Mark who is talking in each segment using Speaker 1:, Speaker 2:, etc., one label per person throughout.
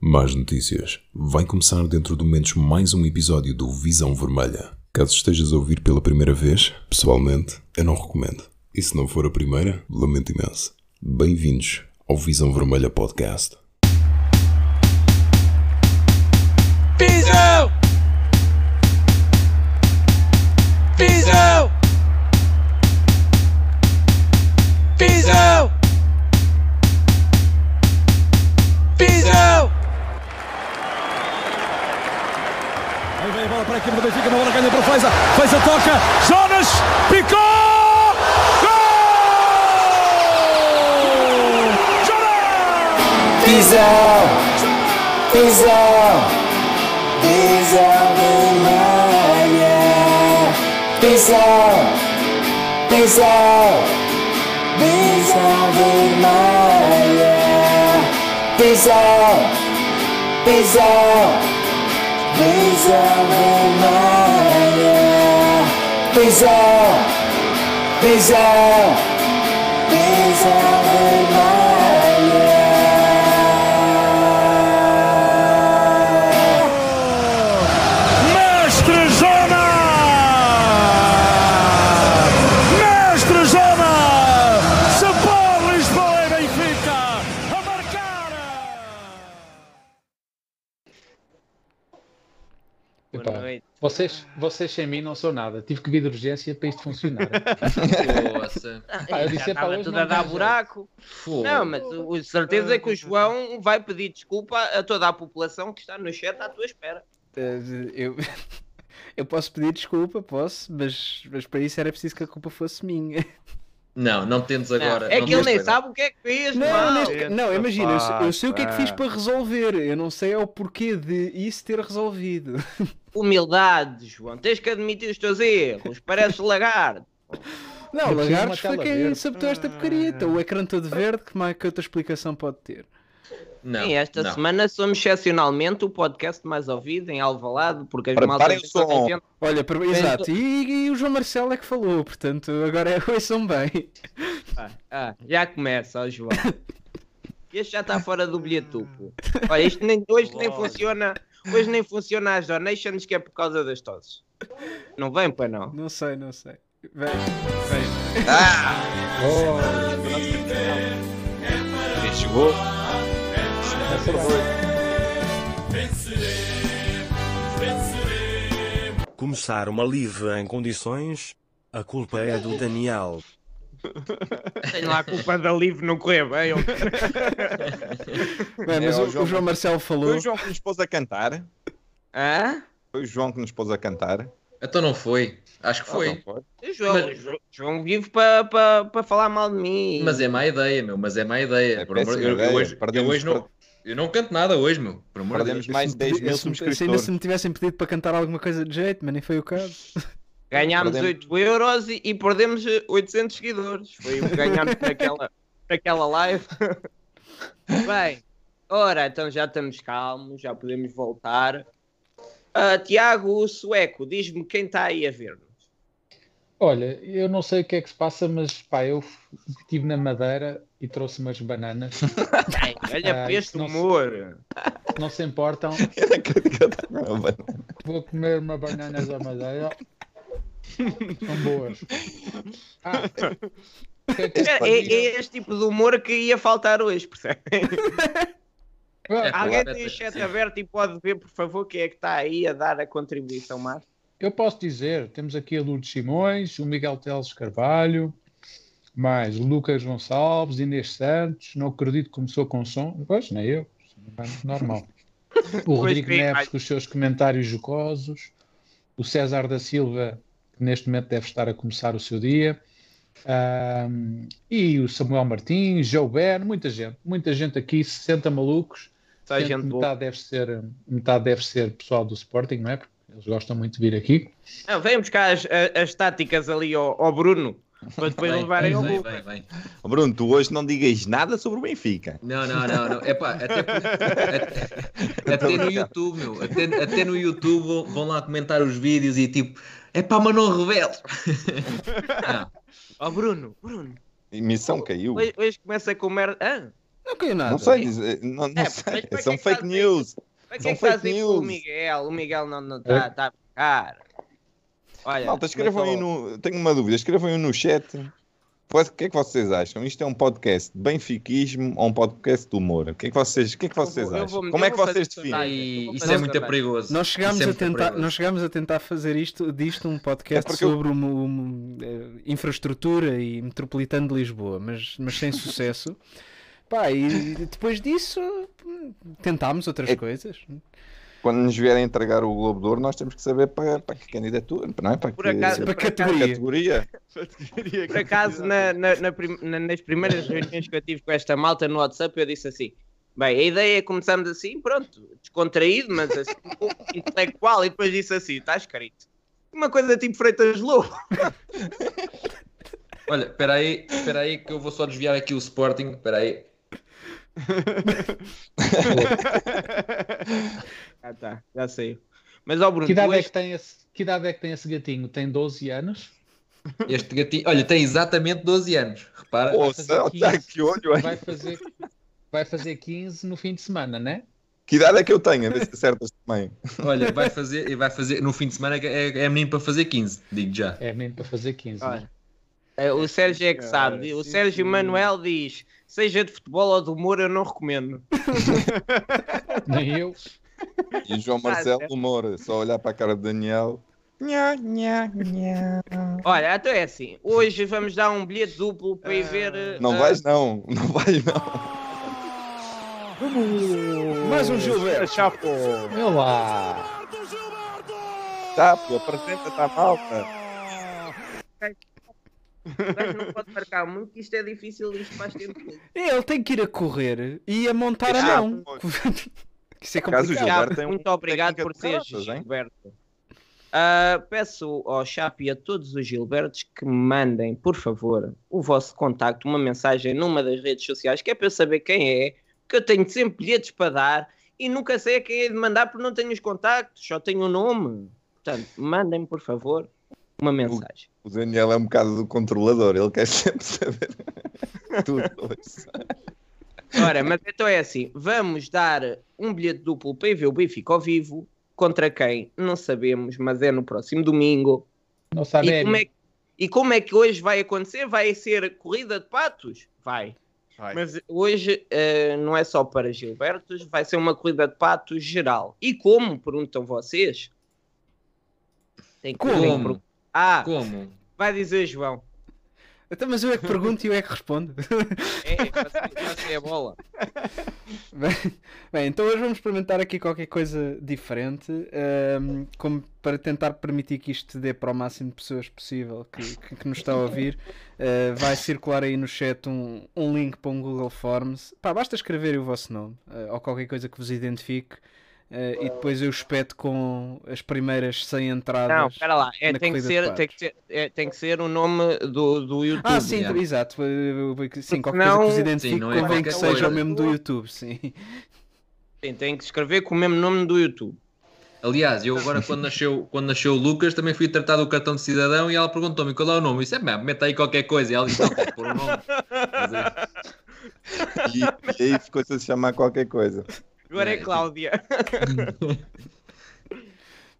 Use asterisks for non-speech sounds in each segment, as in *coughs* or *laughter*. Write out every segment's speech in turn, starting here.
Speaker 1: Más notícias. Vai começar dentro de momentos mais um episódio do Visão Vermelha. Caso estejas a ouvir pela primeira vez, pessoalmente, eu não recomendo. E se não for a primeira, lamento imenso. Bem-vindos ao Visão Vermelha Podcast.
Speaker 2: Visão!
Speaker 3: Vem a bola para a equipe do Benfica, uma bola ganha para o Feiza. Feiza toca, Jonas, picou!
Speaker 4: Visão, visão, visão vermelha. Visão, visão, visão vermelha. Visão, visão, visão vermelha. Visão, visão,
Speaker 5: vocês, vocês sem mim não são nada. Tive que vir de urgência para isto funcionar.
Speaker 6: Poça.
Speaker 5: Pá, eu
Speaker 7: Já
Speaker 5: disse, hoje
Speaker 7: tudo
Speaker 5: não
Speaker 7: a dar buraco.
Speaker 6: Fogo.
Speaker 7: Não, mas o o certeza é que o João vai pedir desculpa a toda a população que está no chat à tua espera.
Speaker 8: Eh, Eu, *laughs* eu posso pedir desculpa, posso, mas, mas para isso era preciso que a culpa fosse minha.
Speaker 6: Não, não tentes agora.
Speaker 7: Não, é
Speaker 6: não
Speaker 7: que ele nem sabe o que é que fez,
Speaker 8: Não,
Speaker 7: mal.
Speaker 8: neste não imagina, eu, sei- eu sei o que é que fiz para resolver, eu não sei é o porquê de isso ter resolvido. *laughs*
Speaker 7: Humildade, João. Tens que admitir os teus erros. Pareces lagarto.
Speaker 8: Não, Lagartos foi quem sabotou esta porcaria. Então, o ecrã todo verde, que mais que outra explicação pode ter?
Speaker 6: Não,
Speaker 7: Sim, esta
Speaker 6: não.
Speaker 7: semana somos excepcionalmente o podcast mais ouvido em Alvalade, porque as maltas estão
Speaker 8: Olha, exato, e, e o João Marcelo é que falou, portanto, agora é, *laughs* ouçam bem.
Speaker 7: Ah, ah, já começa, ó João. *laughs* Este já está fora do bilhetupo. Olha, isto nem, hoje nem funciona. Hoje nem funciona as donations que é por causa das toses. Não vem, pois não.
Speaker 8: Não sei, não sei. Vem, vem. *laughs*
Speaker 9: Quem chegou?
Speaker 10: Começar uma live em condições, a culpa é do Daniel.
Speaker 7: Tenho lá a culpa da livre não correr bem. *laughs*
Speaker 8: Bem, mas
Speaker 9: É,
Speaker 8: o,
Speaker 9: o João-
Speaker 8: o João Marcelo
Speaker 9: Foi
Speaker 8: falou.
Speaker 9: o João que nos pôs a cantar?
Speaker 7: Hã?
Speaker 9: Foi o João que nos pôs a cantar?
Speaker 6: Então não foi. Acho que
Speaker 9: Ah,
Speaker 6: foi.
Speaker 9: não foi?
Speaker 7: João,
Speaker 6: Mas-
Speaker 7: João- João vive para pa, pa falar mal de mim.
Speaker 6: Mas é má ideia, meu. Mas é má ideia.
Speaker 9: É
Speaker 6: Por amor-
Speaker 9: péssima
Speaker 6: eu, eu hoje, eu hoje não, eu não canto nada hoje, meu. Por amor de
Speaker 9: Perdemos
Speaker 6: Deus.
Speaker 9: mais de 10 mil
Speaker 8: Se, se ainda
Speaker 9: subscritores.
Speaker 8: se me tivessem pedido para cantar alguma coisa de jeito, mas nem foi o caso. *laughs*
Speaker 7: Ganhámos
Speaker 9: Perdemos-
Speaker 7: 8 euros e, e perdemos eh, 800 seguidores. Foi o que ganhámos *laughs* naquela, naquela live. *laughs* Bem, ora, então já estamos calmos, já podemos voltar. Ah, Tiago, o sueco, diz-me quem está aí a ver-nos.
Speaker 5: Olha, eu não sei o que é que se passa, mas pá, eu estive na Madeira e trouxe umas bananas. *laughs*
Speaker 7: Ai, Olha
Speaker 5: Ah,
Speaker 7: para este
Speaker 5: não se-
Speaker 7: humor.
Speaker 5: Não se importam, *laughs* vou comer uma banana da Madeira. São boas. Ah, é
Speaker 7: É, é- é este tipo de humor que ia faltar hoje, percebem?
Speaker 6: É, *laughs*
Speaker 7: Alguém tem o chat aberto e pode ver, por favor, quem é que está aí a dar a contribuição mais?
Speaker 5: Eu posso dizer, temos aqui a Lourdes Simões, o Miguel Teles Carvalho, mais Lucas Gonçalves, Inês Santos, não acredito que começou com som, pois, nem eu, normal. O Rodrigo Neves com os seus comentários jocosos, o César da Silva, que neste momento deve estar a começar o seu dia, ahm, e o Samuel Martins, Joe Ben, muita gente, muita gente aqui, 60 malucos,
Speaker 7: gente boa.
Speaker 5: metade deve ser metade deve ser pessoal do Sporting, não é? Porque eles gostam muito de vir aqui.
Speaker 7: Não, vem buscar as, a- as táticas ali ao, ao Bruno para depois
Speaker 6: Vem,
Speaker 7: levarem ao gol.
Speaker 9: Ó, Bruno, tu hoje não digas nada sobre o Benfica.
Speaker 6: Não, não, não, não. Epá, até, *laughs* até, até no YouTube, meu. Até, até no YouTube vão- lá comentar os vídeos e tipo, epá, mas não reveles. *laughs* Não,
Speaker 7: Ó Bruno, Bruno,
Speaker 9: Emissão caiu.
Speaker 7: hoje, hoje começa com merda. Ah,
Speaker 8: Não caiu nada.
Speaker 9: Não sei não, não
Speaker 7: É,
Speaker 9: sei. São
Speaker 7: que é
Speaker 9: fake news.
Speaker 7: Para que é que estás com o
Speaker 9: news.
Speaker 7: Miguel? O Miguel não está
Speaker 5: É.
Speaker 7: tá a ficar. Olha,
Speaker 9: Malta, escrevam aí no. Tenho uma dúvida, escrevam aí no chat. O que é que vocês acham? Isto é um podcast de benfiquismo ou um podcast de humor? O que é que vocês, o que é que vocês
Speaker 7: vou-
Speaker 9: acham?
Speaker 7: vou-
Speaker 9: Como é que vocês definem?
Speaker 6: Isso é muito
Speaker 7: sondagem.
Speaker 6: perigoso.
Speaker 8: Nós chegámos,
Speaker 6: Isso é
Speaker 8: a tentar,
Speaker 6: perigoso.
Speaker 8: nós chegámos a tentar fazer isto, disto um podcast
Speaker 9: É porque eu-
Speaker 8: sobre uma, uma, eh, infraestrutura e metropolitano de Lisboa, mas, mas sem sucesso. *laughs* Pá, e depois disso hum, tentámos outras
Speaker 9: É-
Speaker 8: coisas.
Speaker 9: Quando nos vierem entregar o Globo de Ouro, nós temos que saber para, para que candidatura, não é? Para
Speaker 7: Por
Speaker 9: que
Speaker 7: acaso-
Speaker 8: Para categoria.
Speaker 9: categoria. *laughs*
Speaker 7: Por acaso, na- na- na prim- na- nas primeiras reuniões que eu tive com esta malta no WhatsApp, eu disse assim: bem, a ideia é começarmos assim, pronto, descontraído, mas assim, um pouco *laughs* intelectual, e depois disse assim: está escrito. Uma coisa tipo Freitas Lobo. *laughs*
Speaker 6: Olha, espera aí, espera aí que eu vou só desviar aqui o Sporting. Espera aí.
Speaker 7: Ah, tá, já saiu. Mas, ó, Bruno,
Speaker 5: Que idade, é que tem esse, que idade é que tem esse gatinho? Tem 12 anos?
Speaker 6: Este gatinho, olha, tem exatamente 12 anos. Repara.
Speaker 9: Céu,
Speaker 5: aqui
Speaker 9: tá,
Speaker 5: isso.
Speaker 9: que olho, hein?
Speaker 5: Vai fazer, vai fazer 15 no fim de semana, né?
Speaker 9: Que idade é que eu tenho? Acertas também.
Speaker 6: Olha, vai fazer, vai fazer no fim de semana é, é menino para fazer 15, digo já.
Speaker 5: É mesmo para fazer 15. né?
Speaker 7: Olha, é, o Sérgio é que sabe. O Sérgio Manuel diz: seja de futebol ou de humor, eu não recomendo. *laughs*
Speaker 5: Nem eu.
Speaker 9: E o João Marcelo
Speaker 7: certo.
Speaker 9: Moura, só olhar para a cara do Daniel. Nha, nha, nha.
Speaker 7: Olha, então é assim: hoje vamos dar um bilhete duplo para ir ver.
Speaker 9: Não
Speaker 7: ah,
Speaker 9: vais não, não vais não.
Speaker 8: Mais um Gilberto.
Speaker 5: Eu lá.
Speaker 9: Tá, pô, apresenta-te à malta.
Speaker 7: O gajo não pode marcar muito, que isto é difícil, isto faz tempo.
Speaker 8: Ele tem que ir a correr e a montar a
Speaker 9: Ah,
Speaker 8: mão. *laughs* Isso é
Speaker 9: o
Speaker 8: complicado.
Speaker 9: Gilberto tem um
Speaker 7: Muito obrigado por
Speaker 9: hein?
Speaker 7: Gilberto. Ah, peço ao Chape e a todos os Gilbertos que me mandem, por favor, o vosso contacto, uma mensagem numa das redes sociais, que é para eu saber quem é, que eu tenho sempre bilhetes para dar e nunca sei a quem é de mandar porque não tenho os contactos, só tenho o nome. Portanto, mandem, por favor, uma mensagem.
Speaker 9: O Daniel é um bocado do controlador, ele quer *laughs* sempre saber tudo.
Speaker 7: Ora, mas então é assim: vamos dar um bilhete duplo para ir ver o Benfica ao vivo. Contra quem? Não sabemos, mas é no próximo domingo.
Speaker 5: Não sabe
Speaker 7: E como, é, que- e como é que hoje vai acontecer? Vai ser corrida de patos? Vai. Mas hoje eh, não é só para Gilbertos, vai ser uma corrida de patos geral. E como? Perguntam vocês. Tem que
Speaker 6: Como?
Speaker 7: Ah,
Speaker 6: Como?
Speaker 7: vai dizer João.
Speaker 8: Então, mas eu é que pergunto e eu é que respondo.
Speaker 7: É, você, você é a bola. *laughs*
Speaker 8: Bem, bem, então hoje vamos experimentar aqui qualquer coisa diferente, ehm, como para tentar permitir que isto dê para o máximo de pessoas possível que, que, que nos está a ouvir. Eh, vai circular aí no chat um, um link para um Google Forms. Pá, basta escrever o vosso nome eh, ou qualquer coisa que vos identifique. Eh, e depois eu espeto com as primeiras 100 entradas.
Speaker 7: Não, espera lá. É, tem, que ser, tem, que ser, é, tem que ser o nome do, do YouTube.
Speaker 8: Ah, sim,
Speaker 6: yeah.
Speaker 8: exato. Sim, qualquer
Speaker 7: Senão-
Speaker 8: coisa que identifique
Speaker 6: não é
Speaker 8: convém que seja o
Speaker 6: coisa.
Speaker 8: mesmo do YouTube, sim.
Speaker 7: Sim, tem que escrever com o mesmo nome do YouTube.
Speaker 6: Aliás, eu agora quando nasceu, quando nasceu o Lucas também fui tratar do cartão de cidadão e ela perguntou-me qual é o nome. Eu disse, é mesmo, mete aí qualquer coisa. E ela disse, não, tem que pôr o nome. *laughs* Mas é-
Speaker 9: E, e aí ficou-se a chamar qualquer coisa.
Speaker 7: Agora é
Speaker 6: É,
Speaker 7: Cláudia. *laughs*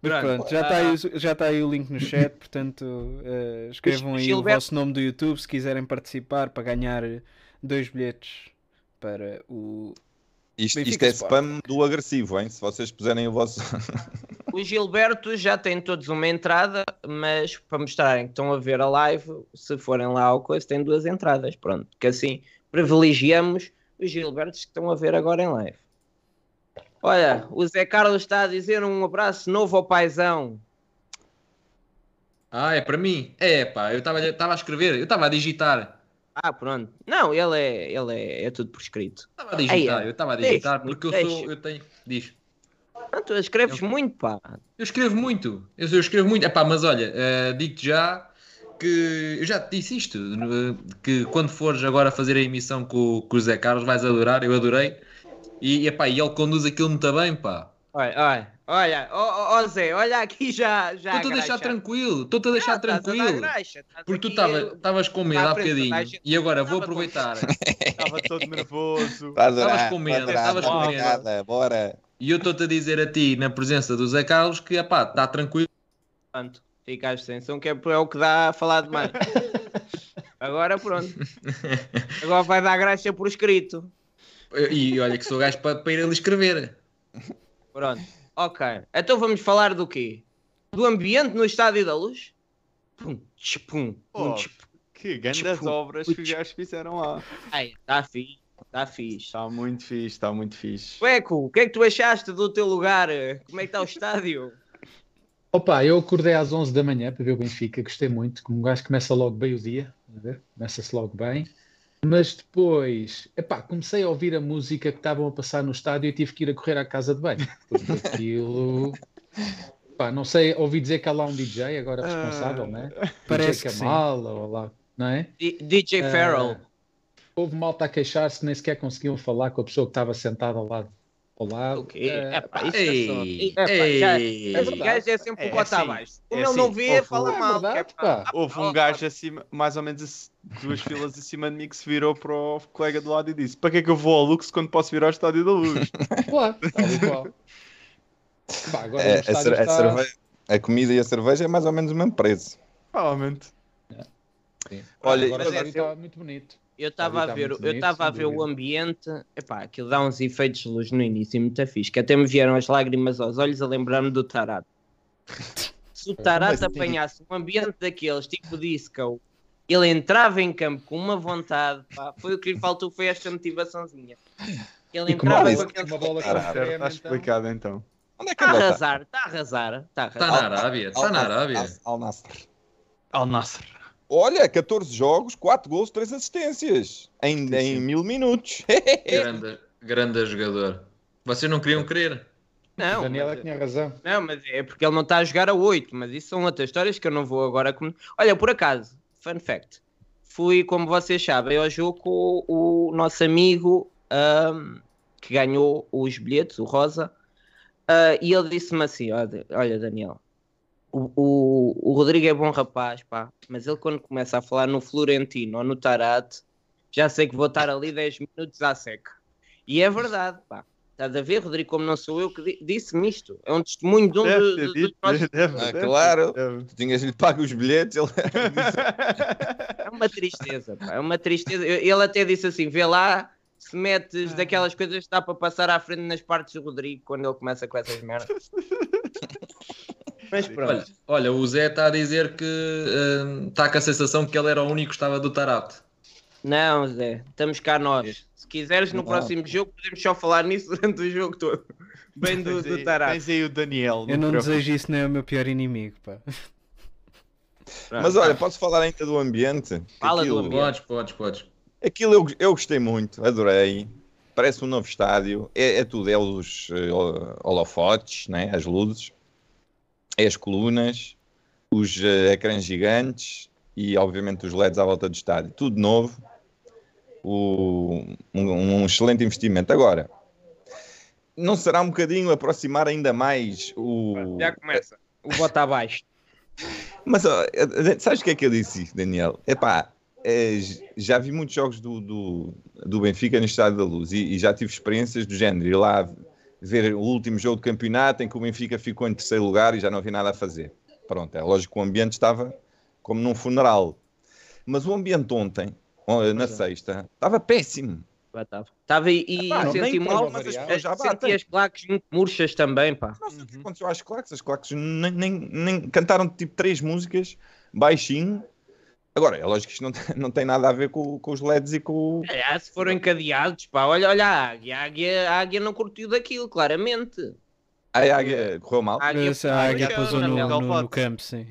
Speaker 8: Mas
Speaker 7: Pronto.
Speaker 8: pronto, já está aí, o- já está aí o link no chat, portanto eh, escrevam aí
Speaker 7: Gilberto-
Speaker 8: o vosso nome do YouTube se quiserem participar para ganhar dois bilhetes para o.
Speaker 9: Isto, isto é
Speaker 8: Sport.
Speaker 9: spam do agressivo, hein? Se vocês puserem o vosso. *laughs*
Speaker 7: Os Gilbertos já têm todos uma entrada, mas para mostrarem que estão a ver a live, se forem lá ao coisa, têm duas entradas. Pronto, que assim privilegiamos os Gilbertos que estão a ver agora em live. Olha, o Zé Carlos está a dizer um abraço novo ao paizão.
Speaker 6: Ah, é para mim? É, pá, eu estava a escrever, eu estava a digitar.
Speaker 7: Ah, pronto. Não, ele é, ele é, é tudo por escrito.
Speaker 6: Estava a digitar,
Speaker 7: Aí,
Speaker 6: eu estava a
Speaker 7: deixa,
Speaker 6: digitar porque eu
Speaker 7: deixa.
Speaker 6: sou, eu tenho, diz.
Speaker 7: Ah, tu escreves muito, pá.
Speaker 6: Eu escrevo muito, eu, eu escrevo muito. Epá, mas olha, eh, digo-te já que eu já te disse isto, eh, que quando fores agora fazer a emissão com, com o Zé Carlos vais adorar, eu adorei. E, epá, e ele conduz aquilo muito bem, pá.
Speaker 7: Olha, olha, olha, ó ó, Zé, olha aqui já. já
Speaker 6: Estou-te a deixar tranquilo, estou-te a deixar
Speaker 7: Não, estás a dar
Speaker 6: tranquilo.
Speaker 7: graxa,
Speaker 6: Porque tu estavas com medo há bocadinho e agora vou aproveitar.
Speaker 11: Estava todo nervoso. *laughs*
Speaker 6: Estavas com medo, estavas com medo.
Speaker 9: pancada, Bora.
Speaker 6: E eu estou-te a dizer a ti, na presença do Zé Carlos, que epá, está tranquilo.
Speaker 7: Pronto, ficaste sem som, que é é o que dá a falar demais. *laughs* Agora pronto. Agora vai dar graxa por escrito.
Speaker 6: E olha que sou gajo para, para ir ali escrever.
Speaker 7: Pronto. Ok. Então vamos falar do quê? Do ambiente no Estádio da Luz? Pum, tch, pum, pum,
Speaker 11: Oh,
Speaker 7: tch,
Speaker 11: que grandes obras que os gajos fizeram lá.
Speaker 7: Está fixe, está fixe.
Speaker 11: Está muito fixe, está muito fixe.
Speaker 7: Sueco, o que é que tu achaste do teu lugar? Como é que está o estádio?
Speaker 5: Opa, eu acordei às 11 da manhã para ver o Benfica, gostei muito, como um gajo começa logo bem o dia, começa-se logo bem, mas depois, epá, comecei a ouvir a música que estavam a passar no estádio e tive que ir a correr à casa de banho, porque aquilo, pá, não sei, ouvi dizer que há lá um DJ agora responsável, não é?
Speaker 8: Parece
Speaker 5: DJ
Speaker 8: que sim.
Speaker 5: Kamala, ou lá, não é?
Speaker 7: D- DJ
Speaker 5: Ah,
Speaker 7: Farrell.
Speaker 5: Houve malta a queixar-se que nem sequer conseguiam falar com a pessoa que estava sentada ao lado. Ao lado.
Speaker 7: O quê? Epá, isso
Speaker 6: Ei,
Speaker 7: é só... Epá, já-
Speaker 6: ei.
Speaker 7: Esse gajo é sempre
Speaker 11: É
Speaker 7: o bota
Speaker 11: assim,
Speaker 7: abaixo.
Speaker 11: é
Speaker 7: Como ele
Speaker 11: assim,
Speaker 7: não vê,
Speaker 11: houve-
Speaker 7: fala
Speaker 5: É
Speaker 7: mal. é.
Speaker 11: Houve um gajo acima, mais ou menos duas filas acima de mim que se virou para o colega do lado e disse: Para que é que eu vou ao Lux quando posso vir ao Estádio da Luz? *laughs*
Speaker 5: Claro, agora
Speaker 9: É, a, cerveja- comida e a cerveja é mais ou menos o mesmo preço.
Speaker 11: Provavelmente.
Speaker 9: Olha,
Speaker 5: agora
Speaker 7: mas é
Speaker 5: está muito bonito.
Speaker 7: Eu estava a ver, eu a ver o ambiente, epá, aquilo dá uns efeitos de luz no início muito fixe, que até me vieram as lágrimas aos olhos a lembrar-me do Tarado. *laughs* Se o Tarado apanhasse um ambiente daqueles, tipo disco, ele entrava em campo com uma vontade, pá, foi o que lhe faltou, foi esta motivaçãozinha. Ele entrava com aquele...
Speaker 5: Uma bola com
Speaker 9: Caralho,
Speaker 5: a
Speaker 11: está
Speaker 5: então.
Speaker 11: explicado então.
Speaker 9: Onde é que
Speaker 7: Está a
Speaker 9: ele está?
Speaker 7: arrasar, está a arrasar, está a
Speaker 6: Está
Speaker 7: arrasar.
Speaker 6: na Arábia, está na Arábia.
Speaker 9: Al Nassr.
Speaker 11: Al Nasser.
Speaker 9: Olha, 14 jogos, 4 gols, 3 assistências. Em,
Speaker 11: Sim,
Speaker 9: em
Speaker 11: sim.
Speaker 9: mil minutos. *laughs*
Speaker 6: Grande, grande jogador. Vocês não queriam crer?
Speaker 7: Não,
Speaker 5: Daniel é
Speaker 7: mas-
Speaker 5: que tinha razão.
Speaker 7: Não, mas é porque ele não está a jogar a 8, mas isso são outras histórias que eu não vou agora. Com... Olha, por acaso, fun fact: fui, como vocês sabem, ao jogo com o nosso amigo ahm, que ganhou os bilhetes, o Rosa, ah, e ele disse-me assim: Olha, olha, Daniel, o, o, o Rodrigo é bom rapaz, pá, mas ele quando começa a falar no Florentino ou no Tarate, já sei que vou estar ali 10 minutos à seca. E é verdade, pá. Estás a ver, Rodrigo, como não sou eu que di- disse-me isto. É um testemunho de um
Speaker 11: Deve
Speaker 7: do- do-
Speaker 11: dito, deve,
Speaker 9: Ah,
Speaker 11: deve,
Speaker 9: claro.
Speaker 11: deve.
Speaker 9: Tinhas-lhe pago os bilhetes. Ele... *laughs* *laughs*
Speaker 7: É uma tristeza, pá. É uma tristeza. Ele até disse assim: vê lá se
Speaker 11: Ah.
Speaker 7: metes daquelas coisas que dá para passar à frente nas partes do Rodrigo quando ele começa com essas merdas. *laughs* Mas pronto.
Speaker 6: Olha, olha, o Zé está a dizer que hum, está com a sensação que ele era o único que estava do Tarate.
Speaker 7: Não, Zé, estamos cá nós. Se quiseres, no
Speaker 9: Não.
Speaker 7: próximo jogo, podemos só falar nisso *laughs* durante o jogo todo. Bem do, do
Speaker 11: aí-
Speaker 7: Tarado.
Speaker 11: Tens aí o Daniel.
Speaker 8: Eu não
Speaker 11: preocupes.
Speaker 8: desejo isso nem ao meu pior inimigo, pá.
Speaker 9: Mas olha, posso falar ainda do ambiente?
Speaker 7: Fala do
Speaker 9: Aquilo-
Speaker 7: ambiente.
Speaker 6: Podes, podes, podes.
Speaker 9: Aquilo eu, eu gostei muito, adorei. Parece um novo estádio. É, é tudo, é os ho- holofotes, né? as luzes, é as colunas, os eh, ecrãs gigantes e, obviamente, os LEDs à volta do estádio. Tudo novo. O- um, um excelente investimento. Agora, não será um bocadinho aproximar ainda mais o.
Speaker 7: Já começa. O bota abaixo. *laughs*
Speaker 9: Mas ó, eh, sabes o que é que eu disse, Daniel? Epá, eh, já vi muitos jogos do, do, do Benfica no Estádio da Luz e, e já tive experiências do género. Ir lá ver o último jogo do campeonato em que o Benfica ficou em terceiro lugar e já não havia nada a fazer. Pronto, é lógico que o ambiente estava como num funeral. Mas o ambiente ontem, na sexta, estava péssimo.
Speaker 7: Estava e, e
Speaker 9: Epá,
Speaker 7: senti mal,
Speaker 9: mas as já
Speaker 7: senti as claques muito murchas também, pá.
Speaker 9: Não sei o que aconteceu às claques. As claques nem, nem, nem cantaram tipo três músicas baixinho. Agora, é lógico que isto não tem, não tem nada a ver com, com os LEDs e com.
Speaker 7: Ah, se foram encadeados, pá, olha, olha a águia. A águia, a águia não curtiu daquilo, claramente.
Speaker 9: A águia correu mal.
Speaker 7: A águia,
Speaker 8: a águia pousou no, no, no
Speaker 7: Estava
Speaker 8: campo, sim.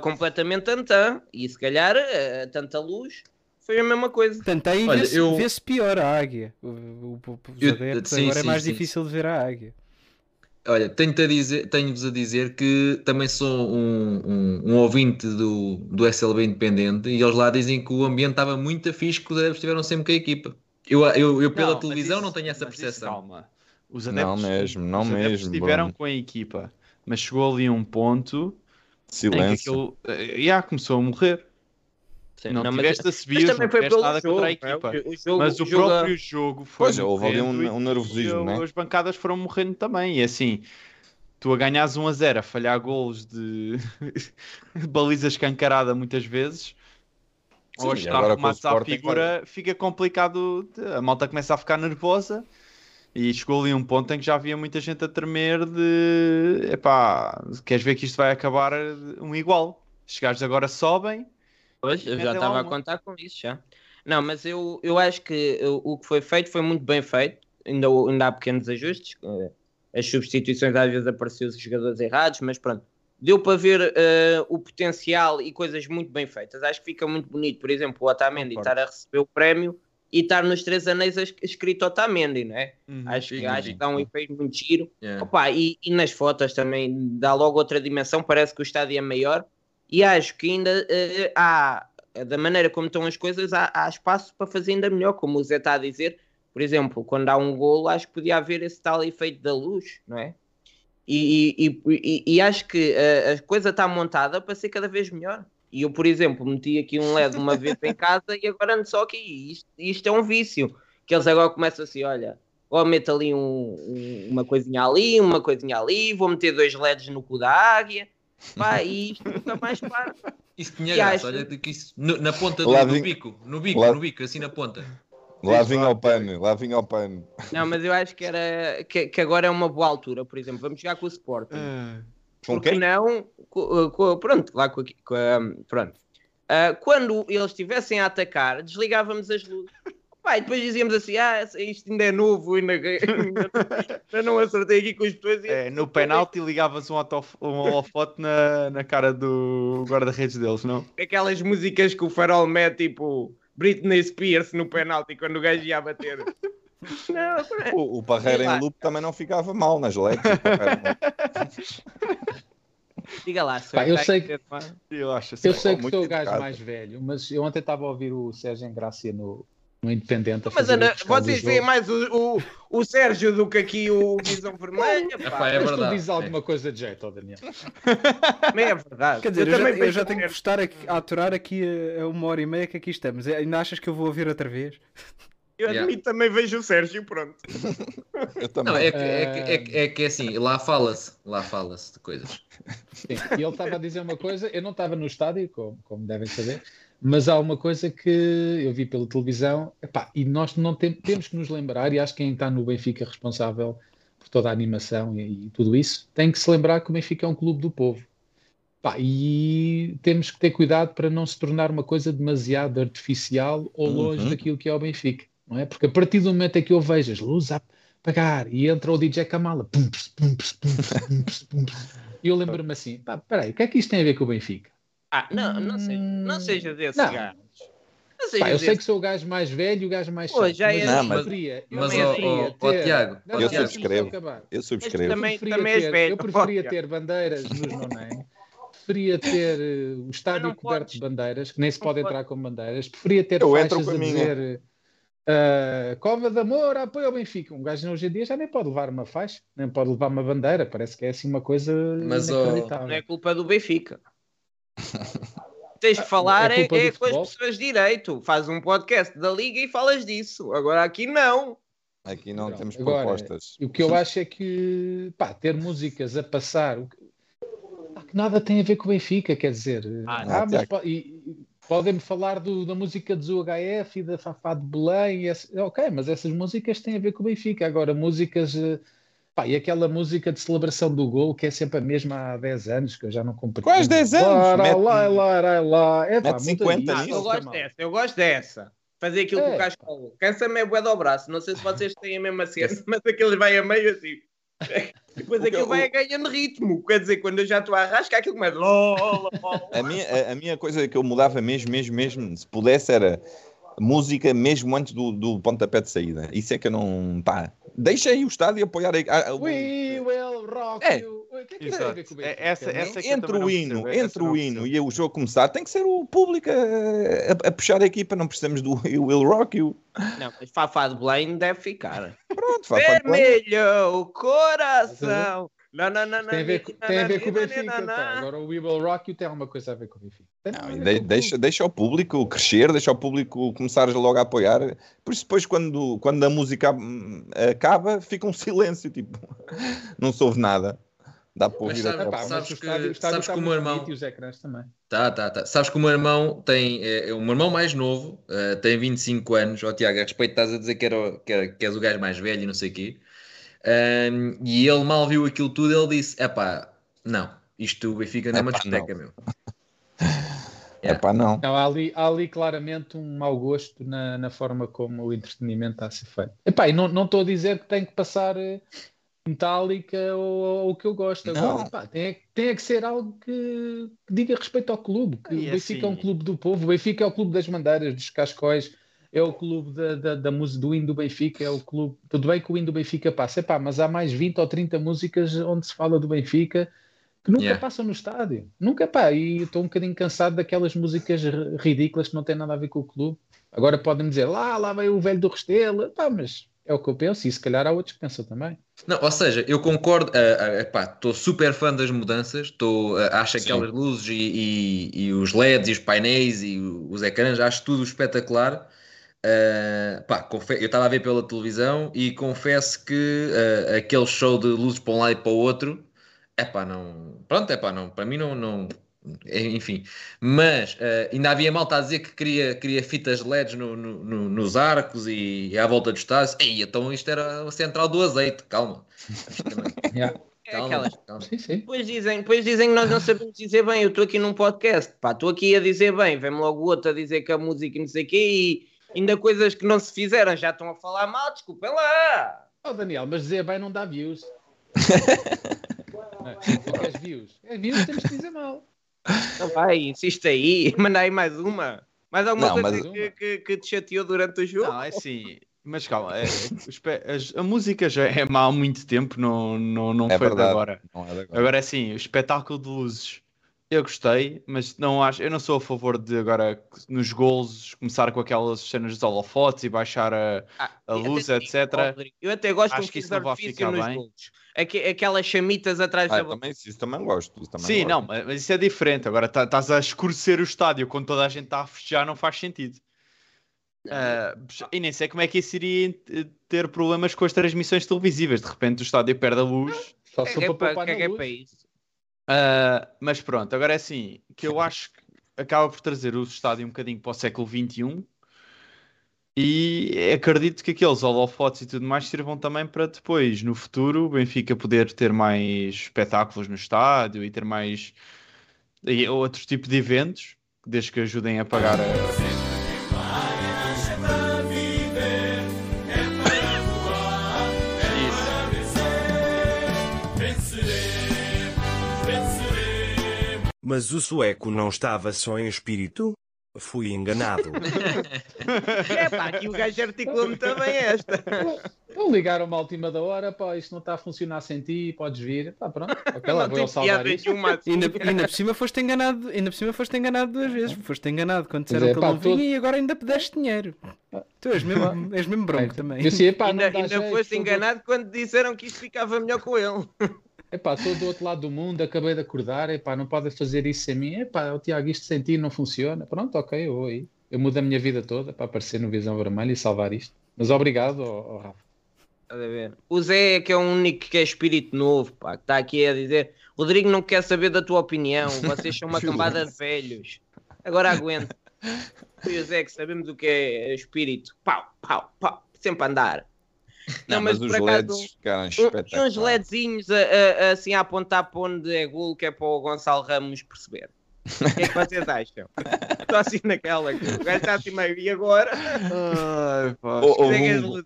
Speaker 7: completamente antã. E se calhar, eh, tanta luz, foi a mesma coisa.
Speaker 8: Portanto, aí
Speaker 6: Olha,
Speaker 8: vê-se
Speaker 6: eu-
Speaker 8: vê-se pior a águia. O, o, o- os
Speaker 6: Eu-
Speaker 8: adeptos
Speaker 6: sim,
Speaker 8: agora é
Speaker 6: sim,
Speaker 8: mais
Speaker 6: sim,
Speaker 8: difícil de ver a águia.
Speaker 6: Olha, tenho-te a dizer, tenho-vos a dizer que também sou um, um, um ouvinte do, do SLB Independente e eles lá dizem que o ambiente estava muito fixe, que os adeptos estiveram sempre com a equipa. Eu, eu, eu pela
Speaker 11: Não,
Speaker 6: televisão
Speaker 11: isso-
Speaker 6: não tenho essa
Speaker 11: isso,
Speaker 6: percepção.
Speaker 11: calma. Os
Speaker 9: Não
Speaker 11: adeptos,
Speaker 9: mesmo, não
Speaker 11: os adeptos
Speaker 9: mesmo,
Speaker 11: estiveram
Speaker 9: Bruno.
Speaker 11: com a equipa, mas chegou ali um ponto em que
Speaker 9: Silêncio.
Speaker 11: aquilo eh, já começou a morrer.
Speaker 7: Sim,
Speaker 11: não,
Speaker 7: não, mas-
Speaker 11: tiveste a
Speaker 7: Mas
Speaker 11: subir, não
Speaker 7: também foi pelo
Speaker 11: nada
Speaker 7: jogo,
Speaker 11: contra a
Speaker 7: não é?
Speaker 11: equipa.
Speaker 7: O jogo-
Speaker 11: mas o
Speaker 7: o jogo-
Speaker 11: próprio jogo foi
Speaker 9: Pois, houve ali um, um nervosismo,
Speaker 11: e
Speaker 9: né?
Speaker 11: as bancadas foram morrendo também. E assim, tu a ganhares 1 a 0, a falhar golos de *laughs* baliza escancarada muitas vezes,
Speaker 9: Sim,
Speaker 11: ou a estar
Speaker 9: com
Speaker 11: remates à figura, fica complicado. A malta começa a ficar nervosa. E chegou ali um ponto em que já havia muita gente a tremer de epá, queres ver que isto vai acabar um igual. Os gajos agora sobem.
Speaker 7: Pois, eu já estava a contar com isso já. Não, mas eu, eu acho que uh, o que foi feito foi muito bem feito. Ainda, ainda há pequenos ajustes. uh, As substituições às vezes apareciam os jogadores errados, mas pronto. Deu para ver uh, o potencial e coisas muito bem feitas. Acho que fica muito bonito, por exemplo, o Otamendi
Speaker 11: Concordo.
Speaker 7: estar a receber o prémio e estar nos três anéis es- escrito Otamendi, não é?
Speaker 11: Uhum.
Speaker 7: Acho, que,
Speaker 6: sim,
Speaker 7: acho
Speaker 6: sim.
Speaker 7: que dá um efeito muito giro.
Speaker 6: Yeah.
Speaker 7: Opa, e, e nas fotos também dá logo outra dimensão, parece que o estádio é maior e acho que ainda eh, há, da maneira como estão as coisas, há, há espaço para fazer ainda melhor, como o Zé está a dizer. Por exemplo, quando há um golo, acho que podia haver esse tal efeito da luz, não é? E, e- e- e- acho que eh, a coisa está montada para ser cada vez melhor. E eu, por exemplo, meti aqui um LED uma vez em casa e agora ando só aqui. Isto, isto é um vício. Que eles agora começam assim: olha, ou meto ali um- um- uma coisinha ali, uma coisinha ali, vou meter dois LEDs no cu da águia. Pá, e isto nunca mais para.
Speaker 6: Isso tinha graça,
Speaker 7: acho-
Speaker 6: olha que isso, no- na ponta do, do
Speaker 9: vim-
Speaker 6: bico, no bico,
Speaker 9: lá-
Speaker 6: no bico, assim na ponta.
Speaker 9: Lá vinha ao pano, lá vinha ao pano.
Speaker 7: Não, mas eu acho que, era, que, que agora é uma boa altura. Por exemplo, vamos jogar com o Sporting.
Speaker 9: Com
Speaker 7: Porque
Speaker 9: quem?
Speaker 7: não, co- co- pronto, lá com, a- com a- pronto. Ah, quando eles estivessem a atacar, desligávamos as luzes. Pá, e depois dizíamos assim: ah, isto ainda é novo, ainda, *laughs* ainda, não acertei aqui com os e-
Speaker 11: é, no penalti ligavas um, autof- um holofote na, na cara do guarda-redes deles, não?
Speaker 7: Aquelas músicas que o farol mete, tipo Britney Spears no penalti, quando o gajo ia bater. Não,
Speaker 9: O, o Parreira em loop também não ficava mal nas leques. Parreira *laughs*
Speaker 7: diga lá, se
Speaker 5: Pá, eu sei que-.
Speaker 11: Eu acho assim.
Speaker 5: Eu sei que sou o gajo mais velho, mas eu ontem estava a ouvir o Sérgio Engrácia no, no Independente. A
Speaker 7: Mas
Speaker 5: fazer
Speaker 7: Ana, vocês veem mais o, o, o Sérgio do que aqui o Visão *laughs* Vermelha.
Speaker 6: Epá,
Speaker 7: Pá,
Speaker 6: é
Speaker 5: Mas tu
Speaker 6: verdade.
Speaker 5: dizes alguma coisa de jeito, ó Daniel.
Speaker 7: também é verdade.
Speaker 8: Quer dizer, eu, já,
Speaker 7: também
Speaker 8: eu já tenho que
Speaker 7: que-
Speaker 8: estar aqui, a aturar aqui a, a uma hora e meia que aqui estamos. Ainda achas que eu vou ouvir outra vez?
Speaker 7: Eu
Speaker 6: Yeah.
Speaker 7: admito também vejo o Sérgio, pronto. *laughs*
Speaker 9: Eu também.
Speaker 6: Não, é que é, que, é, que, é que é assim, lá fala-se, lá fala-se de coisas.
Speaker 5: Sim, e ele estava a dizer uma coisa, eu não estava no estádio, como, como devem saber, mas há uma coisa que eu vi pela televisão, epá, e nós não tem- temos que nos lembrar, e acho que quem está no Benfica responsável por toda a animação e, e tudo isso, tem que se lembrar que o Benfica é um clube do povo. Pá, e temos que ter cuidado para não se tornar uma coisa demasiado artificial ou longe
Speaker 9: Uhum.
Speaker 5: daquilo que é o Benfica, não é? Porque a partir do momento em que eu vejo as luzes a apagar e entra o DJ Kamala, pum, pum, pum, pum, pum, e eu lembro-me assim, pá, peraí, o que é que isto tem a ver com o Benfica?
Speaker 7: Ah, não, não seja, não seja desse
Speaker 5: Não.
Speaker 7: gajo. Não
Speaker 5: Pá, eu sei que sou o gajo mais velho e o gajo mais
Speaker 7: Pô,
Speaker 5: chato,
Speaker 7: já é
Speaker 5: mas eu
Speaker 9: Não, mas-
Speaker 5: preferia, eu
Speaker 6: mas,
Speaker 5: preferia
Speaker 6: ó,
Speaker 5: ter-
Speaker 6: Tiago,
Speaker 5: Não,
Speaker 9: eu
Speaker 5: não,
Speaker 9: subscrevo. Eu
Speaker 5: Eu
Speaker 9: subscrevo.
Speaker 7: Também-
Speaker 5: preferia
Speaker 7: também és
Speaker 5: ter-
Speaker 7: velho,
Speaker 5: eu preferia ter bandeiras nos non preferia ter eh, o estádio coberto
Speaker 7: podes.
Speaker 5: de bandeiras, que nem se
Speaker 7: Não
Speaker 5: pode
Speaker 7: pode.
Speaker 5: entrar com bandeiras, preferia ter
Speaker 9: Eu
Speaker 5: faixas
Speaker 9: a
Speaker 5: a dizer eh, Cova de Amor, apoio ao Benfica. Um gajo hoje em dia já nem pode levar uma faixa, nem pode levar uma bandeira, parece que é assim uma coisa
Speaker 6: Mas,
Speaker 5: inacreditável.
Speaker 7: Não é culpa do Benfica. Tens de falar
Speaker 5: é
Speaker 7: é, é com as pessoas de direito. Faz um podcast da Liga e falas disso. Agora aqui não.
Speaker 9: Aqui não
Speaker 5: Pronto,
Speaker 9: temos
Speaker 5: agora,
Speaker 9: propostas.
Speaker 5: E o que eu *laughs* acho é que pá, ter músicas a passar o que- pá, que nada tem a ver com o Benfica, quer dizer,
Speaker 7: Ah,
Speaker 5: ah,
Speaker 9: não,
Speaker 5: mas e- e podem-me falar do- da música do UHF e da Fafá de Belém, e essa- ok, mas essas músicas têm a ver com o Benfica. Agora, músicas, eh, pá, e aquela música de celebração do gol que é sempre a mesma há 10 anos, que eu já não compreendo.
Speaker 9: Quais 10 anos?
Speaker 5: Lá,
Speaker 9: Mete-
Speaker 5: lá, lá, lá, lá. É, pá,
Speaker 9: mete
Speaker 5: muito
Speaker 9: 50
Speaker 5: isso,
Speaker 7: Ah,
Speaker 9: nisso.
Speaker 7: eu gosto dessa, eu gosto dessa. Fazer aquilo com
Speaker 5: É.
Speaker 7: o cascolo. Cansa-me é bué do braço. Não sei se vocês têm a mesma cena, mas aquele vai a meio assim. *laughs* Depois
Speaker 9: que-
Speaker 7: aquilo vai a ganhando ritmo. Quer dizer, quando eu já estou a arrascar, aquilo começa.
Speaker 9: A minha, a, a minha coisa que eu mudava mesmo, mesmo, mesmo, se pudesse, era música mesmo antes do, do pontapé de saída. Isso é que eu não. Pá, deixem o estádio apoiar. A, a, o-
Speaker 5: We will rock
Speaker 9: É.
Speaker 5: you. O que é que
Speaker 11: Exato.
Speaker 5: tem a ver com o
Speaker 11: É- essa- essa é
Speaker 9: entre o hino, entre o hino e o jogo começar, tem que ser o público a, a- a puxar a equipa. Não precisamos do We Will Rock You.
Speaker 7: Não, mas Fafá de Belém deve ficar.
Speaker 9: Pronto, do plano.
Speaker 7: Vermelho, coração. Não, não, não, não.
Speaker 5: Tem a ver, tem a ver com o Benfica. pá.
Speaker 7: não.
Speaker 5: Agora o We Will Rock You tem alguma coisa a ver com o Benfica.
Speaker 9: Não, de-
Speaker 5: com o
Speaker 9: deixa, deixa o público crescer, deixa o público começar logo a apoiar. Por isso, depois, quando, quando a música hum, acaba, fica um *laughs* silêncio. Tipo, não se ouve nada. Dá para ouvir
Speaker 6: sabe-
Speaker 5: mas
Speaker 6: Sabes
Speaker 5: o
Speaker 6: que-
Speaker 5: estádio,
Speaker 6: sabes que o meu irmão-
Speaker 5: e os ecrãs também.
Speaker 6: Tá, tá, tá. Sabes que o meu irmão tem. É, o meu irmão mais novo eh, tem 25 anos. Ó, Tiago, a respeito, estás a dizer que, era, que, era- que és o gajo mais velho e não sei o quê. Ahm, e ele mal viu aquilo tudo, ele disse: Epá, não, isto o Benfica não é uma discoteca, meu. *laughs*
Speaker 9: É pá, não.
Speaker 5: Não, há ali, há ali claramente um mau gosto na, na forma como o entretenimento está a ser feito. Epá, e não não estou a dizer que tem que passar eh, Metallica ou, ou o que eu gosto. Agora,
Speaker 9: Não.
Speaker 5: epá, tem, é que- tem é que ser algo que, que diga respeito ao clube. Que o Benfica é um
Speaker 11: assim-
Speaker 5: clube do povo, o Benfica é o clube das bandeiras, dos cascóis, é o clube da, da, da música do hino do Benfica, é o clube. Tudo bem que o hino do Benfica passa, epá, mas há mais 20 ou 30 músicas onde se fala do Benfica que nunca
Speaker 6: Yeah.
Speaker 5: passam no estádio. Nunca, pá, e estou um bocadinho cansado daquelas músicas ri- ridículas que não têm nada a ver com o clube. Agora podem dizer, lá, lá veio o velho do Restelo, pá, mas é o que eu penso, e se calhar há outros que pensam também.
Speaker 6: Não, ou seja, eu concordo, estou super fã das mudanças, tô, ah, acho
Speaker 9: Sim.
Speaker 6: aquelas luzes e, e- e os LEDs e os painéis e os ecrãs, acho tudo espetacular. Ah, pá, eu estava a ver pela televisão e confesso que ah, aquele show de luzes para um lado e para o outro, é pá, não. Pronto, é pá, não. Para mim não. não é, enfim, mas ah, ainda havia malta a dizer que queria, queria fitas LEDs no- no- no- nos arcos e, à volta do estádio. Ei, então isto era a central do azeite, calma. *laughs*
Speaker 7: É
Speaker 6: calma,
Speaker 7: aquelas-
Speaker 6: calma.
Speaker 5: Sim, sim.
Speaker 7: Depois dizem, depois dizem que nós não sabemos dizer bem. Eu estou aqui num podcast, pá, estou aqui a dizer bem. Vem-me logo o outro a dizer que a música e não sei o quê e ainda coisas que não se fizeram já estão a falar mal, desculpem lá.
Speaker 5: Oh, Daniel, mas dizer bem não dá views. *laughs* Não é? Queres views? É views, temos que dizer mal.
Speaker 7: Não vai, insiste aí, *laughs* manda aí mais uma. Mais alguma
Speaker 9: Não,
Speaker 7: coisa que, que, que te chateou durante o jogo?
Speaker 11: Não, é assim. Mas calma, é- *laughs* é- as- a música já é má há muito tempo, não, não, não
Speaker 9: É
Speaker 11: foi de
Speaker 9: verdade.
Speaker 11: agora.
Speaker 9: Não é agora.
Speaker 11: Agora é assim, o espetáculo de luzes. Eu gostei, mas não acho, eu não sou a favor de agora nos gols começar com aquelas cenas dos holofotes e baixar a,
Speaker 7: Ah,
Speaker 11: a luz,
Speaker 7: digo,
Speaker 11: etc.
Speaker 7: ó, Rodrigo, Eu até gosto
Speaker 11: Acho
Speaker 7: de
Speaker 11: que isso
Speaker 7: de
Speaker 11: não vai ficar
Speaker 7: nos
Speaker 11: bem.
Speaker 7: gols. Aque- Aquelas chamitas atrás
Speaker 9: Ah,
Speaker 7: da
Speaker 9: eu também, isso também gosto. Isso também
Speaker 11: Sim,
Speaker 9: gosto.
Speaker 11: não, mas mas isso é diferente. Agora tá- estás a escurecer o estádio quando toda a gente está a festejar, não faz sentido. Ah, e nem sei como é que isso iria eh, ter problemas com as transmissões televisivas. De repente o estádio perde a luz.
Speaker 5: Só
Speaker 7: Que
Speaker 5: se
Speaker 7: é
Speaker 5: para na
Speaker 7: é
Speaker 5: luz.
Speaker 7: para isso?
Speaker 11: Ah, mas pronto, agora é assim, que eu acho que acaba por trazer o estádio um bocadinho para o século XXI e acredito que aqueles holofotes e tudo mais sirvam também para depois, no futuro, o Benfica poder ter mais espetáculos no estádio e ter mais e outros tipos de eventos, desde que ajudem a pagar a...
Speaker 10: Mas o sueco não estava só em espírito? Fui enganado. *laughs*
Speaker 7: É pá, aqui o gajo articulou-me também esta.
Speaker 5: Não ligaram-me à última da hora, pá, isto não está a funcionar sem ti, podes vir. Pá, pronto,
Speaker 7: Não
Speaker 5: vou salvar isto.
Speaker 8: Ainda, ainda por cima foste enganado, ainda por cima foste enganado duas vezes. Foste enganado quando disseram
Speaker 5: é,
Speaker 8: que ele não vinha e agora ainda pedeste dinheiro. Tu és mesmo, és mesmo bronco também.
Speaker 5: Eu sei, pá,
Speaker 7: Ainda, ainda
Speaker 5: jeito,
Speaker 7: foste enganado quando disseram que isto ficava melhor com ele.
Speaker 5: Epá, estou do outro lado do mundo, acabei de acordar, epá, não podem fazer isso sem mim. Epá, o Tiago, isto sem ti não funciona. Pronto, ok, eu vou aí. Eu mudo a minha vida toda para aparecer no Visão Vermelha e salvar isto. Mas obrigado, ó- ó Rafa.
Speaker 7: A? O Zé é que é o único que é espírito novo, pá, que está aqui a dizer: Rodrigo não quer saber da tua opinião, vocês são uma *laughs* cambada de velhos. Agora aguenta. *laughs* Eu e o Zé que sabemos o que é espírito. Pau, pau, pau, sempre a andar.
Speaker 9: Não, mas, os
Speaker 7: por acaso,
Speaker 9: LEDs ficaram espetaculares.
Speaker 7: uns LEDzinhos a, a- a- assim a apontar para onde é golo, que é para o Gonçalo Ramos perceber. O que é que vocês acham? *laughs* Estou assim naquela, que o gajo está assim meio, e agora?
Speaker 11: Ai, pá.
Speaker 9: Houve um,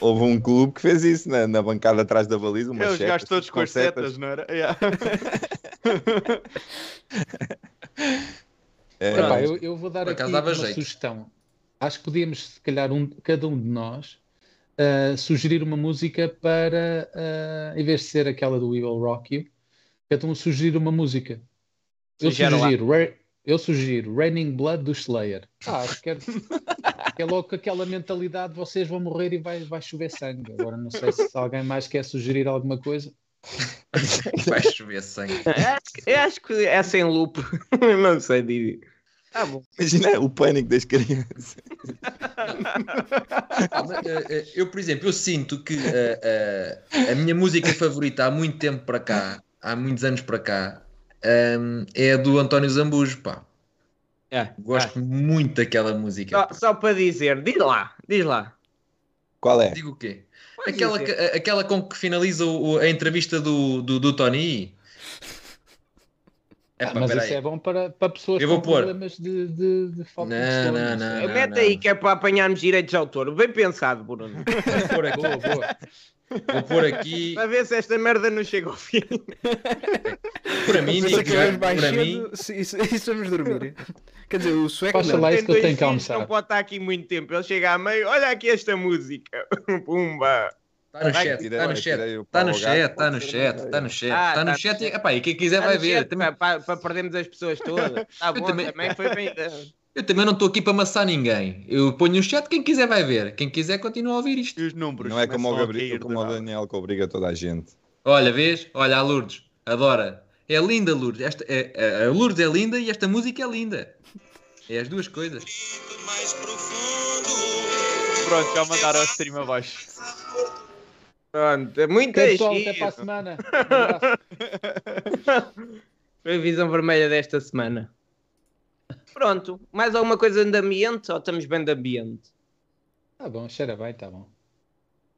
Speaker 9: houve um clube que fez isso na, na bancada atrás da baliza.
Speaker 11: É,
Speaker 9: Umas
Speaker 11: os gajos todos com as setas, não era? Yeah. *laughs*
Speaker 9: É,
Speaker 5: eu, eu vou dar aqui uma
Speaker 6: jeito.
Speaker 5: sugestão. acho que podíamos, se calhar, um, cada um de nós, uh, sugerir uma música para, uh, em vez de ser aquela do We Will Rock You, um sugerir uma música. Eu sugiro, Ra- eu sugiro Raining Blood do Slayer. Ah, acho que é, que é logo com aquela mentalidade, vocês vão morrer e vai, vai chover sangue. Agora não sei se alguém mais quer sugerir alguma coisa.
Speaker 6: Vai chover sangue.
Speaker 7: Eu acho que- eu acho que é sem loop. *laughs* não sei, Didi. Tá bom.
Speaker 9: Imagina o pânico das crianças. *laughs*
Speaker 6: Ah, eh, eh, eu, por exemplo, eu sinto que eh, eh, a minha música favorita há muito tempo para cá, há muitos anos para cá, ehm, é a do António Zambujo, pá.
Speaker 7: É,
Speaker 6: Gosto muito daquela música.
Speaker 7: Só, só para dizer, diz lá, diz lá.
Speaker 9: Qual é?
Speaker 6: Digo o quê?
Speaker 7: Pode
Speaker 6: Aquela, que- a- aquela com que finaliza o- a entrevista do, do, do Tony. É
Speaker 5: Ah, mas
Speaker 6: peraí.
Speaker 5: isso é bom para, para pessoas
Speaker 6: Eu vou
Speaker 5: com
Speaker 6: pôr.
Speaker 5: problemas de, de, de falta de
Speaker 6: Não,
Speaker 5: sono.
Speaker 6: não, não, não.
Speaker 7: Mete aí que é para apanharmos direitos de autor. Bem pensado, Bruno.
Speaker 6: Vou pôr aqui,
Speaker 5: Boa, boa.
Speaker 6: vou pôr aqui
Speaker 7: para ver se esta merda não chega ao fim.
Speaker 6: para mim, digo já,
Speaker 8: mais
Speaker 6: para
Speaker 8: cedo,
Speaker 6: mim,
Speaker 8: se- isso, *laughs* isso vamos dormir. Quer dizer, o sueco
Speaker 5: Faça
Speaker 8: não.
Speaker 5: lá
Speaker 7: Tem
Speaker 5: isso que eu tenho que almoçar.
Speaker 7: Não pode estar aqui muito tempo. Ele chega a meio, olha aqui esta música. *laughs* Pumba.
Speaker 6: Está no chat, está no chat,
Speaker 9: o
Speaker 6: está no
Speaker 9: pau ao
Speaker 6: chat, está no chat, está no chat,
Speaker 7: Ah,
Speaker 6: está
Speaker 7: tá
Speaker 6: no
Speaker 7: no
Speaker 6: chat, e- epá, e quem quiser
Speaker 7: Tá
Speaker 6: vai
Speaker 7: no
Speaker 6: ver.
Speaker 7: Para, perdermos as pessoas todas. *laughs* Tá bom,
Speaker 6: também-
Speaker 7: foi bem.
Speaker 6: Eu também não estou aqui para amassar ninguém. Eu ponho no chat, quem quiser vai ver. Quem quiser continua a ouvir isto.
Speaker 11: E os números
Speaker 9: Não é como o, Gabriel, como o. Daniel que obriga toda a gente.
Speaker 6: Olha, vês? Olha a Lourdes. Adora. É linda, Lourdes. Esta, é, a Lourdes é linda e esta música é linda. É as duas coisas.
Speaker 11: Pronto, já mandaram o stream abaixo.
Speaker 7: Pronto, é muito
Speaker 5: pessoal,
Speaker 7: giro.
Speaker 5: até para a semana. Um abraço. *laughs*
Speaker 7: Foi a visão vermelha desta semana. Pronto, mais alguma coisa de ambiente ou estamos bem de ambiente?
Speaker 5: Tá bom, cheira bem, tá bom.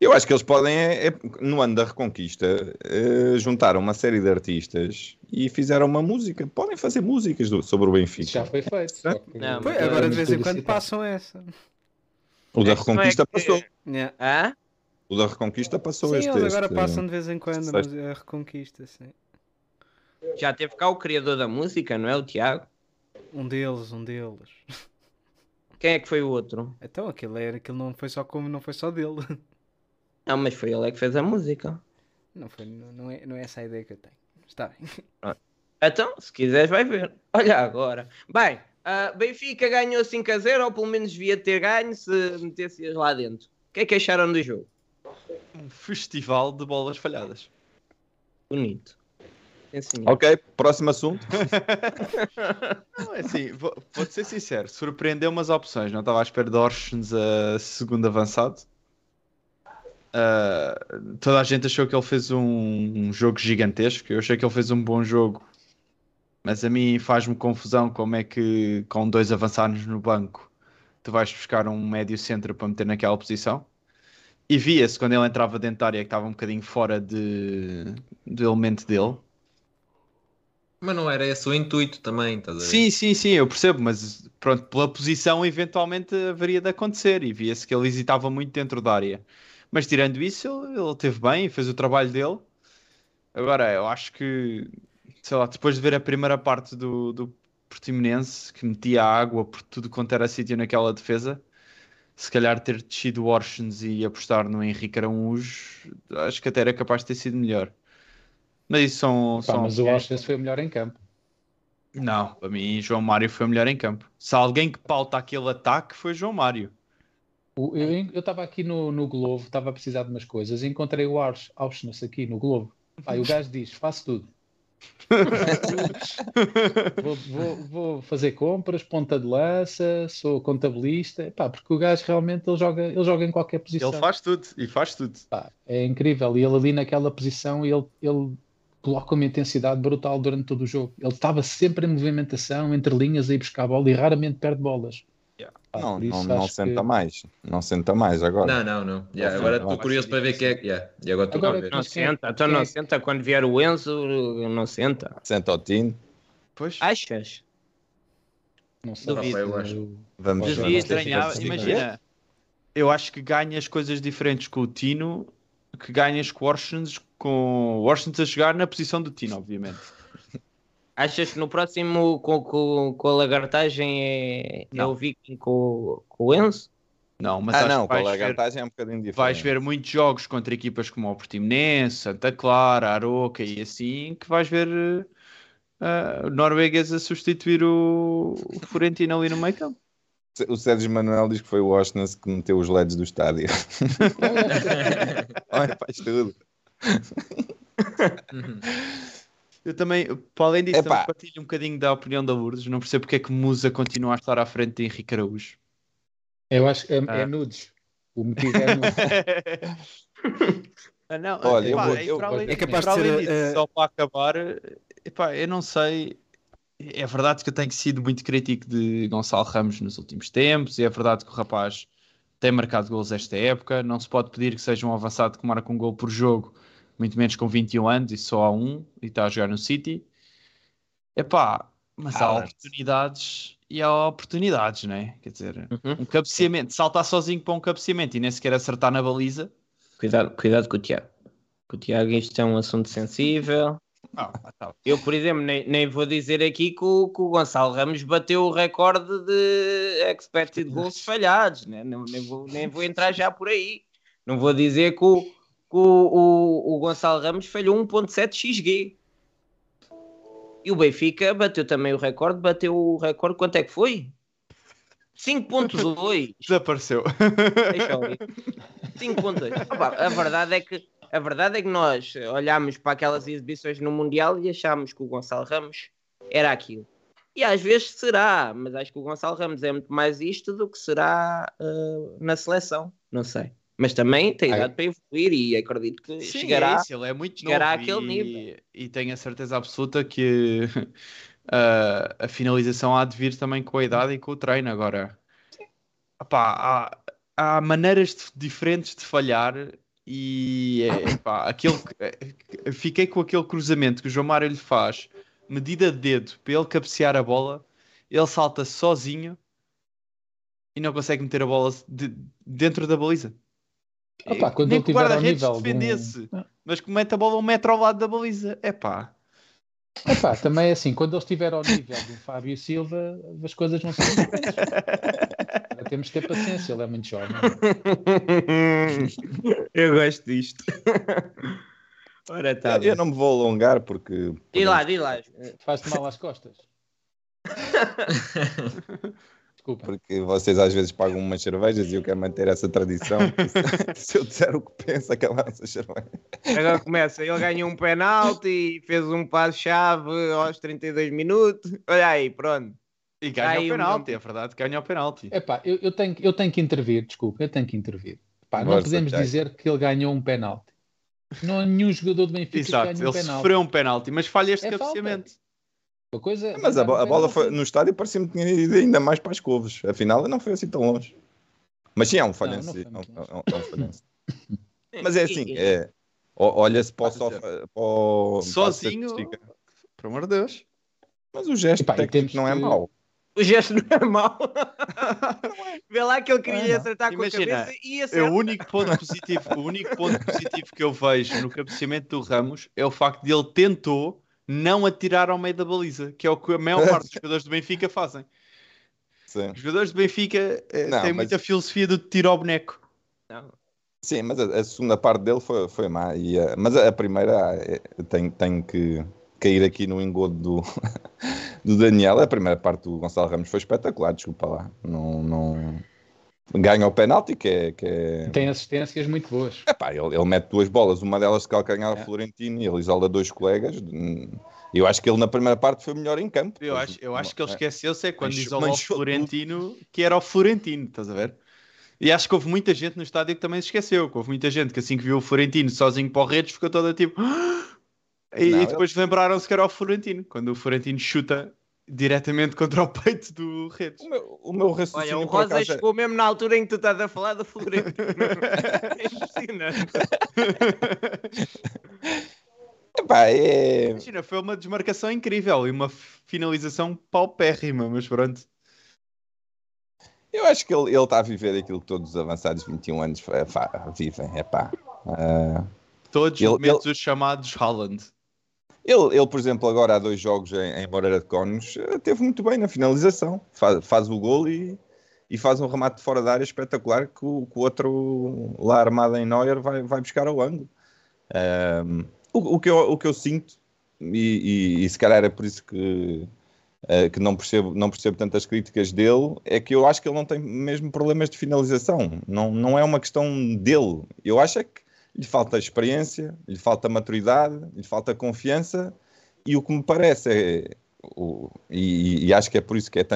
Speaker 9: Eu acho que eles podem, é, é, no ano da Reconquista, eh, juntar uma série de artistas e fizeram uma música. Podem fazer músicas do- sobre o
Speaker 5: Isso
Speaker 9: Benfica.
Speaker 5: já foi feito.
Speaker 7: Não, mas
Speaker 8: agora de vez em quando passam essa.
Speaker 9: O da
Speaker 7: É não é
Speaker 9: Reconquista
Speaker 7: que-
Speaker 9: passou.
Speaker 8: Yeah.
Speaker 7: Hã?
Speaker 9: O da Reconquista passou
Speaker 8: Sim,
Speaker 9: este.
Speaker 8: eles agora
Speaker 9: este-
Speaker 8: passam de vez em quando mas a reconquista, sim.
Speaker 7: Já teve cá o criador da música, não é? O Tiago?
Speaker 8: Um deles, um deles.
Speaker 7: Quem é que foi o outro?
Speaker 8: Então aquilo, era, aquilo não foi só como não foi só dele.
Speaker 7: Não, mas foi ele é que fez a música.
Speaker 8: Não, foi, não, não é, não é essa a ideia que eu tenho. Está bem.
Speaker 7: Então, se quiseres, vai ver. Olha agora. Bem, ah, Benfica ganhou 5 a 0, ou pelo menos devia ter ganho se metesse lá dentro. O que é que acharam do jogo?
Speaker 11: Um festival de bolas falhadas.
Speaker 7: Bonito. Sim, senhor.
Speaker 9: Ok, próximo assunto. *laughs*
Speaker 11: Não, é assim, vou, vou ser sincero, surpreendeu-me as opções. Não estava à espera de Orsens a segundo avançado. Ah, toda a gente achou que ele fez um, um jogo gigantesco. Eu achei que ele fez um bom jogo, mas a mim faz-me confusão como é que com dois avançados no banco tu vais buscar um médio centro para meter naquela posição. E via-se quando ele entrava dentro da área que estava um bocadinho fora de, do elemento dele.
Speaker 6: Mas não era esse o intuito também, estás a ver?
Speaker 11: Sim, sim, sim, eu percebo, mas pronto, pela posição eventualmente haveria de acontecer e via-se que ele hesitava muito dentro da área. Mas tirando isso, ele, ele teve bem, fez o trabalho dele. Agora, eu acho que, sei lá, depois de ver a primeira parte do, do Portimonense, que metia água por tudo quanto era sítio naquela defesa, se calhar ter descido o Orsens e apostar no Henrique Araújo, acho que até era capaz de ter sido melhor. Mas isso são.
Speaker 5: Pá,
Speaker 11: são
Speaker 5: mas o. Auschwitz foi o melhor em campo.
Speaker 11: Não, para mim João Mário foi o melhor em campo. Se há alguém que pauta aquele ataque foi João Mário.
Speaker 5: Eu estava aqui no, no Globo, estava a precisar de umas coisas encontrei o Auschwitz aqui no Globo. E o gajo diz: faço tudo. *laughs* vou, vou- vou fazer compras, ponta de lança, sou contabilista. Pá, porque o gajo realmente ele joga, ele joga em qualquer posição.
Speaker 11: Ele faz tudo e faz tudo.
Speaker 5: Pá, é incrível. E ele ali naquela posição, ele, ele coloca uma intensidade brutal durante todo o jogo. Ele estava sempre em movimentação, entre linhas, a ir buscar a bola e raramente perde bolas.
Speaker 9: Não,
Speaker 5: por isso
Speaker 9: não, não
Speaker 5: acho
Speaker 9: senta
Speaker 5: que-
Speaker 9: mais. Não senta mais agora.
Speaker 6: Não, não, não. Yeah,
Speaker 9: Não,
Speaker 6: agora
Speaker 9: não,
Speaker 6: estou curioso para ver quem é que. Yeah. E agora estou
Speaker 5: Agora,
Speaker 6: a ver.
Speaker 7: Não
Speaker 5: é-
Speaker 7: senta, então não
Speaker 5: é-
Speaker 7: senta. Quando vier o Enzo, não senta.
Speaker 9: Senta o Tino.
Speaker 11: Pois.
Speaker 7: Achas?
Speaker 5: Não sei.
Speaker 7: Duvido.
Speaker 6: eu acho.
Speaker 9: Vamos
Speaker 5: Devia não
Speaker 11: estranhar, imagina. Eu acho que ganhas coisas diferentes com o Tino que ganhas com o Orsens, com o Orsens a jogar na posição do Tino, obviamente.
Speaker 7: Achas que no próximo com, com, com a lagartagem é, é o Viking com, com o Enzo?
Speaker 11: Não, mas
Speaker 9: ah, não, com a
Speaker 11: vais ver,
Speaker 9: lagartagem é um bocadinho diferente.
Speaker 11: vais ver muitos jogos contra equipas como o Portimonense, Santa Clara, Aroca e assim, que vais ver uh, norueguês a substituir o, o Florentino ali no meio campo.
Speaker 9: O Sérgio Manuel diz que foi o Oshness que meteu os LEDs do estádio. *laughs* Olha, faz tudo.
Speaker 11: Eu também, para além disso,
Speaker 9: Epá.
Speaker 11: também partilho um bocadinho da opinião da Lourdes. Não percebo porque é que Musa continua a estar à frente de Henrique Araújo.
Speaker 5: Eu acho que é,
Speaker 11: Ah.
Speaker 5: é nudes. O motivo é nudes. *laughs*
Speaker 11: Ah, não,
Speaker 9: Olha, eu
Speaker 11: epá,
Speaker 9: vou- eu-
Speaker 11: além-
Speaker 8: É capaz de ser,
Speaker 11: disso,
Speaker 8: eh,
Speaker 11: Só para acabar, epá, eu não sei. É verdade que eu tenho sido muito crítico de Gonçalo Ramos nos últimos tempos, e é verdade que o rapaz tem marcado gols esta época. Não se pode pedir que seja um avançado que marca um gol por jogo, muito menos com 21 anos e só há um, e está a jogar no City. Epá, mas há
Speaker 7: Haaland.
Speaker 11: oportunidades e há oportunidades, né? Quer dizer,
Speaker 7: Uhum.
Speaker 11: um cabeceamento, saltar sozinho para um cabeceamento e nem sequer acertar na baliza.
Speaker 7: Cuidado, cuidado com o Tiago. Com o Tiago isto é um assunto sensível.
Speaker 11: Ah, tá.
Speaker 7: Eu, por exemplo, nem, nem vou dizer aqui que o, que o Gonçalo Ramos bateu o recorde de expected goals *laughs* falhados, né? não, nem, vou, nem vou entrar já por aí. Não vou dizer que o, que o, o, o Gonçalo Ramos falhou 1.7 XG. E o Benfica bateu também o recorde, bateu o recorde, quanto é que foi? 5.2. *laughs*
Speaker 11: Desapareceu.
Speaker 7: Deixa eu ver. 5.2. Opa, A verdade é que a verdade é que nós olhámos para aquelas exibições no Mundial e achámos que o Gonçalo Ramos era aquilo. E às vezes será, mas acho que o Gonçalo Ramos é muito mais isto do que será uh, na seleção. Não sei. Mas também tem idade para evoluir e acredito que
Speaker 11: Sim,
Speaker 7: chegará.
Speaker 11: é isso, ele é muito
Speaker 7: chegará
Speaker 11: novo
Speaker 7: àquele
Speaker 11: e,
Speaker 7: nível.
Speaker 11: e tenho a certeza absoluta que *laughs* ah, a finalização há de vir também com a idade e com o treino. Agora, opá, há, há maneiras de- diferentes de falhar e é, pá, aquele, que- fiquei com aquele cruzamento que o João Mário lhe faz, medida de dedo para ele cabecear a bola, ele salta sozinho e não consegue meter a bola de- dentro da baliza.
Speaker 5: Opa, quando
Speaker 11: Nem
Speaker 5: ele
Speaker 11: que o
Speaker 5: tiver ao
Speaker 11: guarda-redes
Speaker 5: nível de um-
Speaker 11: defendesse, mas que mete a bola um metro ao lado da baliza. É pá.
Speaker 5: Epá, também é assim, quando ele estiver ao nível do Fábio Silva, as coisas não são Temos que ter paciência, ele é muito jovem. *laughs*
Speaker 7: Eu gosto disto. Ora, tá.
Speaker 9: Eu não me vou alongar porque.
Speaker 7: Diz lá, diz lá.
Speaker 5: Faz-te mal às costas. *laughs* Desculpa.
Speaker 9: Porque vocês às vezes pagam umas cervejas e eu quero manter essa tradição. *laughs* Se eu disser o que penso, acabaram-se as cervejas.
Speaker 7: Agora começa, ele ganhou um penalti e fez um passo-chave aos 32 minutos. Olha aí, pronto.
Speaker 11: E ganha
Speaker 7: Aí
Speaker 11: o
Speaker 7: um
Speaker 11: penalti,
Speaker 7: nome.
Speaker 11: é verdade, ganha o penalti.
Speaker 5: Epá, eu, eu, tenho, eu tenho que intervir, desculpa, eu tenho que intervir. Epá, não podemos dizer que ele ganhou um penalti. Não há nenhum jogador do Benfica que
Speaker 11: Exato,
Speaker 5: ganhe
Speaker 11: ele
Speaker 5: um penalti.
Speaker 11: sofreu um penalti, mas falha este
Speaker 5: É
Speaker 11: cabeceamento.
Speaker 5: Uma coisa,
Speaker 9: Mas a, bo- a bola foi, no estádio parecia-me que tinha ido ainda mais para as couves. Afinal, não foi assim tão longe. Mas sim, é um falhanço.
Speaker 5: não
Speaker 9: sim, é um- é um- é um falhanço. *laughs* Mas é assim, é, olha-se para. Para o, a
Speaker 11: Sozinho, por amor de Deus.
Speaker 9: Mas o gesto
Speaker 5: Epá,
Speaker 9: técnico não é
Speaker 5: que-
Speaker 9: mau.
Speaker 7: O gesto não é mau. *laughs* Vê lá que ele queria
Speaker 5: Ah, não.
Speaker 7: acertar com a
Speaker 11: Imagina,
Speaker 7: cabeça e
Speaker 11: É
Speaker 7: acerta.
Speaker 11: o único ponto positivo, o único ponto positivo que eu vejo no cabeceamento do Ramos é o facto de ele tentou não atirar ao meio da baliza, que é o que a maior parte dos *laughs* jogadores do Benfica fazem.
Speaker 9: Sim.
Speaker 11: Os jogadores do Benfica eh,
Speaker 9: Não,
Speaker 11: têm
Speaker 9: mas-
Speaker 11: muita filosofia do tiro ao boneco.
Speaker 7: Não.
Speaker 9: Sim, mas a, a segunda parte dele foi, foi má. E, a- mas a, a primeira eh, tem, tem que cair aqui no engodo do, *laughs* do Daniel. A primeira parte do Gonçalo Ramos foi espetacular, desculpa lá. Não, não... Ganha o penalti, que é. Que é...
Speaker 5: Tem assistências muito boas.
Speaker 9: Epá, ele, ele mete duas bolas, uma delas de calcanhar ao
Speaker 5: É.
Speaker 9: Florentino e ele isola dois colegas. Eu acho que ele na primeira parte foi o melhor em campo.
Speaker 11: Eu acho, eu acho que ele
Speaker 9: É.
Speaker 11: esqueceu-se é quando isolou o Florentino, que era o Florentino, estás a ver? E acho que houve muita gente no estádio que também se esqueceu. Que houve muita gente que assim que viu o Florentino sozinho para o Redes ficou toda tipo. E,
Speaker 9: Não,
Speaker 11: e depois lembraram-se que era o Florentino, quando o Florentino chuta diretamente contra o peito do Redes.
Speaker 9: O meu, o meu raciocínio
Speaker 7: Olha, o Rosa
Speaker 9: acaso é-
Speaker 7: chegou mesmo na altura em que tu estás a falar do Florentino. é impressionante.
Speaker 9: Epá, é...
Speaker 11: Imagina, foi uma desmarcação incrível e uma finalização paupérrima, mas pronto.
Speaker 9: Eu acho que ele ele está a viver aquilo que todos os avançados de 21 anos fa- vivem. Epá. Ah,
Speaker 11: Todos
Speaker 9: Ele-
Speaker 11: menos os chamados Haaland.
Speaker 9: Ele, ele, por exemplo, agora há dois jogos em, em Moreira de Cónegos, eh, teve muito bem na finalização. Faz, faz o gol e, e faz um remate fora da área espetacular que o, que o outro lá armado em Neuer vai, vai buscar ao ângulo. Um, o, o, que eu, o que eu sinto, e, e, e se calhar é por isso que, uh, que não, percebo, não percebo tantas críticas dele, é que eu acho que ele não tem mesmo problemas de finalização. Não, não é uma questão dele. Eu acho é que lhe falta experiência, lhe falta maturidade, lhe falta confiança, e o que me parece é, o, e, e, acho que é por isso que é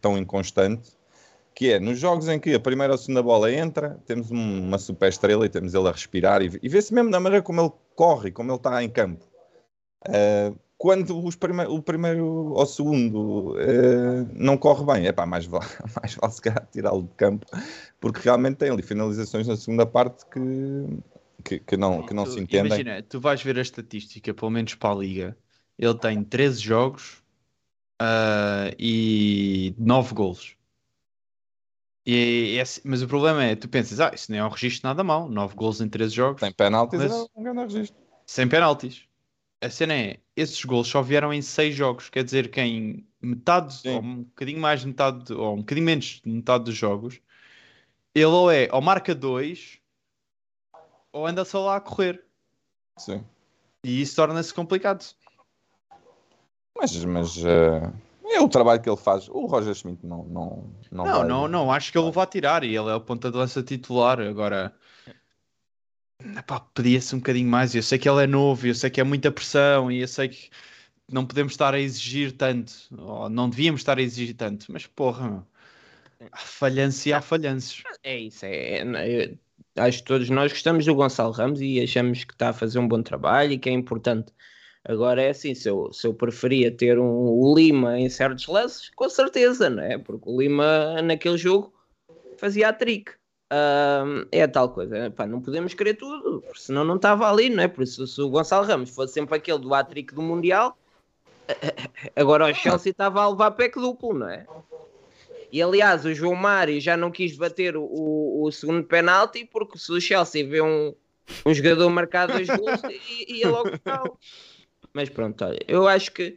Speaker 9: tão inconstante, que é nos jogos em que a primeira ou segunda bola entra, temos uma super estrela e temos ele a respirar e, e vê-se mesmo na maneira como ele corre, como ele está em campo. Uh, quando prime o primeiro ou segundo uh, não corre bem, é pá, mais vale, *laughs* mais vale se calhar tirá-lo de campo, porque realmente tem ali finalizações na segunda parte que, que, que não, que não
Speaker 11: tu,
Speaker 9: se entendem.
Speaker 11: Imagina, tu vais ver a estatística, pelo menos para a Liga, ele tem 13 jogos uh, e 9 golos. E, e, mas o problema é, tu pensas, ah, isso nem é um registro nada mau, 9 golos em 13 jogos.
Speaker 9: Sem penaltis
Speaker 11: mas...
Speaker 9: é um grande registro.
Speaker 11: Sem penaltis. A cena é, esses golos só vieram em 6 jogos, quer dizer que em metade, Sim. ou um bocadinho mais de metade, ou um bocadinho menos de metade dos jogos, ele ou é, ou marca 2, ou anda só lá a correr.
Speaker 9: Sim.
Speaker 11: E isso torna-se complicado.
Speaker 9: Mas, mas uh, é o trabalho que ele faz. O Roger Schmidt não. Não,
Speaker 11: não, não, vai... não, não, acho que ele vai tirar e ele é o ponta de lança titular. Agora, pedia-se um bocadinho mais. Eu sei que ele é novo, eu sei que é muita pressão e eu sei que não podemos estar a exigir tanto, ou não devíamos estar a exigir tanto, mas porra, meu. Há falhanços e há falhanços.
Speaker 7: É isso, é, é, acho que todos nós gostamos do Gonçalo Ramos e achamos que está a fazer um bom trabalho e que é importante. Agora é assim, se eu, se eu preferia ter um, o Lima em certos lances, com certeza, não é? Porque o Lima naquele jogo fazia a trick. É a tal coisa, Pá, não podemos querer tudo, senão não estava ali, não é? Por isso, se o Gonçalo Ramos fosse sempre aquele do hat-trick do Mundial, *coughs* agora o Chelsea estava a levar pack duplo, não é? E aliás, o João Mário já não quis bater o, o, o segundo penalti porque se o Chelsea vê um, um jogador marcar dois gols, ia *laughs* logo tal. Mas pronto, olha, eu acho que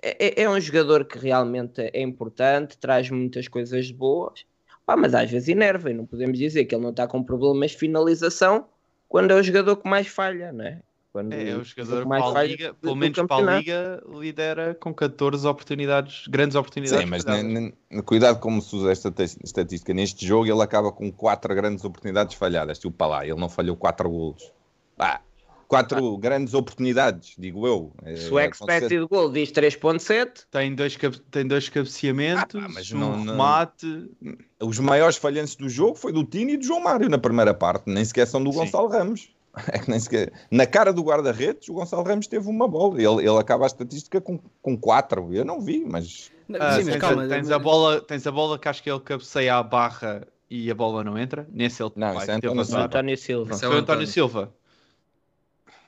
Speaker 7: é, é, um jogador que realmente é importante, traz muitas coisas boas, Pá, mas às vezes enerva e não podemos dizer que ele não está com problemas de finalização quando é o jogador que mais falha, não é? Quando
Speaker 11: é, é o jogador que mais para a Liga, pelo menos para a Liga, lidera com 14 oportunidades, grandes oportunidades.
Speaker 9: Sim, mas nem, nem, cuidado como se usa esta estatística. Neste jogo ele acaba com 4 grandes oportunidades falhadas. Tipo, para lá, ele não falhou 4 golos. Ah, 4 ah. grandes oportunidades, digo eu.
Speaker 7: Se o expected de gol diz 3.7.
Speaker 11: Tem dois, tem dois cabeceamentos, ah, mas um não, remate.
Speaker 9: Os maiores falhantes do jogo foi do Tino e do João Mário na primeira parte. Nem sequer são do Sim. Gonçalo Ramos. *laughs* É que nem sequer... Na cara do guarda-redes, o Gonçalo Ramos teve uma bola. Ele, ele acaba a estatística com, com quatro. Eu não vi, mas.
Speaker 11: Ah, sim, mas calma, tens, a bola, tens a bola que acho que ele cabeceia à barra e a bola não entra. Nesse ele
Speaker 9: não,
Speaker 7: vai,
Speaker 9: é António, Silva.
Speaker 7: António Silva.
Speaker 11: Foi o António Silva.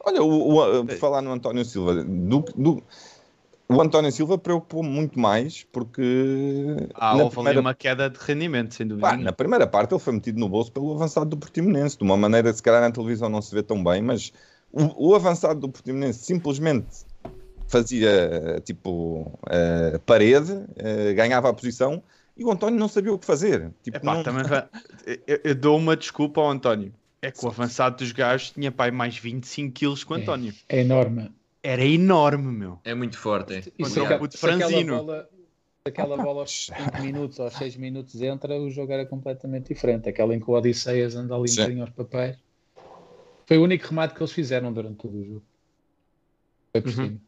Speaker 9: Olha, o, o, por falar no António Silva, do, do, o António Silva preocupou muito mais porque.
Speaker 11: Ah, houve primeira... uma queda de rendimento, sem dúvida.
Speaker 9: Pá, na primeira parte ele foi metido no bolso pelo avançado do Portimonense, de uma maneira que se calhar na televisão não se vê tão bem, mas o, o avançado do Portimonense simplesmente fazia tipo uh, parede, uh, ganhava a posição e o António não sabia o que fazer. Tipo,
Speaker 11: Epá,
Speaker 9: não...
Speaker 11: também *laughs* eu, eu, dou uma desculpa ao António. É que o avançado dos gajos tinha pai mais 25 quilos que o António.
Speaker 5: É, é enorme
Speaker 11: era enorme, meu.
Speaker 6: É muito forte. É.
Speaker 5: Isso é o franzino. Bola, se aquela bola aos 5 minutos ou 6 minutos entra, o jogo era completamente diferente. Aquela em que o Odisseias anda ali um bocadinho aos papéis. Foi o único remate que eles fizeram durante todo o jogo. Foi por uhum. cima.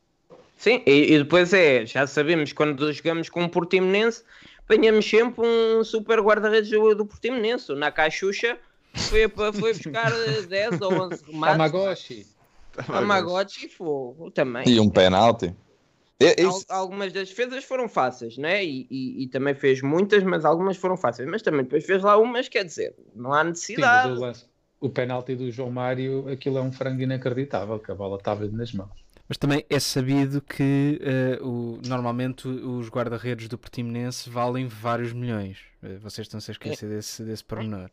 Speaker 7: Sim, e, e, depois é, já sabemos, quando jogamos com o Portimonense, apanhamos sempre um super guarda-redes do, do Portimonense. Na Caixuxa foi, foi buscar 10 ou 11 *laughs* remates.
Speaker 5: Tamagotchi.
Speaker 7: Tamagotchi e fogo também.
Speaker 9: E um penalti.
Speaker 7: É, é algumas das defesas foram fáceis, né? E, e, e, também fez muitas, mas algumas foram fáceis. Mas também depois fez lá umas, quer dizer, não há necessidade.
Speaker 5: Sim, o, o penalti do João Mário, aquilo é um frango inacreditável, que a bola estava nas mãos.
Speaker 8: Mas também é sabido que uh, o, normalmente os guarda-redes do Portimonense valem vários milhões. Uh, vocês estão-se a esquecer é. desse, desse pormenor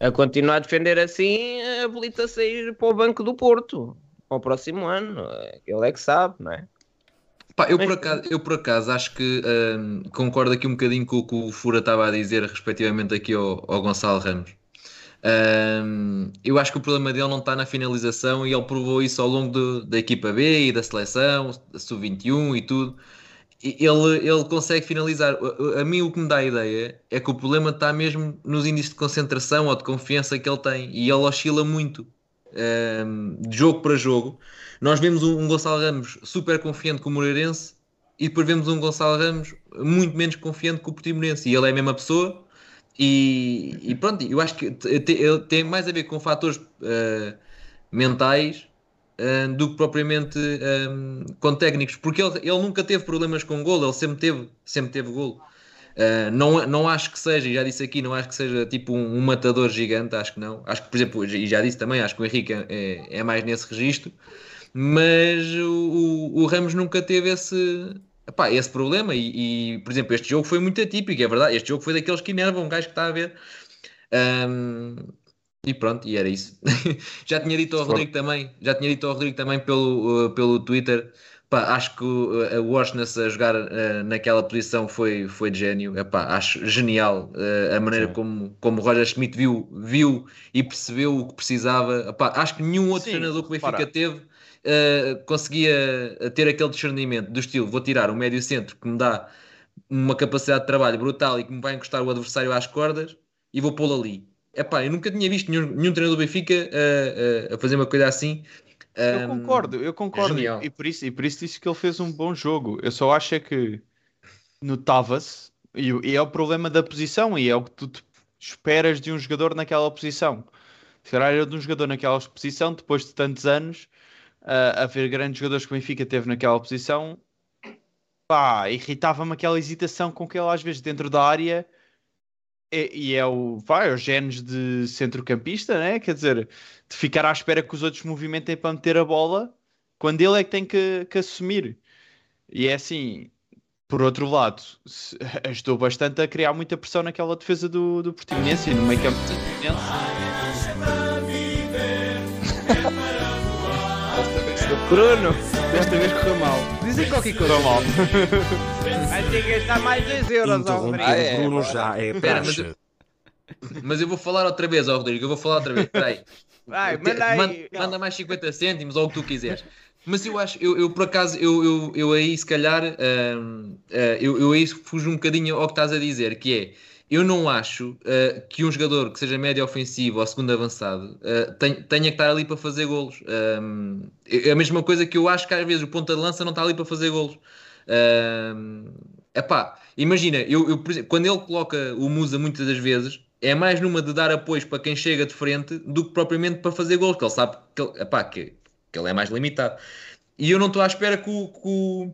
Speaker 7: a continuar a defender assim, habilita a sair para o banco do Porto. para o próximo ano. Ele é que sabe, não é?
Speaker 6: Pá, eu, por acaso, eu por acaso acho que hum, concordo aqui um bocadinho com o que o Fura estava a dizer respectivamente aqui ao, ao Gonçalo Ramos. Hum, eu acho que o problema dele não está na finalização e ele provou isso ao longo do- da equipa B e da seleção, da sub-21 e tudo. Ele, ele consegue finalizar. A, mim o que me dá a ideia é que o problema está mesmo nos índices de concentração ou de confiança que ele tem e ele oscila muito hum, de jogo para jogo. Nós vemos um, um Gonçalo Ramos super confiante com o Moreirense e depois vemos um Gonçalo Ramos muito menos confiante com o Portimonense e ele é a mesma pessoa e, e pronto, eu acho que tem mais a ver com fatores eh, mentais do que propriamente eh, com técnicos, porque ele, ele nunca teve problemas com golo, ele sempre teve, sempre teve golo. Uh, não, não acho que seja, e já disse aqui, não acho que seja tipo um, um matador gigante, acho que não. Acho que, por exemplo, e já disse também, acho que o Henrique é- é mais nesse registro, mas o, o- o Ramos nunca teve esse, epá, esse problema. E, e, por exemplo, este jogo foi muito atípico, é verdade. Este jogo foi daqueles que enervam um gajo que está a ver. Um, e pronto, e era isso. *laughs* já tinha dito ao Rodrigo também, já tinha dito ao Rodrigo também pelo, uh, pelo Twitter. Pá, acho que o, a Washness a jogar uh, naquela posição foi, foi de gênio. Epá, acho genial uh, a maneira como, como o Roger Schmidt viu, viu e percebeu o que precisava. Epá, acho que nenhum outro
Speaker 11: Sim,
Speaker 6: treinador que o Benfica
Speaker 11: repara.
Speaker 6: teve uh, conseguia ter aquele discernimento do estilo: vou tirar o médio centro que me dá uma capacidade de trabalho brutal e que me vai encostar o adversário às cordas e vou pô-lo ali. Epá, eu nunca tinha visto nenhum, nenhum treinador do Benfica uh, uh, a fazer uma coisa assim.
Speaker 11: Eu
Speaker 6: Um,
Speaker 11: concordo, eu concordo. E por, isso, e por isso disse que ele fez um bom jogo. Eu só acho é que notava-se, e, e é o problema da posição, e é o que tu esperas de um jogador naquela posição. Se calhar era de um jogador naquela posição, depois de tantos anos, a, a ver grandes jogadores que o Benfica teve naquela posição, pá, irritava-me aquela hesitação com que ele às vezes dentro da área e, e é o, vai, os genes de centrocampista, né? Quer dizer, de ficar à espera que os outros movimentem para meter a bola, quando ele é que tem que, que assumir. E é assim, por outro lado, *laughs* ajudou bastante a criar muita pressão naquela defesa do, do Portimonense e no meio campo do Portimonense.
Speaker 7: Bruno,
Speaker 8: Desta vez correu mal. Dizem qualquer coisa.
Speaker 11: Correu mal. *laughs*
Speaker 7: vai ter que gastar mais 2 euros ao
Speaker 10: Interromper
Speaker 7: Rodrigo.
Speaker 9: Ah, é,
Speaker 10: Bruno já é
Speaker 6: Espera, mas eu- Mas eu vou falar outra vez, ó Rodrigo, eu vou falar outra vez. Peraí.
Speaker 7: Vai, manda aí.
Speaker 6: man- manda mais 50 cêntimos ou o que tu quiseres. Mas eu acho, eu, eu por acaso, eu, eu, eu aí se calhar, hum, eh, eu, eu aí fujo um bocadinho ao que estás a dizer, que é, eu não acho eh, que um jogador que seja médio ofensivo ou segundo avançado eh, ten- tenha que estar ali para fazer golos. Hum, é a mesma coisa que eu acho que às vezes o ponta de lança não está ali para fazer golos. Hum, epá, imagina, eu, eu, exemplo, quando ele coloca o Musa muitas das vezes, é mais numa de dar apoios para quem chega de frente do que propriamente para fazer gols, que ele sabe que ele, epá, que, que ele é mais limitado. E eu não estou à espera que o, que o,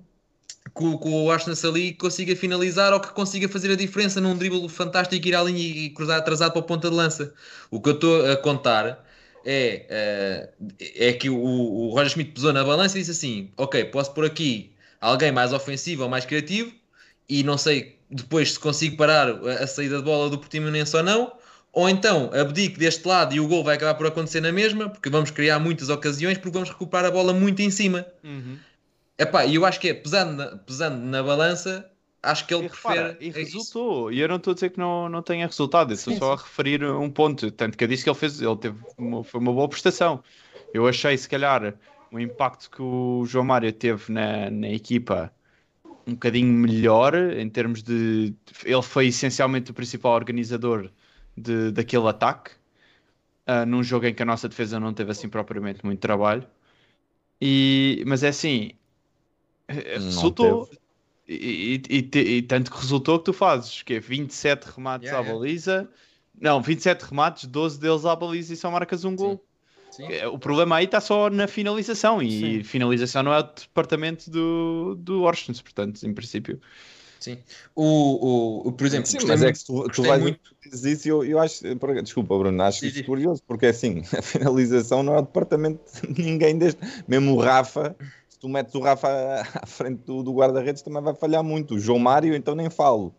Speaker 6: que o, que o ali consiga finalizar ou que consiga fazer a diferença num drible fantástico, ir à linha e cruzar atrasado para a ponta de lança. O que eu estou a contar é, eh, é que o, o Roger Schmidt pesou na balança e disse assim: Ok, posso pôr aqui alguém mais ofensivo ou mais criativo e não sei depois se consigo parar a, a saída de bola do Portimonense ou não, ou então abdico deste lado e o gol vai acabar por acontecer na mesma, porque vamos criar muitas ocasiões, porque vamos recuperar a bola muito em cima.
Speaker 11: Uhum.
Speaker 6: Epá, e eu acho que é, pesando na, pesando na balança, acho que ele
Speaker 11: E repara,
Speaker 6: prefere.
Speaker 11: e
Speaker 6: é isso.
Speaker 11: resultou. E eu não estou a dizer que não, não tenha resultado, estou só a referir um ponto. Tanto que eu disse que ele fez, ele teve uma, foi uma boa prestação. Eu achei, se calhar, o impacto que o João Mário teve na, na equipa um bocadinho melhor em termos de. Ele foi essencialmente o principal organizador de, daquele ataque. ah, num jogo em que a nossa defesa não teve assim propriamente muito trabalho. E, mas é assim, resultou. E, e- e e tanto que resultou que tu fazes que é 27 remates
Speaker 6: Yeah,
Speaker 11: à
Speaker 6: yeah.
Speaker 11: baliza. Não, 27 remates, 12 deles à baliza e só marcas um gol.
Speaker 6: Sim.
Speaker 11: Eh, O problema aí está só na finalização e
Speaker 8: Sim.
Speaker 11: finalização não é o departamento do, do Orsens, portanto, em princípio.
Speaker 6: Sim. O, o, o- por exemplo,
Speaker 9: Sim, mas é
Speaker 6: muito-
Speaker 9: que se tu, tu vais
Speaker 6: muito-
Speaker 9: dizes isso e eu, eu acho, desculpa Bruno, acho
Speaker 6: Diz,
Speaker 9: isso curioso, porque assim, *laughs* a finalização não é o departamento de ninguém deste, mesmo o Rafa, se tu metes o Rafa *laughs* à frente do, do guarda-redes também vai falhar muito, o João Mário então nem falo.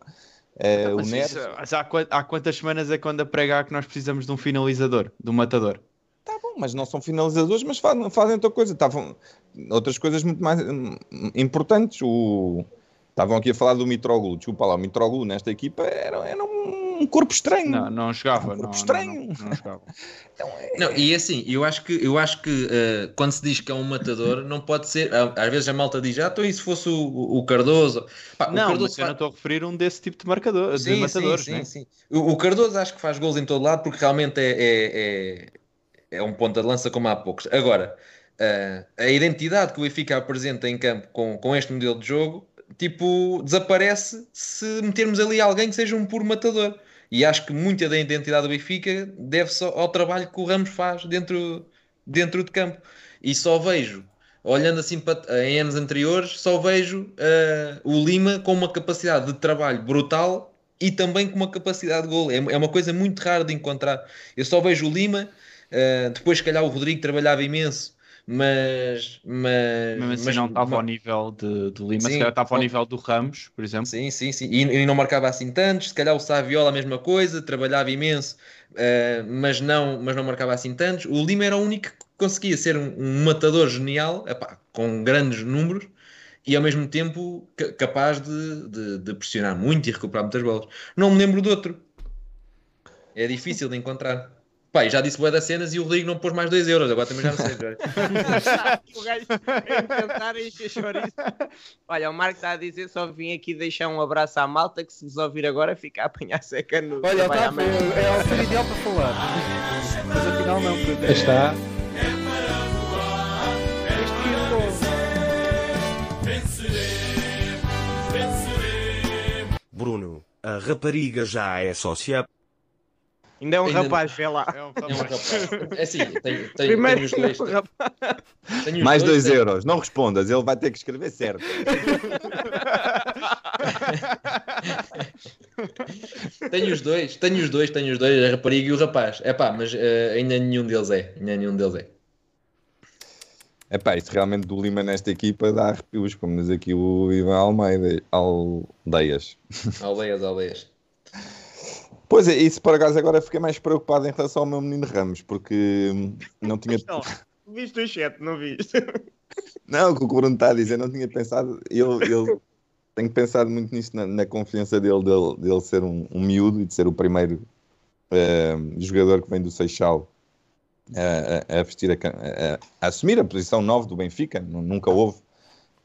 Speaker 9: É, o
Speaker 11: Mas,
Speaker 9: Neres,
Speaker 11: isso- mas há, há quantas semanas é quando a pregar que nós precisamos de um finalizador, de um matador?
Speaker 9: Tá bom, mas não são finalizadores, mas fazem, fazem outra coisa. Estavam outras coisas muito mais hum, importantes. O... Estavam aqui a falar do Mitroglou. Desculpa lá, o Mitroglou nesta equipa era, era um corpo estranho.
Speaker 11: Não, não jogava.
Speaker 9: Um corpo
Speaker 11: não,
Speaker 9: estranho.
Speaker 11: Não, não, não jogava. *laughs*
Speaker 6: Não, e assim, eu acho que, eu acho que eh, quando se diz que é um matador, não pode ser. Às vezes a malta diz, ah, então e se fosse o, o Cardoso? Pá, o
Speaker 11: Não,
Speaker 6: Cardoso
Speaker 11: mas eu não estou a referir um desse tipo de marcador, de
Speaker 6: Sim,
Speaker 11: matadores,
Speaker 6: sim,
Speaker 11: né?
Speaker 6: sim, sim. O, o Cardoso acho que faz gols em todo lado porque realmente é, é, é, é um ponta de lança como há poucos. Agora, ah, a identidade que o Benfica apresenta em campo com, com este modelo de jogo, tipo, desaparece se metermos ali alguém que seja um puro matador. E acho que muita da identidade do Benfica deve-se ao trabalho que o Ramos faz dentro, dentro de campo. E só vejo, olhando assim para, em anos anteriores, só vejo ah, o Lima com uma capacidade de trabalho brutal e também com uma capacidade de gol. É, é uma coisa muito rara de encontrar. Eu só vejo o Lima, ah, depois, se calhar, o Rodrigo trabalhava imenso, mas. mas
Speaker 11: Mesmo assim
Speaker 6: mas-
Speaker 11: não estava ao
Speaker 6: mas-
Speaker 11: nível de, do Lima,
Speaker 6: Sim,
Speaker 11: se calhar estava ao nível do Ramos, por exemplo.
Speaker 6: Sim, sim, sim. E, e não marcava assim tantos. Se calhar o Saviola a mesma coisa, trabalhava imenso, eh, mas, não, mas não marcava assim tantos. O Lima era o único que conseguia ser um, um matador genial, epá, com grandes números, e ao mesmo tempo ca- capaz de, de- de pressionar muito e recuperar muitas bolas. Não me lembro de outro. É difícil de encontrar. Pai, já disse boa das cenas e o Rodrigo não pôs mais 2 euros, agora também já não sei. *laughs*
Speaker 7: o gajo tentar encher chouriço. Olha, o Marco está a dizer: só vim aqui deixar um abraço à malta que se vos ouvir agora fica a apanhar seca no.
Speaker 8: Olha,
Speaker 7: trabalho
Speaker 8: tá,
Speaker 7: amanhã.
Speaker 8: é a altura ideal para falar. Mas afinal não, porque
Speaker 5: está.
Speaker 10: Bruno, a rapariga já é sócia?
Speaker 7: Ainda é um
Speaker 6: Ainda-
Speaker 7: rapaz, vê lá.
Speaker 11: É um
Speaker 6: É rapaz. É assim, tenho, tenho,
Speaker 7: Primeiro
Speaker 6: tenho os
Speaker 7: é
Speaker 6: dois.
Speaker 7: um rapaz.
Speaker 6: tenho os
Speaker 9: Mais
Speaker 6: dois,
Speaker 9: 2
Speaker 6: tenho-
Speaker 9: euros. Não respondas, ele vai ter que escrever certo. *laughs*
Speaker 6: Tenho os dois, tenho os dois, tenho os dois, a rapariga e o rapaz. É pá, mas eh, ainda nenhum deles é. Ainda nenhum deles é.
Speaker 9: Epá, isto realmente do Lima nesta equipa dá arrepios, como diz aqui o Ivan Almeida, aldeias.
Speaker 6: Aldeias, aldeias. *laughs*
Speaker 9: Pois é, isso por acaso agora fiquei mais preocupado em relação ao meu menino Ramos, porque hum, não tinha.
Speaker 7: Não, viste o chat, não viste?
Speaker 9: Não, o que o Bruno está a dizer, não tinha pensado. Eu, eu tenho pensado muito nisso, na, na confiança dele, dele, dele ser um, um miúdo e de ser o primeiro eh, jogador que vem do Seixal a, a vestir a, a- a assumir a posição 9 do Benfica. Nu- Nunca houve,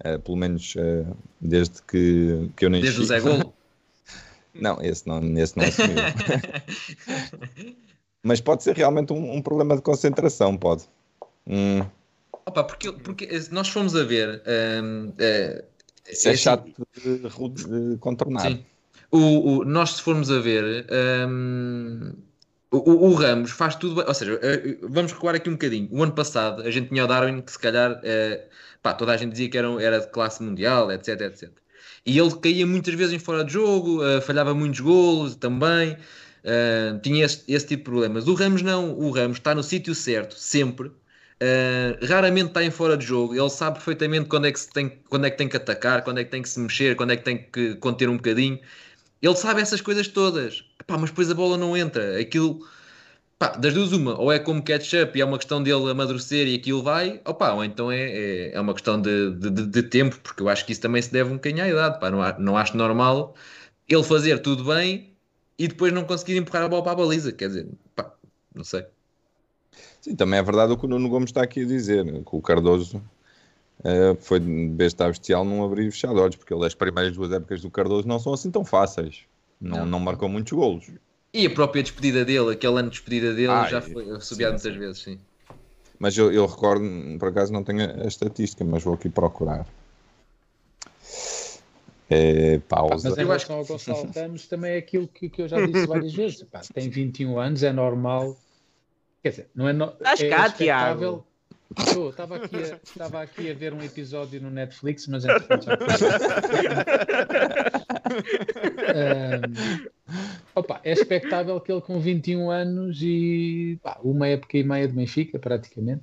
Speaker 9: eh, pelo menos eh, desde que, que eu nasci.
Speaker 6: Desde o Zé Golo. *laughs*
Speaker 9: Não, esse não, esse não assumiu. *laughs* Mas pode ser realmente um, um problema de concentração, pode. Hum,
Speaker 6: Opa, porque, porque se nós fomos a ver. ehm, eh,
Speaker 9: isso é
Speaker 6: assim,
Speaker 9: chato de, rude de contornar.
Speaker 6: Sim. O, o- nós, se formos a ver, hum, o, o- Ramos faz tudo bem. Ou seja, eh, vamos recuar aqui um bocadinho. O ano passado, a gente tinha o Darwin, que se calhar, eh, pá, toda a gente dizia que era, um- era de classe mundial, etc, etc. E ele caía muitas vezes em fora de jogo, eh, falhava muitos golos também, eh, tinha esse, esse tipo de problemas. O Ramos não, o Ramos está no sítio certo, sempre. Uh, raramente está em fora de jogo, ele sabe perfeitamente quando é, que tem, quando é que tem que atacar, quando é que tem que se mexer, quando é que tem que conter um bocadinho. Ele sabe essas coisas todas, Epá, mas depois a bola não entra. Aquilo, pá, das duas, uma, ou é como catch-up e é uma questão dele amadurecer e aquilo vai, opa, ou então é, é, é uma questão de, de, de- tempo, porque eu acho que isso também se deve um bocadinho à idade. Pá, não, a- não acho normal ele fazer tudo bem e depois não conseguir empurrar a bola para a baliza. Quer dizer, pá, não sei.
Speaker 9: Sim, também é verdade o que o Nuno Gomes está aqui a dizer, que o Cardoso eh, foi de besta bestial num abrir e fechar de olhos, porque ele, as primeiras duas épocas do Cardoso não são assim tão fáceis. Não,
Speaker 6: Não.
Speaker 9: não marcou muitos golos.
Speaker 6: E a própria despedida dele, aquele ano de despedida dele,
Speaker 9: Ah,
Speaker 6: já foi subiado
Speaker 9: Sim,
Speaker 6: muitas vezes, sim.
Speaker 9: Mas eu, eu recordo, por acaso não tenho a estatística, mas vou aqui procurar. É, pausa.
Speaker 5: Mas em relação ao Gonçalo Ramos, também é aquilo que, que eu já disse várias vezes. Pá, tem 21 anos, é normal. Quer dizer, não é, no, é
Speaker 7: cá,
Speaker 5: expectável. Estou, estava, aqui a, estava aqui a ver um episódio no Netflix, mas entretanto já Ahm, opa, é expectável que ele com 21 anos e pá, uma época e meia de Benfica, praticamente?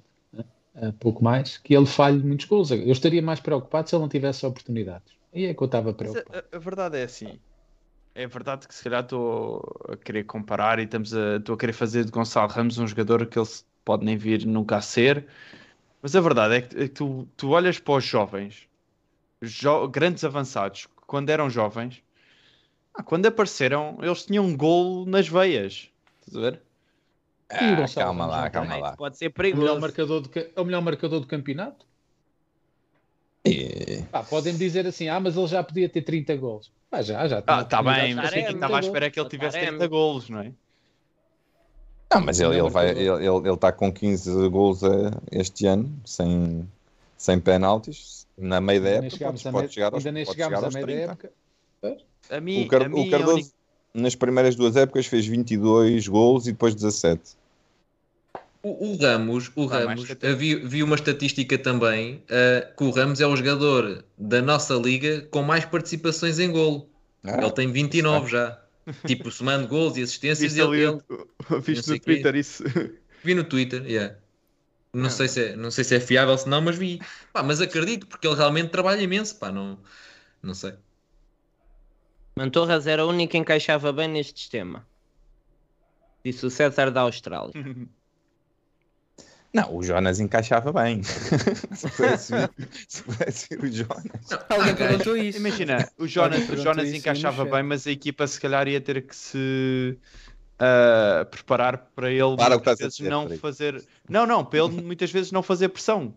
Speaker 5: Ah, pouco mais, que ele falhe muitos gols. Eu estaria mais preocupado se ele não tivesse oportunidades. E é que eu estava
Speaker 11: Mas
Speaker 5: preocupado.
Speaker 11: a, a- verdade é assim. É verdade que se calhar estou a querer comparar e estamos a, estou a querer fazer de Gonçalo Ramos um jogador que ele pode nem vir nunca a ser. Mas a verdade é que, é que tu, tu olhas para os jovens, jo- grandes avançados, quando eram jovens, ah, quando apareceram, eles tinham um gol nas veias. Estás a ver?
Speaker 9: Ah, calma lá, calma lá.
Speaker 7: Pode ser
Speaker 5: É o melhor
Speaker 7: perigoso.
Speaker 5: marcador do, ca- é o melhor marcador do campeonato?
Speaker 9: E-
Speaker 5: Pá, podem dizer assim, ah, mas ele já podia ter 30 gols. Pá, já, já.
Speaker 11: Ah, tá
Speaker 5: oportunidade
Speaker 11: bem, mas ninguém estava à
Speaker 5: 30
Speaker 11: espera que ele tivesse
Speaker 7: Taremi.
Speaker 11: 30 golos, não é?
Speaker 9: Não, mas ele, ele, vai, ele, ele, ele está com 15 gols eh, este ano, sem, sem penaltis. Na meia da época, pode, chegar aos,
Speaker 5: ainda nem chegámos
Speaker 9: chegar
Speaker 5: a
Speaker 9: aos
Speaker 5: meio da
Speaker 9: 30.
Speaker 5: época.
Speaker 11: A mim,
Speaker 9: O, Car-
Speaker 11: a
Speaker 9: o
Speaker 11: mim a
Speaker 9: Cardoso,
Speaker 11: única-
Speaker 9: nas primeiras duas épocas, fez 22 gols e depois 17.
Speaker 6: O, o Ramos, o Ramos vi, vi uma estatística também ah, que o Ramos é o jogador da nossa liga com mais participações em golo.
Speaker 9: Ah,
Speaker 6: ele tem 29 já. Tipo, somando gols e assistências,
Speaker 11: Viste,
Speaker 6: ele,
Speaker 11: ali,
Speaker 6: ele-
Speaker 11: viste no
Speaker 6: quê.
Speaker 11: Twitter isso.
Speaker 6: vi no Twitter, yeah. Não, sei se é, não sei se é fiável se não, mas vi. Pá, mas acredito, porque ele realmente trabalha imenso, pá, não, não sei.
Speaker 7: Mantorras era o único que encaixava bem neste sistema. Disse o César da Austrália. *laughs*
Speaker 9: Não, o Jonas encaixava bem. *laughs* se vir, se vir o Jonas.
Speaker 8: Alguém
Speaker 6: Ah,
Speaker 8: perguntou isso.
Speaker 11: Imagina, o Jonas, o Jonas encaixava bem, mas a equipa se calhar ia ter que se ah, preparar para ele
Speaker 9: Para
Speaker 11: muitas vezes
Speaker 9: dizer,
Speaker 11: não fazer. Não, não, para ele muitas vezes não fazer pressão.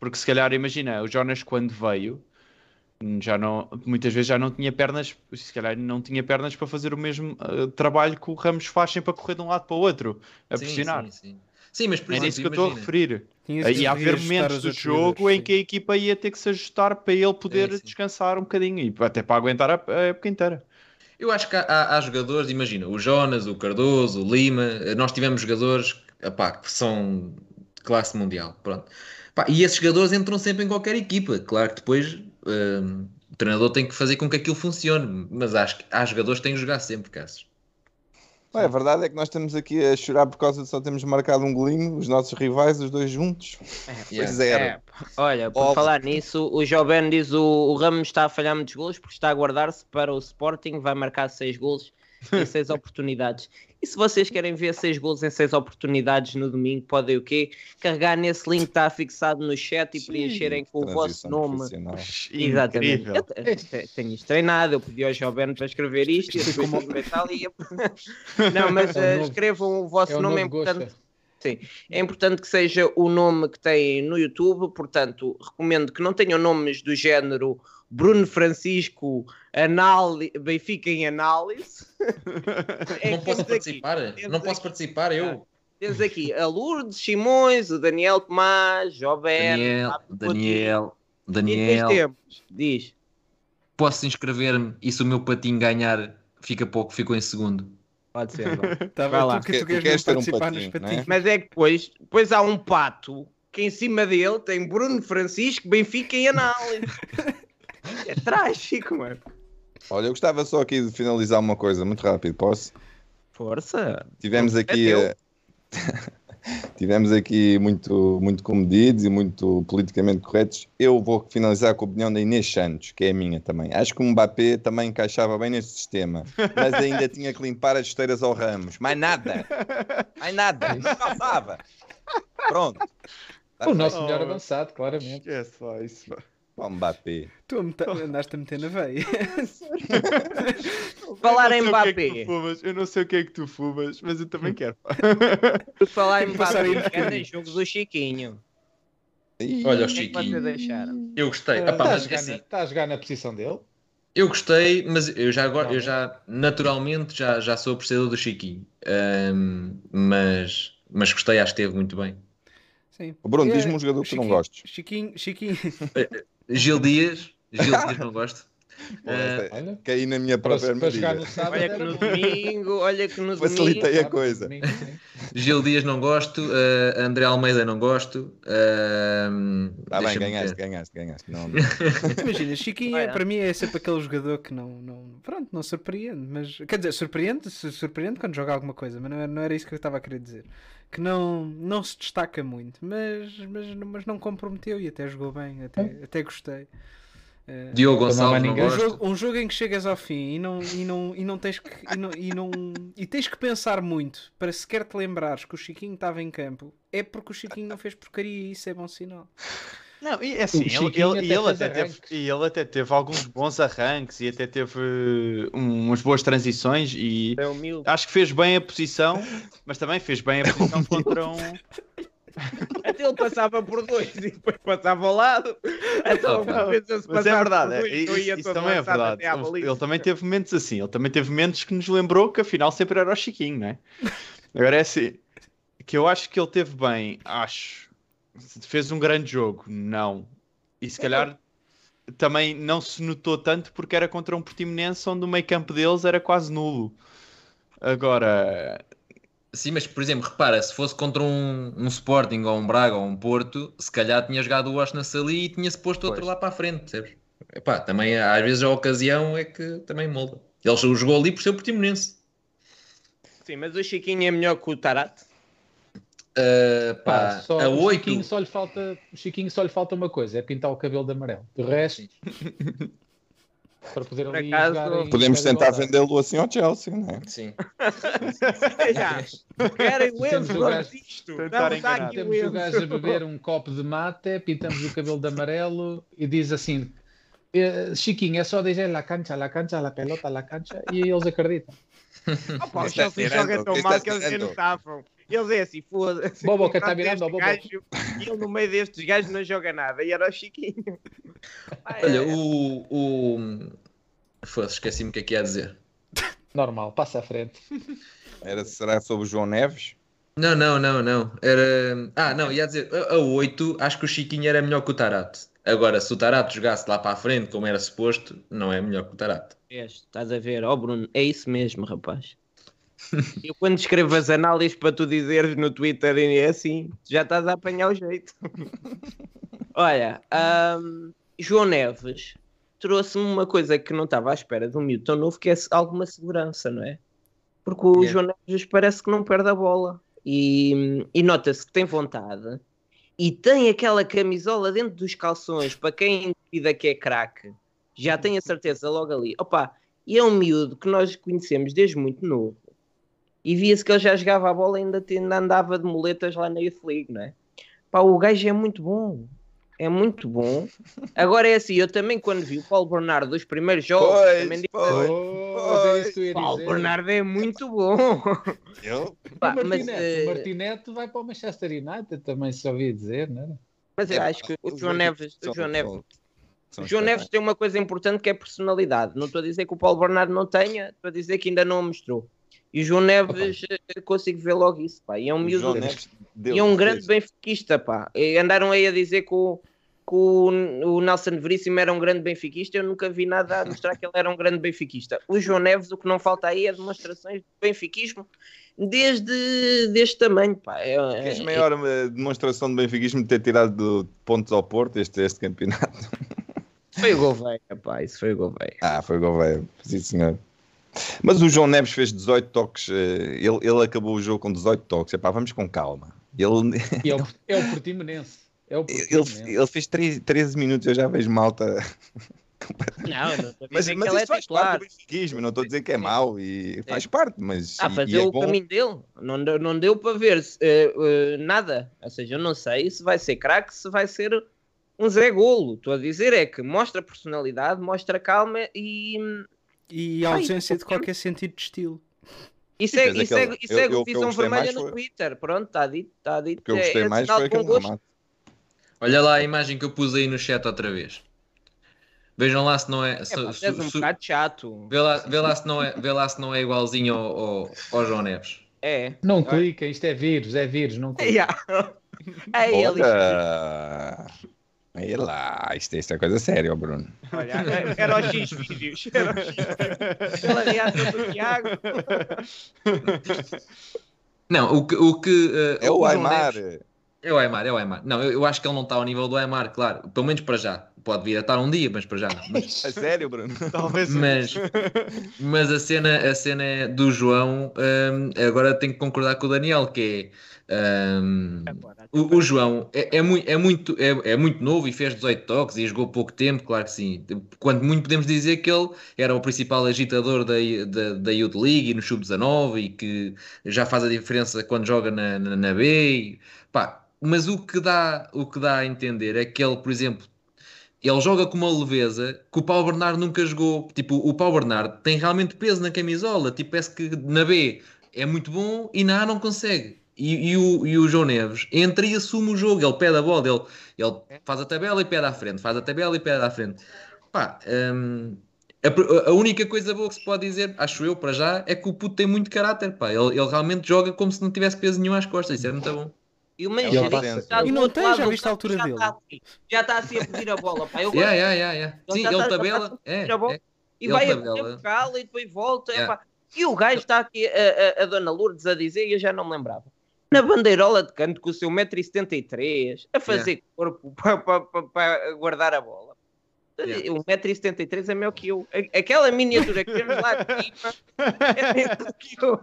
Speaker 11: Porque se calhar, imagina, o Jonas quando veio, já não, muitas vezes já não tinha pernas, se calhar não tinha pernas para fazer o mesmo ah, trabalho que o Ramos faz sempre a correr de um lado para o outro, a
Speaker 6: Sim,
Speaker 11: pressionar.
Speaker 6: Sim, sim. Sim, mas por
Speaker 11: É
Speaker 6: exemplo,
Speaker 11: isso que eu estou a referir. Ia haver momentos
Speaker 8: os
Speaker 11: do jogo em que a equipa ia ter que se ajustar para ele poder
Speaker 6: sim.
Speaker 11: descansar um bocadinho e até para aguentar a, a época inteira.
Speaker 6: Eu acho que há, há- jogadores, imagina, o Jonas, o Cardoso, o Lima, nós tivemos jogadores epá, que são de classe mundial. Pronto. E esses jogadores entram sempre em qualquer equipa. Claro que depois hum, o treinador tem que fazer com que aquilo funcione, mas acho que há jogadores que têm que jogar sempre, Cássio.
Speaker 9: Ué, a verdade é que nós estamos aqui a chorar por causa de só termos marcado um golinho, os nossos rivais, os dois juntos. Foi zero.
Speaker 7: É, olha, por
Speaker 9: Óbvio.
Speaker 7: falar nisso, o Joben diz o, o Ramos está a falhar muitos golos porque está a guardar-se para o Sporting, vai marcar 6 golos *laughs* em 6 oportunidades. E se vocês querem ver 6 golos em 6 oportunidades no domingo, podem o quê? Carregar nesse link que está fixado no chat e preencherem com o vosso nome. Exatamente.
Speaker 11: Incrível.
Speaker 7: Eu te- te- *laughs* tenho isto treinado, eu pedi ao Joben para escrever isto e depois como... e. *laughs* Não, mas
Speaker 5: É
Speaker 7: eh,
Speaker 5: novo-
Speaker 7: escrevam o vosso
Speaker 5: É o
Speaker 7: nome, é importante.
Speaker 5: Gosta.
Speaker 7: Sim, é importante que seja o nome que tem no YouTube, portanto, recomendo que não tenham nomes do género Bruno Francisco Anali... Benfica em análise. *laughs* É
Speaker 6: não posso
Speaker 7: aqui-
Speaker 6: participar,
Speaker 7: temos
Speaker 6: não posso
Speaker 7: aqui-
Speaker 6: participar, eu.
Speaker 7: Temos aqui a Lourdes Simões, o Daniel Tomás, Jober,
Speaker 6: Daniel,
Speaker 7: Fábio
Speaker 6: Daniel,
Speaker 7: Coutinho. E
Speaker 6: Daniel,
Speaker 7: temos, diz,
Speaker 6: posso inscrever-me e se o meu patinho ganhar, fica pouco, ficou em segundo.
Speaker 7: pode ser.
Speaker 8: Tá *laughs*
Speaker 7: Vai lá.
Speaker 8: tu, que
Speaker 9: Tu
Speaker 8: tu queres,
Speaker 9: queres ter um
Speaker 8: participar nos
Speaker 9: patinho, não é?
Speaker 8: patinhos.
Speaker 7: mas é que depois, depois há um pato que em cima dele tem Bruno Francisco, Benfica em análise. *laughs* é trágico, mano.
Speaker 9: Olha, eu gostava só aqui de finalizar uma coisa muito rápido, posso?
Speaker 7: Força.
Speaker 9: Tivemos
Speaker 7: É
Speaker 9: aqui, eh, *laughs* tivemos aqui muito, muito comedidos e muito politicamente corretos. Eu vou finalizar com a opinião da Inês Santos, que é a minha também. Acho que o Mbappé também encaixava bem neste sistema, mas ainda *laughs* tinha que limpar as esteiras ao Ramos. Mais nada, mais nada, não passava. Pronto. Tá
Speaker 5: O nosso melhor
Speaker 11: Oh.
Speaker 5: avançado, claramente.
Speaker 11: Esquece lá isso.
Speaker 9: O Mbappé.
Speaker 8: Tu andaste a meter na veia. *laughs* *laughs*
Speaker 7: Falar
Speaker 11: Eu
Speaker 7: em
Speaker 11: não sei o que é que
Speaker 7: Mbappé.
Speaker 11: fumas, Eu não sei o que é que tu fumas, mas eu também quero. *laughs*
Speaker 7: falar em
Speaker 8: um
Speaker 7: Mbappé, é jogo do Chiquinho.
Speaker 6: Olha o
Speaker 7: é
Speaker 6: Chiquinho. Eu gostei.
Speaker 5: Está
Speaker 6: Epá,
Speaker 5: a,
Speaker 6: assim,
Speaker 5: na, está a jogar na posição dele?
Speaker 6: Eu gostei, mas eu já agora, eu já naturalmente já, já sou apreciador do Chiquinho. Ahm, mas, mas gostei, acho que esteve muito bem.
Speaker 8: Sim.
Speaker 9: Oh, Bruno,
Speaker 8: É,
Speaker 9: diz-me um jogador que tu não gostes.
Speaker 8: Chiquinho, Chiquinho.
Speaker 6: Gil Dias, Gil *laughs* Dias não gosto.
Speaker 5: Olha,
Speaker 9: Caí na minha própria
Speaker 5: sábado.
Speaker 7: Olha que no domingo, olha que no
Speaker 9: Facilitei
Speaker 7: domingo.
Speaker 9: a coisa.
Speaker 6: Gil Dias não gosto, ah, André Almeida não gosto. ahm,
Speaker 9: Tá bem, ganhaste,
Speaker 6: ver.
Speaker 9: ganhaste, ganhaste. Não, *laughs*
Speaker 8: Imagina, Chiquinho é, para mim é sempre aquele jogador que não, não, pronto, não surpreende, mas quer dizer, surpreende, surpreende quando joga alguma coisa, mas não, era- não era isso que eu estava a querer dizer. Que não, não se destaca muito, mas, mas, mas não comprometeu e até jogou bem, até, até gostei. Eh,
Speaker 6: Diogo Gonçalves não
Speaker 8: um, jogo, um jogo em que chegas ao fim e não, e não, e não tens que e, não, e, não, e tens que pensar muito para sequer te lembrares que o Chiquinho estava em campo é porque o Chiquinho não fez porcaria e isso é bom sinal.
Speaker 11: Não, e é assim, ele, ele-
Speaker 5: até
Speaker 11: ele até teve, e ele até teve alguns bons arranques e até teve umas boas transições e
Speaker 7: É
Speaker 11: acho que fez bem a posição, mas também fez bem a *laughs* posição contra um.
Speaker 7: Até ele passava por dois e depois passava ao lado. Se
Speaker 11: Mas é verdade,
Speaker 7: dois,
Speaker 11: é- isso, isso também é verdade. ele também teve momentos assim, ele também teve momentos que nos lembrou que afinal sempre era o Chiquinho, não é? Agora é assim, que eu acho que ele teve bem, acho. Fez um grande jogo, não. E se calhar também não se notou tanto porque era contra um Portimonense onde o meio campo deles era quase nulo. Agora,
Speaker 6: Sim, mas por exemplo, repara, se fosse contra um, um Sporting ou um Braga ou um Porto, se calhar tinha jogado o Osnas ali e tinha-se posto outro
Speaker 11: Pois.
Speaker 6: lá para a frente, percebes? Epá, também às vezes a ocasião é que também molda. Ele jogou ali por ser portimonense.
Speaker 7: Sim, mas o Chiquinho é melhor que o Tarate.
Speaker 6: Uh,
Speaker 5: Pá,
Speaker 6: pá,
Speaker 5: só,
Speaker 6: a
Speaker 5: o
Speaker 6: 8,
Speaker 5: Chiquinho só lhe falta, o Chiquinho só lhe falta uma coisa, é pintar o cabelo de amarelo. De resto, para poder
Speaker 7: Por
Speaker 5: ali
Speaker 7: acaso,
Speaker 5: jogar em
Speaker 9: Podemos tentar vendê-lo assim ao Chelsea, não é?
Speaker 6: sim. *laughs*
Speaker 7: Já. Querem o
Speaker 5: Temos
Speaker 7: Enzo,
Speaker 5: o
Speaker 7: vamos
Speaker 5: gajo-
Speaker 7: isto.
Speaker 11: Tentar
Speaker 7: Vamos dar
Speaker 11: enganar.
Speaker 7: aqui o
Speaker 5: Temos o gajo a beber um copo de mate, pintamos o cabelo de amarelo e diz assim: eh, Chiquinho, é só dizer la cancha, la cancha, la pelota, la cancha, e eles acreditam.
Speaker 7: Pá, o
Speaker 9: Está
Speaker 7: Chelsea
Speaker 9: tirando,
Speaker 7: joga tão mal
Speaker 9: está
Speaker 7: que eles estavam. Eles é assim, foda-se.
Speaker 5: Bobo, que está virando,
Speaker 7: deste
Speaker 5: Bobo.
Speaker 7: gajo, E ele no meio destes gajos não joga nada. E era o Chiquinho. *laughs*
Speaker 6: Olha, o. o... Foda-se, esqueci-me o que é que ia dizer.
Speaker 5: Normal, passa à frente.
Speaker 9: Era, será sobre o João Neves?
Speaker 6: Não, não, não, não. Era. Ah, não, ia dizer, a, a 8, acho que o Chiquinho era melhor que o Tarate. Agora, se o Tarate jogasse lá para a frente, como era suposto, não é melhor que o Tarate.
Speaker 7: Vês, Estás a ver, ó Bruno, é isso mesmo, rapaz. *laughs* Eu quando escrevo as análises para tu dizeres no Twitter e é assim, já estás a apanhar o jeito. *laughs* Olha, ahm, João Neves trouxe-me uma coisa que não estava à espera de um miúdo tão novo, que é alguma segurança, não é? Porque o
Speaker 6: Yeah.
Speaker 7: João Neves parece que não perde a bola e, e nota-se que tem vontade e tem aquela camisola dentro dos calções para quem duvida que é craque, já tem a certeza logo ali. Opa, e é um miúdo que nós conhecemos desde muito novo e via-se que ele já jogava a bola e ainda, andava de muletas lá na Youth League, não é? Pá, o gajo é muito bom. É muito bom. Agora é assim, eu também quando vi o Paulo Bernardo dos primeiros jogos,
Speaker 9: Pois,
Speaker 7: também disse,
Speaker 9: pois.
Speaker 5: É que eu ia
Speaker 7: Paulo. Bernardo é muito bom.
Speaker 9: Eu?
Speaker 7: Pá, mas,
Speaker 5: Martinete, o Martinete vai para o Manchester United, também se ouvia dizer, não era?
Speaker 7: mas eu
Speaker 9: É,
Speaker 7: acho que o João Neves, o João Neves, o João Neves tem uma coisa importante que é personalidade. Não estou a dizer que o Paulo Bernardo não tenha, estou a dizer que ainda não o mostrou. E o João Neves, eh, consigo ver logo isso, pá. E é um miúdo e é um grande benfiquista, pá. E andaram aí a dizer que o, que o, o Nelson Veríssimo era um grande benfiquista. Eu nunca vi nada a mostrar que ele era um grande benfiquista. O João Neves, o que não falta aí é demonstrações de benfiquismo desde deste tamanho, pá. É,
Speaker 9: Queres
Speaker 7: é-
Speaker 9: maior demonstração de benfiquismo de ter tirado do pontos ao Porto este, este campeonato?
Speaker 7: foi o Gouveia, pá. Isso foi o Gouveia.
Speaker 9: Ah, foi Gouveia, sim senhor. Mas o João Neves fez 18 toques, eh, ele, ele acabou o jogo com 18 toques. Epá, vamos com calma. Ele,
Speaker 5: é o, é o Portimonense. É o
Speaker 9: ele, ele fez 13, 13 minutos, eu já vejo malta. *laughs*
Speaker 7: Não, não estou a
Speaker 9: Mas,
Speaker 7: dizer
Speaker 9: mas
Speaker 7: que ele
Speaker 9: isso
Speaker 7: é
Speaker 9: faz parte
Speaker 7: titular.
Speaker 9: do benfiquismo, não estou a dizer que é mau e faz parte, mas
Speaker 7: Ah,
Speaker 9: e-
Speaker 7: fazer
Speaker 9: e é
Speaker 7: o
Speaker 9: bom.
Speaker 7: caminho dele. Não deu, não deu para ver eh, eh, nada. Ou seja, eu não sei se vai ser craque, se vai ser um Zé Golo. Estou a dizer é que mostra personalidade, mostra calma e
Speaker 8: E a
Speaker 7: Ai,
Speaker 8: ausência de qualquer sentido de estilo.
Speaker 7: é,
Speaker 9: aquele-
Speaker 7: é, isso
Speaker 9: eu-
Speaker 7: é
Speaker 9: eu-
Speaker 7: visão vermelha no
Speaker 9: foi-
Speaker 7: Twitter. Pronto, está dito, está dito.
Speaker 9: O que eu
Speaker 7: É-
Speaker 9: gostei
Speaker 7: é
Speaker 9: mais foi aquele
Speaker 7: gosto.
Speaker 9: remate.
Speaker 6: Olha lá a imagem que eu pus aí no chat outra vez. Vejam lá se não é. Se,
Speaker 7: É, pá,
Speaker 6: se-
Speaker 7: um
Speaker 6: se-
Speaker 7: bocado chato.
Speaker 6: vê, lá, vê, lá se não é vê lá se não é igualzinho ao, ao, ao João Neves.
Speaker 7: É.
Speaker 5: Não clica, isto é vírus, é vírus, não clica. *laughs*
Speaker 7: Yeah. É ele.
Speaker 9: Olha, aí lá, isto, isto é coisa séria, Bruno.
Speaker 7: Olha, era os X vídeos. *laughs* Era os X vídeos. Pela reação do Tiago.
Speaker 6: Não, o que. O que eh,
Speaker 9: É o
Speaker 6: João
Speaker 9: Aymar.
Speaker 6: Neves- É o Aymar, é o Aymar. Não, eu, eu acho que ele não está ao nível do Aymar, claro. Pelo menos para já. pode vir a estar um dia, mas para já não. Mas, *laughs*
Speaker 9: É sério, Bruno?
Speaker 11: Talvez.
Speaker 6: mas, mas a cena, a cena é do João, hum, agora tenho que concordar com o Daniel, que é hum, o, o João é, é, mui- é muito, é, é muito novo e fez 18 toques e jogou pouco tempo, claro que sim. Quando muito podemos dizer que ele era o principal agitador da, da, da Youth League e no Sub-19 e que já faz a diferença quando joga na, na, na B. e- pá, mas o que, dá, o que dá a entender é que ele, por exemplo, ele joga com uma leveza que o Paulo Bernardo nunca jogou. Tipo, o Paulo Bernardo tem realmente peso na camisola. Tipo, parece que na B é muito bom e na A não consegue. E, e o, e o João Neves entra e assume o jogo. Ele pede a bola, ele, ele faz a tabela e pede à frente, faz a tabela e pede à frente. Pá, hum, a, a única coisa boa que se pode dizer, acho eu, para já, é que o puto tem muito caráter. Pá. Ele, ele realmente joga como se não tivesse peso nenhum às costas. Isso é muito bom.
Speaker 7: E o
Speaker 11: Ele
Speaker 7: Manchester está do
Speaker 8: E não tem,
Speaker 7: lado
Speaker 8: já viste a altura
Speaker 7: já
Speaker 8: dele?
Speaker 7: Está assim, já está assim a pedir a bola. Pá. Eu *laughs*
Speaker 6: Yeah, yeah, yeah, yeah. Sim, ele
Speaker 7: está-
Speaker 6: tabela.
Speaker 7: está a
Speaker 6: É,
Speaker 7: pedir a bola.
Speaker 6: é.
Speaker 7: E
Speaker 6: Ele
Speaker 7: vai a
Speaker 6: tabela.
Speaker 7: tempo cala e depois volta.
Speaker 6: Yeah.
Speaker 7: E o gajo está aqui, a, a, a Dona Lourdes, a dizer, e eu já não me lembrava. Na bandeirola de canto com o seu 1,73m, a fazer corpo *laughs* para guardar a bola.
Speaker 6: Yeah.
Speaker 7: 1,73m é maior que eu. Aquela miniatura que temos lá de cima é *laughs* maior que eu.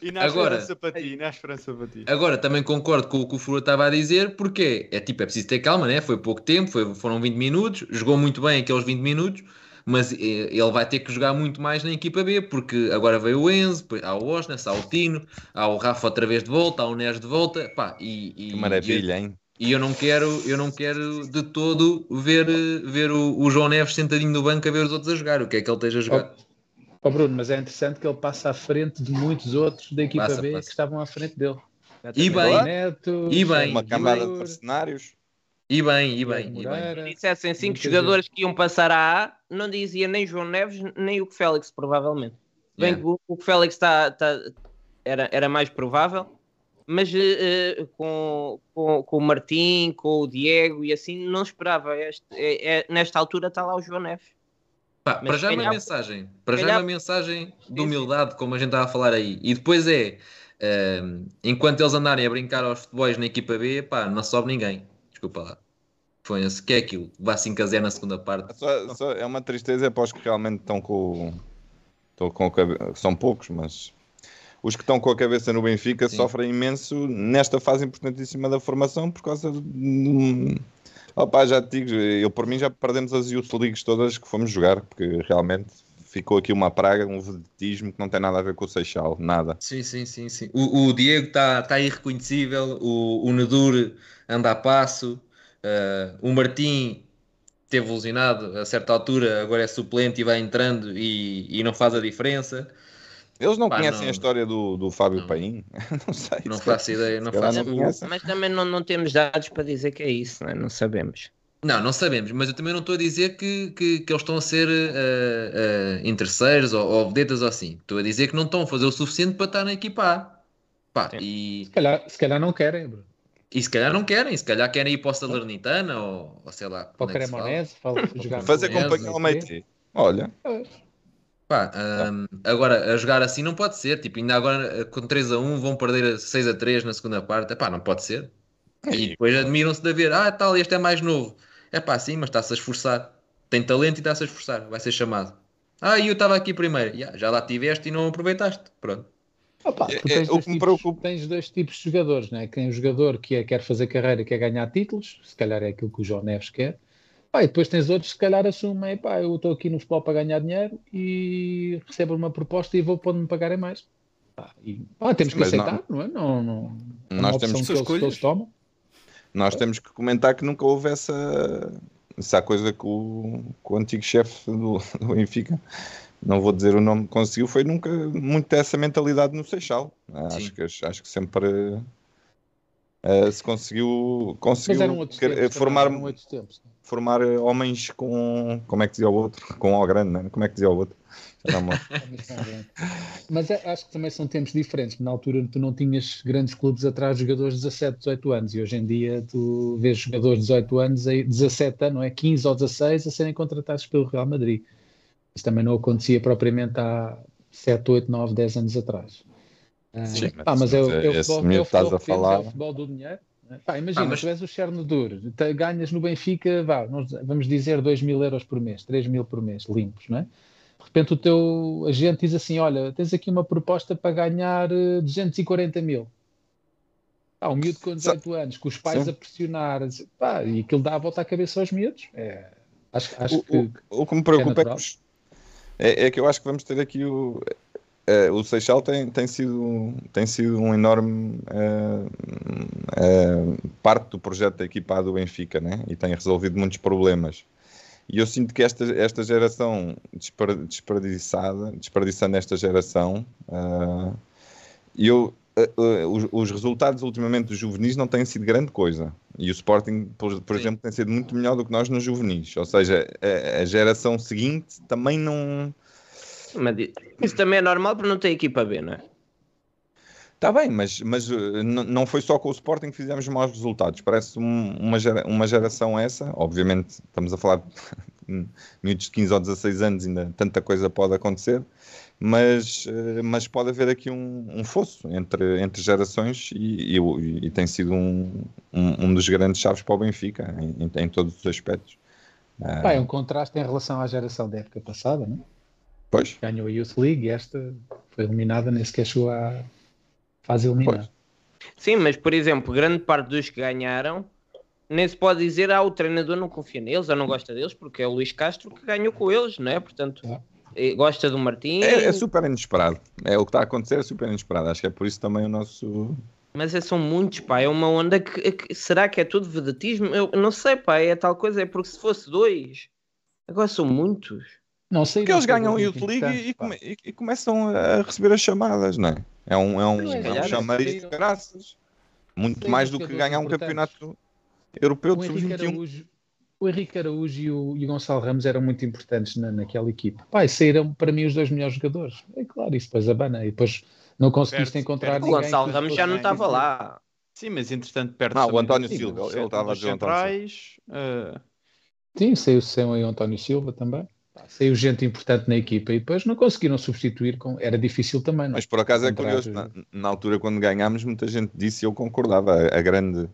Speaker 11: E na
Speaker 6: Agora-
Speaker 11: esperança para ti, na esperança para ti.
Speaker 6: Agora, também concordo com o que o Fura estava a dizer, porque é tipo, é preciso ter calma, né? Foi pouco tempo, foi- foram 20 minutos, jogou muito bem aqueles 20 minutos, mas eh, ele vai ter que jogar muito mais na equipa B, porque agora veio o Enzo, depois há o Osnas, há o Tino, há o Rafa outra vez de volta, há o Neres de volta, pá, e, e-
Speaker 9: Que maravilha, hein?
Speaker 6: E eu não quero, eu não quero de todo ver, ver o, o João Neves sentadinho no banco a ver os outros a jogar, o que é que ele esteja a jogar.
Speaker 5: Ó Bruno, mas é interessante que ele passa à frente de muitos outros da equipa
Speaker 6: Passa,
Speaker 5: B
Speaker 6: passa.
Speaker 5: que estavam à frente dele.
Speaker 6: E bem.
Speaker 5: Neto,
Speaker 6: E bem,
Speaker 9: Uma camada de mercenários.
Speaker 6: E bem, e bem, e bem.
Speaker 5: Moreira.
Speaker 7: dissessem cinco jogadores que iam passar à A, não dizia nem João Neves, nem o que Félix, provavelmente. Bem
Speaker 6: Yeah.
Speaker 7: que o, o Félix tá, tá- era, era mais provável, mas eh, com, com, com o Martim, com o Diego e assim, não esperava. Este, é- é- nesta altura está lá o João Neves.
Speaker 6: Pá, para já é uma mensagem, para já é
Speaker 7: calhar-
Speaker 6: uma mensagem de humildade, como a gente estava a falar aí. E depois é, ehm, enquanto eles andarem a brincar aos futebols na equipa B, pá, não sobe ninguém. Desculpa lá. Foi-se, que é aquilo? Vá 5 a 0 na segunda parte.
Speaker 9: Só- só- é uma tristeza para os que realmente estão com, estão com a cabe- São poucos, mas os que estão com a cabeça no Benfica
Speaker 6: Sim.
Speaker 9: sofrem imenso nesta fase importantíssima da formação por causa de. Opa, já te digo, eu por mim já perdemos as Youth Leagues todas que fomos jogar, porque realmente ficou aqui uma praga, um vedetismo que não tem nada a ver com o Seixal, nada.
Speaker 6: Sim, sim, sim, sim. O, o Diego está tá irreconhecível, o, o Nedur anda a passo, eh, o Martim teve lesionado a certa altura, agora é suplente e vai entrando e, e não faz a diferença.
Speaker 9: Eles não
Speaker 6: Pá,
Speaker 9: conhecem
Speaker 6: não-
Speaker 9: a história do, do Fábio
Speaker 6: não.
Speaker 9: Paim? *laughs* não sei.
Speaker 6: Não faço ideia, não faço
Speaker 9: não.
Speaker 7: Mas também não, não temos dados para dizer que é isso, não, é? não sabemos.
Speaker 6: Não, não sabemos, mas eu também não estou a dizer que, que, que eles estão a ser eh, eh, interesseiros ou, ou vedetas ou assim. Estou a dizer que não estão a fazer o suficiente para estar na equipa A. Pá, e,
Speaker 5: Se calhar, se calhar não querem, Bruno.
Speaker 6: e se calhar não querem, se calhar querem ir para o Salernitana ou, ou sei lá.
Speaker 5: Para o
Speaker 6: é se fala.
Speaker 5: Cremonese, fala- jogar
Speaker 9: Fazer
Speaker 5: com o
Speaker 9: companhia ao
Speaker 5: Cremonese,
Speaker 9: Meite. Olha,
Speaker 6: Pá, hum, agora, a jogar assim não pode ser. Tipo, ainda agora eh, com 3 a 1 vão perder a 6 a 3 na segunda parte. Pá, não pode ser. E depois admiram-se de ver, ah, tal, este é mais novo. É pá, sim, mas está-se a esforçar. Tem talento e está-se a esforçar. Vai ser chamado. Ah, e eu estava aqui primeiro. Ya, já lá tiveste e não aproveitaste. Pronto.
Speaker 5: Opa,
Speaker 9: É- é-
Speaker 5: tens,
Speaker 9: o
Speaker 5: dois
Speaker 9: que me
Speaker 5: tipos,
Speaker 9: preocupa-
Speaker 5: tens dois tipos de jogadores, né? Tem um jogador que é, quer fazer carreira, quer ganhar títulos, se calhar é aquilo que o João Neves quer. Pá, e depois tens outros que se calhar assumem, pá, eu estou aqui no futebol para ganhar dinheiro e recebo uma proposta e vou para onde me pagarem mais. Pá, e, pá, temos
Speaker 9: Sim,
Speaker 5: que
Speaker 9: mas não-
Speaker 5: aceitar, não, é? Não, não, é
Speaker 9: Nós temos
Speaker 5: que
Speaker 8: que
Speaker 5: eles, tomam.
Speaker 9: nós temos que comentar que nunca houve essa, essa coisa que o, que o antigo chefe do, *laughs* do Benfica, não vou dizer o nome, conseguiu, foi nunca muito essa mentalidade no Seixal. Acho
Speaker 6: Sim.
Speaker 9: que, acho que sempre eh, se conseguiu,
Speaker 5: Mas
Speaker 9: conseguiu
Speaker 5: eram outros
Speaker 9: quer-
Speaker 5: tempos.
Speaker 9: formar,
Speaker 5: eram outros tempos.
Speaker 9: Formar homens com, como é que dizia o outro? Com O grande, né? como é que dizia o outro? Não. *laughs*
Speaker 5: Mas é- acho que também são tempos diferentes. Na altura tu não tinhas grandes clubes atrás de jogadores de 17, 18 anos e hoje em dia tu vês jogadores de 18 anos, aí, 17 anos, não é? 15 ou 16 a serem contratados pelo Real Madrid. Isso também não acontecia propriamente há 7, 8, 9, 10 anos atrás. Ah,
Speaker 9: Sim,
Speaker 5: pá, mas é, o- é o futebol, é o
Speaker 9: que estás
Speaker 5: futebol
Speaker 9: a
Speaker 5: que temos, é
Speaker 9: falar.
Speaker 5: o futebol do dinheiro. Pá, imagina,
Speaker 6: Ah, mas-
Speaker 5: tu és o Chernobyl, te- ganhas no Benfica, vá, vamos dizer 2 mil euros por mês, 3 mil por mês, limpos, não é? De repente o teu agente diz assim, olha, tens aqui uma proposta para ganhar eh, 240 mil. Pá, um miúdo com 18 anos, com os pais
Speaker 9: Sim.
Speaker 5: a pressionar, a dizer, pá, e aquilo dá a volta à cabeça aos miúdos. É, acho acho
Speaker 9: O,
Speaker 5: que...
Speaker 9: o, o que me preocupa é, que
Speaker 5: natural.
Speaker 9: os- é, é que eu acho que vamos ter aqui o. é, o Seixal tem, tem, sido, tem sido um enorme é, é, parte do projeto da equipa do Benfica, né? E tem resolvido muitos problemas. E eu sinto que esta, esta geração desper- desperdiçada, desperdiçando esta geração, eu, os, os resultados ultimamente dos juvenis não têm sido grande coisa. E o Sporting, por, por exemplo, tem sido muito melhor do que nós nos juvenis. Ou seja, a, a geração seguinte também não.
Speaker 7: Mas isso também é normal para não ter equipa B, não é?
Speaker 9: Está bem, mas, mas n- não foi só com o Sporting que fizemos maus resultados. Parece um- uma, gera- uma geração essa. Obviamente, estamos a falar de *laughs* miúdos de 15 ou 16 anos, ainda tanta coisa pode acontecer. Mas, uh, mas pode haver aqui um, um fosso entre, entre gerações e, e- e tem sido um, um, um dos grandes chaves para o Benfica, em, em- todos os aspectos.
Speaker 5: É um contraste em relação à geração da época passada, não é?
Speaker 9: Pois.
Speaker 5: Ganhou a Youth League e esta foi eliminada, nem sequer chegou à fase eliminar.
Speaker 7: Sim, mas por exemplo, grande parte dos que ganharam, nem se pode dizer, ah, o treinador não confia neles ou não gosta deles, porque é o Luís Castro que ganhou com eles, não é? Portanto, eh, gosta do Martim,
Speaker 9: É, é super inesperado. É o que está a acontecer, é super inesperado. Acho que é por isso também o nosso.
Speaker 7: mas é, são muitos, pá, é uma onda que, que- será que é tudo vedetismo? Eu não sei, pá, é tal coisa, é porque se fosse dois, agora são muitos.
Speaker 5: Não sei.
Speaker 9: Porque eles ganham a Youth League e, come- e- e começam a receber as chamadas, não é? É um, é um, é um chamariz de graças. Muito mais do que ganhar um campeonato europeu
Speaker 5: O
Speaker 9: de
Speaker 5: Henrique
Speaker 9: sub-21.
Speaker 5: Araújo, o Henrique Araújo e o, e o Gonçalo Ramos eram muito importantes na, naquela equipa. Pá, e saíram para mim os dois melhores jogadores. É claro, isso depois abana. E depois não conseguiste
Speaker 11: Perde-
Speaker 5: encontrar
Speaker 11: perde-
Speaker 7: O
Speaker 5: ninguém.
Speaker 7: Gonçalo
Speaker 5: que
Speaker 7: Ramos já não estava lá.
Speaker 11: Sim, mas entretanto perde
Speaker 9: Ah, o António Silva, ele estava a o
Speaker 11: centrais. eh,
Speaker 5: Sim, saiu Sem e o António Silva também. Saiu gente importante na equipa e depois não conseguiram substituir. Com... Era difícil também, não é?
Speaker 9: Mas por acaso é curioso, na, na altura quando ganhámos, muita gente disse e eu concordava. A, a grande,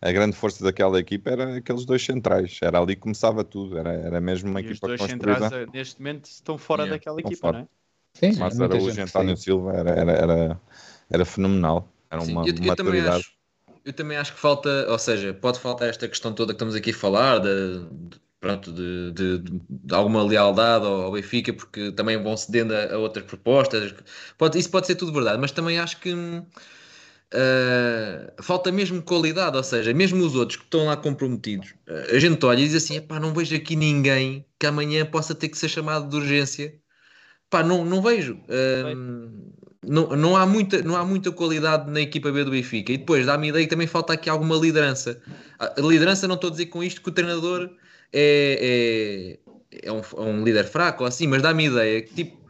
Speaker 9: a grande força daquela equipa era aqueles dois centrais. Era ali que começava tudo. Era, era mesmo uma
Speaker 11: e os
Speaker 9: equipa
Speaker 11: dois
Speaker 9: construída.
Speaker 11: centrais eh, neste momento estão fora
Speaker 6: Yeah,
Speaker 11: daquela
Speaker 9: estão
Speaker 11: equipa,
Speaker 9: fora.
Speaker 11: não é?
Speaker 5: Sim,
Speaker 9: Márcio
Speaker 5: muita
Speaker 9: Araújo
Speaker 5: gente
Speaker 9: e
Speaker 5: que
Speaker 9: António. Silva era, era, era, era fenomenal. Era
Speaker 6: Sim,
Speaker 9: uma
Speaker 6: eu, eu também
Speaker 9: maturidade.
Speaker 6: acho, eu também acho que falta, ou seja, pode faltar esta questão toda que estamos aqui a falar, de, de- pronto, de, de- de- alguma lealdade ao, ao Benfica, porque também vão cedendo a, a outras propostas. Pode, isso pode ser tudo verdade, mas também acho que ah, falta mesmo qualidade, ou seja, mesmo os outros que estão lá comprometidos, ah, a gente olha e diz assim: "Epá, não vejo aqui ninguém que amanhã possa ter que ser chamado de urgência. Pá, não, não vejo. Hum, não, não, há muita, não há muita qualidade na equipa B do Benfica. E depois dá-me a ideia que também falta aqui alguma liderança. A liderança, não estou a dizer com isto que o treinador é, é, é, um, é um líder fraco assim, mas dá-me ideia que tipo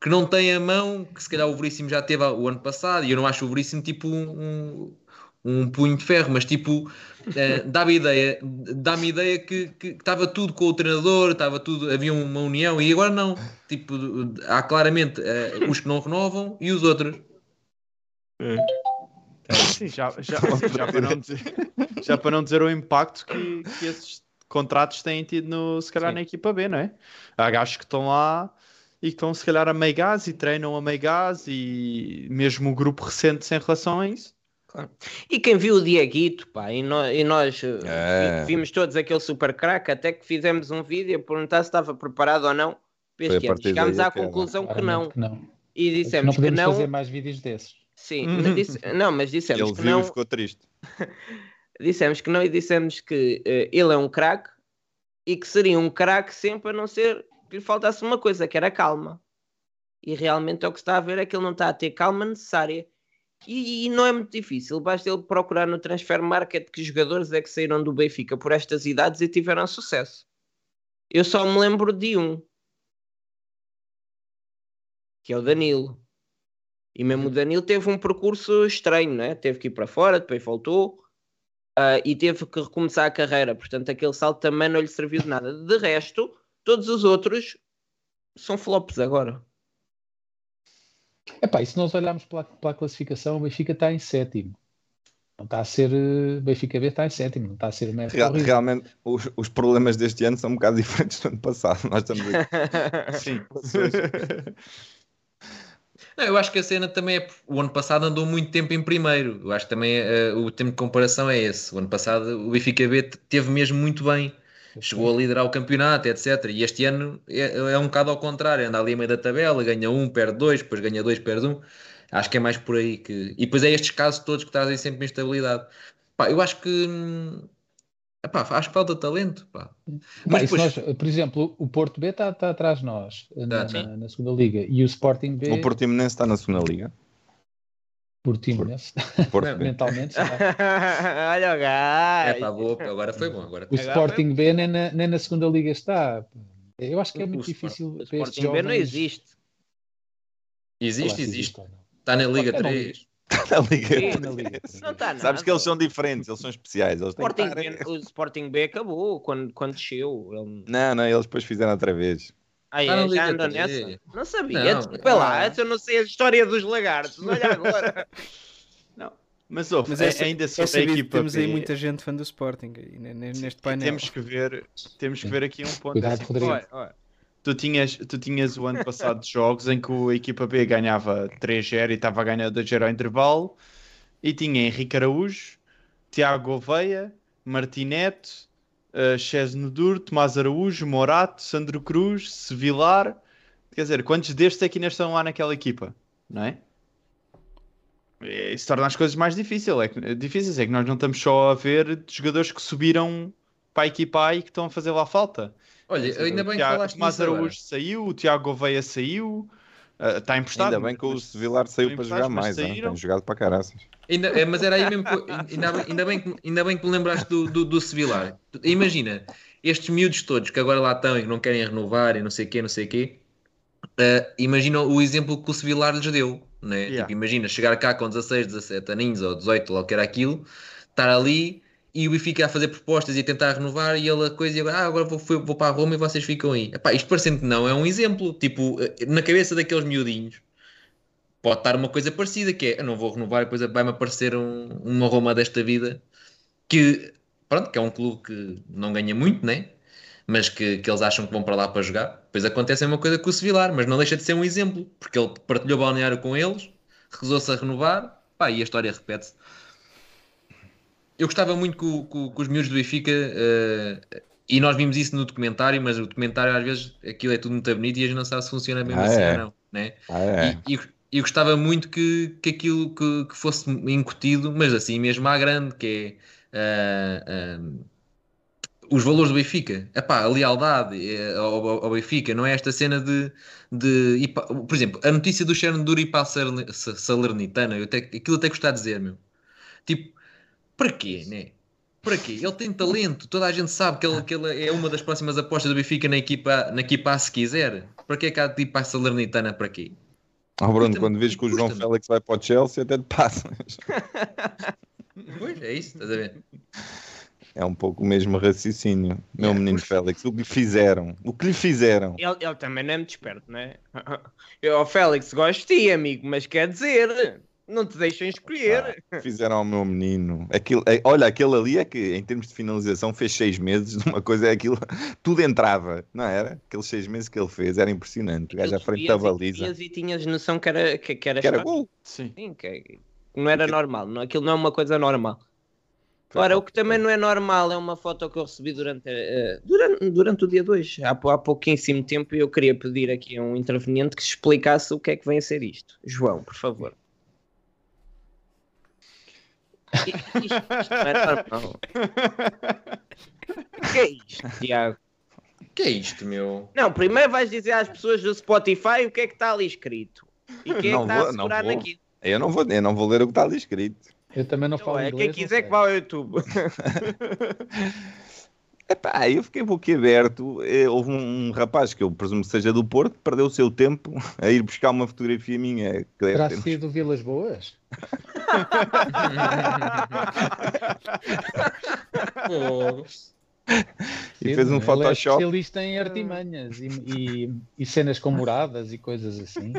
Speaker 6: que não tem a mão, que se calhar o Veríssimo já teve o ano passado, e eu não acho o Veríssimo tipo um, um, punho de ferro, mas tipo eh, dá-me ideia, dá-me ideia que estava tudo com o treinador, estava tudo, havia uma união, e agora não. Tipo, há claramente eh, os que não renovam e os outros.
Speaker 11: Sim, já, já, já para não dizer, já para não dizer o impacto que, que esses contratos têm tido no, se calhar
Speaker 5: Sim.
Speaker 11: na equipa B, não é? Há gajos que estão lá e que estão se calhar a meio gás e treinam a meio gás e mesmo o grupo recente em relação a isso.
Speaker 7: E quem viu o Dieguito, pá, e nós, e nós eh,
Speaker 9: É.
Speaker 7: vi- vimos todos aquele super crack, até que fizemos um vídeo a perguntar se estava preparado ou não. Chegámos à
Speaker 9: que era.
Speaker 7: conclusão que não.
Speaker 5: Que não.
Speaker 7: E
Speaker 5: não
Speaker 7: dissemos que
Speaker 5: podemos
Speaker 7: não.
Speaker 5: fazer mais vídeos desses.
Speaker 7: Sim, mas disse- *laughs* não, mas dissemos
Speaker 9: Ele
Speaker 7: que
Speaker 9: viu
Speaker 7: não.
Speaker 9: e ficou triste. *laughs*
Speaker 7: Dissemos que não e dissemos que eh, ele é um craque e que seria um craque sempre a não ser que lhe faltasse uma coisa, que era calma. E realmente é o que está a ver é que ele não está a ter calma necessária. E, e não é muito difícil, basta ele procurar no transfer market que jogadores é que saíram do Benfica por estas idades e tiveram sucesso. Eu só me lembro de um, que é o Danilo. E mesmo o Danilo teve um percurso estranho, né? teve que ir para fora, depois voltou. Ah, e teve que recomeçar a carreira, portanto aquele salto também não lhe serviu de nada. De resto, todos os outros são flops agora.
Speaker 5: Epá, e se nós olharmos pela, pela classificação, o Benfica está em sétimo. Não está a ser eh, Benfica B, está em sétimo, não está a ser uma
Speaker 9: Real- realmente, os, os problemas deste ano são um bocado *laughs* diferentes do ano passado. Nós estamos aqui. *laughs*
Speaker 11: Sim.
Speaker 6: Não, eu acho que a cena também é. O ano passado andou muito tempo em primeiro. Eu acho que também eh, o tempo de comparação é esse. O ano passado o Benfica B teve mesmo muito bem. Chegou a liderar o campeonato, etc. E este ano é, é um bocado ao contrário. Anda ali a meio da tabela, ganha um, perde dois, depois ganha dois, perde um. Acho que é mais por aí que. E depois é estes casos todos que trazem sempre instabilidade. Pá, eu acho que. hum, Epá, acho que falta talento. Pá. Mas, depois...
Speaker 5: nós, por exemplo, o Porto B está tá atrás de nós eh,
Speaker 6: tá, na,
Speaker 5: na, na, segunda liga e o Sporting B.
Speaker 9: O Portimonense está na segunda liga.
Speaker 5: Porto,
Speaker 9: Porto *laughs* B.
Speaker 5: Mentalmente. *laughs*
Speaker 7: Olha o.
Speaker 6: É pá, boa, agora foi bom. Agora...
Speaker 5: O agora Sporting B nem na, nem na, segunda liga está. Eu acho que é muito difícil.
Speaker 7: O Sporting B não existe.
Speaker 6: Existe, existe. Está na Liga
Speaker 5: é
Speaker 6: 3.
Speaker 9: Está na Liga
Speaker 7: 3.
Speaker 5: Tá na Liga
Speaker 7: Não está nada.
Speaker 9: Sabes que eles são diferentes, eles são especiais. Eles
Speaker 7: Sporting B, o Sporting B acabou quando, quando desceu. Ele...
Speaker 9: Não, não, eles depois fizeram outra vez.
Speaker 7: Ah, é, já andou
Speaker 6: tá
Speaker 7: nessa? Não sabia.
Speaker 6: Não,
Speaker 7: Desculpa
Speaker 6: é
Speaker 7: lá, eu não sei a história dos lagartos. Olha agora. *laughs*
Speaker 11: Mas, oh,
Speaker 8: Mas
Speaker 11: é,
Speaker 8: é,
Speaker 11: ainda se é
Speaker 8: sabido,
Speaker 11: equipa
Speaker 8: temos aí muita gente fã do Sporting neste painel.
Speaker 11: Temos que ver, temos que ver aqui um ponto.
Speaker 5: Cuidado,
Speaker 11: assim,
Speaker 5: Rodrigo.
Speaker 7: Olha, olha
Speaker 11: tu tinhas, tu tinhas o ano passado de *laughs* jogos em que a equipa B ganhava 3-0 e estava a ganhar 2-0 ao intervalo e tinha Henrique Araújo, Tiago Gouveia, Martinete, uh, Chesno Dur, Tomás Araújo, Morato, Sandro Cruz, Sevilar. Quer dizer, quantos destes é que ainda estão lá naquela equipa? Não é? E Isso torna as coisas mais difíceis. É que, difíceis. É que nós não estamos só a ver jogadores que subiram para a equipa A e que estão a fazer lá falta.
Speaker 6: Olha, ainda bem que falaste nisso agora.
Speaker 11: Araújo saiu, o Tiago Gouveia saiu, ah, está emprestado.
Speaker 9: Ainda bem que o
Speaker 11: mas-
Speaker 9: Sevilar saiu
Speaker 11: Estão
Speaker 9: para jogar
Speaker 11: mas
Speaker 9: mais. hein?
Speaker 11: saíram.
Speaker 9: Tem jogado para caraças.
Speaker 6: Ainda, é, mas era aí mesmo que ainda, bem- ainda, bem que, ainda bem que me lembraste do, do, do Sevilar. Imagina, estes miúdos todos que agora lá estão e que não querem renovar e não sei o quê, não sei o quê. ah, imagina o exemplo que o Sevilar lhes deu. Né?
Speaker 11: Yeah.
Speaker 6: Tipo, imagina chegar cá com 16, 17 aninhos ou 18, lá o que era aquilo, estar ali e o Benfica a fazer propostas e a tentar renovar e ele a coisa e agora, ah, agora vou, vou para a Roma e vocês ficam aí. Epá, isto parecendo que não, é um exemplo. Tipo, eh, na cabeça daqueles miudinhos pode estar uma coisa parecida, que é, eu não vou renovar e depois vai-me aparecer um- uma Roma desta vida que, pronto, que é um clube que não ganha muito, né? Mas que, que eles acham que vão para lá para jogar. Depois acontece a mesma coisa com o Sevilar, mas não deixa de ser um exemplo, porque ele partilhou balneário com eles, recusou-se a renovar, pá, e a história repete-se. Eu gostava muito que, que que os miúdos do Benfica, eh, e nós vimos isso no documentário, mas o documentário às vezes aquilo é tudo muito bonito e a gente não sabe se funciona mesmo
Speaker 9: Ah,
Speaker 6: assim
Speaker 9: é?
Speaker 6: ou não, né?
Speaker 9: Ah, é.
Speaker 6: E, e, e gostava muito que, que aquilo que, que fosse incutido, mas assim mesmo à grande, que é ah, ah, os valores do Benfica. Epá, a lealdade ao, ao- Benfica, não é esta cena de. de por exemplo, a notícia do Chernobyl ir para a Salern- Sa- Salernitana, eu até, aquilo até gostava de dizer, meu. Tipo, para quê, né? Para quê? Ele tem talento, toda a gente sabe que ele, que ele é uma das próximas apostas do Benfica na equipa, na equipa A se quiser. Para que é que há de ir para a Salernitana? Para quê?
Speaker 9: Oh, Bruno,
Speaker 6: Custa-me-
Speaker 9: quando vês que o João. Félix vai para o Chelsea, até te passas. *laughs*
Speaker 6: Pois é isso, estás a ver?
Speaker 9: É um pouco o mesmo raciocínio. Meu
Speaker 6: Yeah,
Speaker 9: menino
Speaker 6: pois.
Speaker 9: Félix, o que lhe fizeram? O que lhe fizeram?
Speaker 7: Ele, ele também não é muito esperto, não é? *laughs* Eu, Félix, gosto de ti, amigo, mas quer dizer, não te deixam escolher.
Speaker 9: Fizeram ao meu menino. Aquilo, é- olha, aquele ali é que, em termos de finalização, fez seis meses *laughs* uma coisa, é aquilo, tudo entrava, não era? Aqueles seis meses que ele fez, era impressionante. O gajo à frente da
Speaker 7: e-
Speaker 9: baliza.
Speaker 7: E tinhas noção que era, que, que era,
Speaker 9: Que era gol.
Speaker 11: Sim.
Speaker 7: Sim, que, que não era normal. Não, aquilo não é uma coisa normal. Ora, o que também não é normal é uma foto que eu recebi durante, eh, durante, durante o dia 2, há, há pouquíssimo tempo, e eu queria pedir aqui a um interveniente que explicasse o que é que vem a ser isto. João, por favor. Isto, isto não é normal. O que é isto, Tiago?
Speaker 6: que é isto, meu?
Speaker 7: Não, primeiro vais dizer às pessoas do Spotify o que é que está ali escrito. E quem é
Speaker 9: Não
Speaker 7: que está
Speaker 9: vou,
Speaker 7: a
Speaker 9: não
Speaker 7: segurar
Speaker 9: vou.
Speaker 7: naquilo.
Speaker 9: Eu não vou, eu não vou ler o que está ali escrito.
Speaker 5: Eu também não falo
Speaker 7: Então, é,
Speaker 5: inglês.
Speaker 7: quem
Speaker 5: não
Speaker 7: quiser
Speaker 5: sei.
Speaker 7: que vá ao YouTube. *laughs*
Speaker 9: Epá, eu fiquei boquiaberto. Eh, Houve um, um rapaz que eu presumo que seja do Porto, perdeu o seu tempo a ir buscar uma fotografia minha. Que
Speaker 5: Terá
Speaker 9: ter-
Speaker 5: sido Vilas Boas? *laughs*
Speaker 9: E fez um
Speaker 5: Ele é
Speaker 9: Photoshop.
Speaker 5: especialista em artimanhas e, e- e cenas com moradas e coisas assim.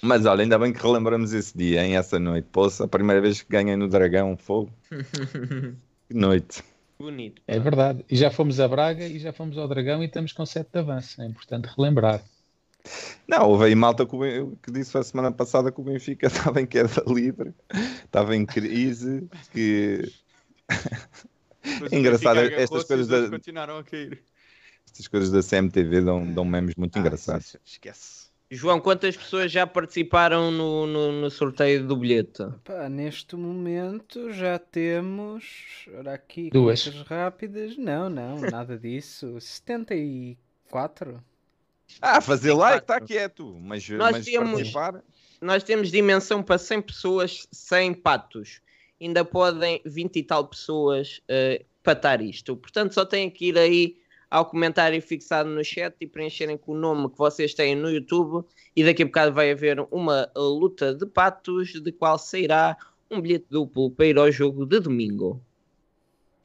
Speaker 9: Mas olha, ainda bem que relembramos esse dia, em essa noite. Poxa, a primeira vez que ganhei no Dragão, fogo. *laughs* Que noite.
Speaker 7: Bonito.
Speaker 5: É verdade. E já fomos a Braga e já fomos ao Dragão e estamos com 7 de avanço. É importante relembrar.
Speaker 9: Não, houve aí malta que, que disse a semana passada que o Benfica *laughs* estava em queda livre, estava em crise, que É *laughs* engraçado, estas coisas da-
Speaker 11: continuaram a cair.
Speaker 9: estas coisas da CMTV dão, dão memes muito engraçados.
Speaker 11: Esquece.
Speaker 7: João, quantas pessoas já participaram no, no, no sorteio do bilhete?
Speaker 8: Pá, neste momento já temos. Ora aqui,
Speaker 5: Duas.
Speaker 8: rápidas. Não, não, nada disso. *laughs* 74?
Speaker 9: Ah, fazer like está quieto, mas,
Speaker 7: Nós
Speaker 9: mas
Speaker 7: temos-
Speaker 9: participar.
Speaker 7: Nós temos dimensão para 100 pessoas, 100 patos. Ainda podem 20 e tal pessoas eh, patar isto. Portanto, só têm que ir aí ao comentário fixado no chat e preencherem com o nome que vocês têm no YouTube. E daqui a bocado vai haver uma luta de patos, de qual sairá um bilhete duplo para ir ao jogo de domingo.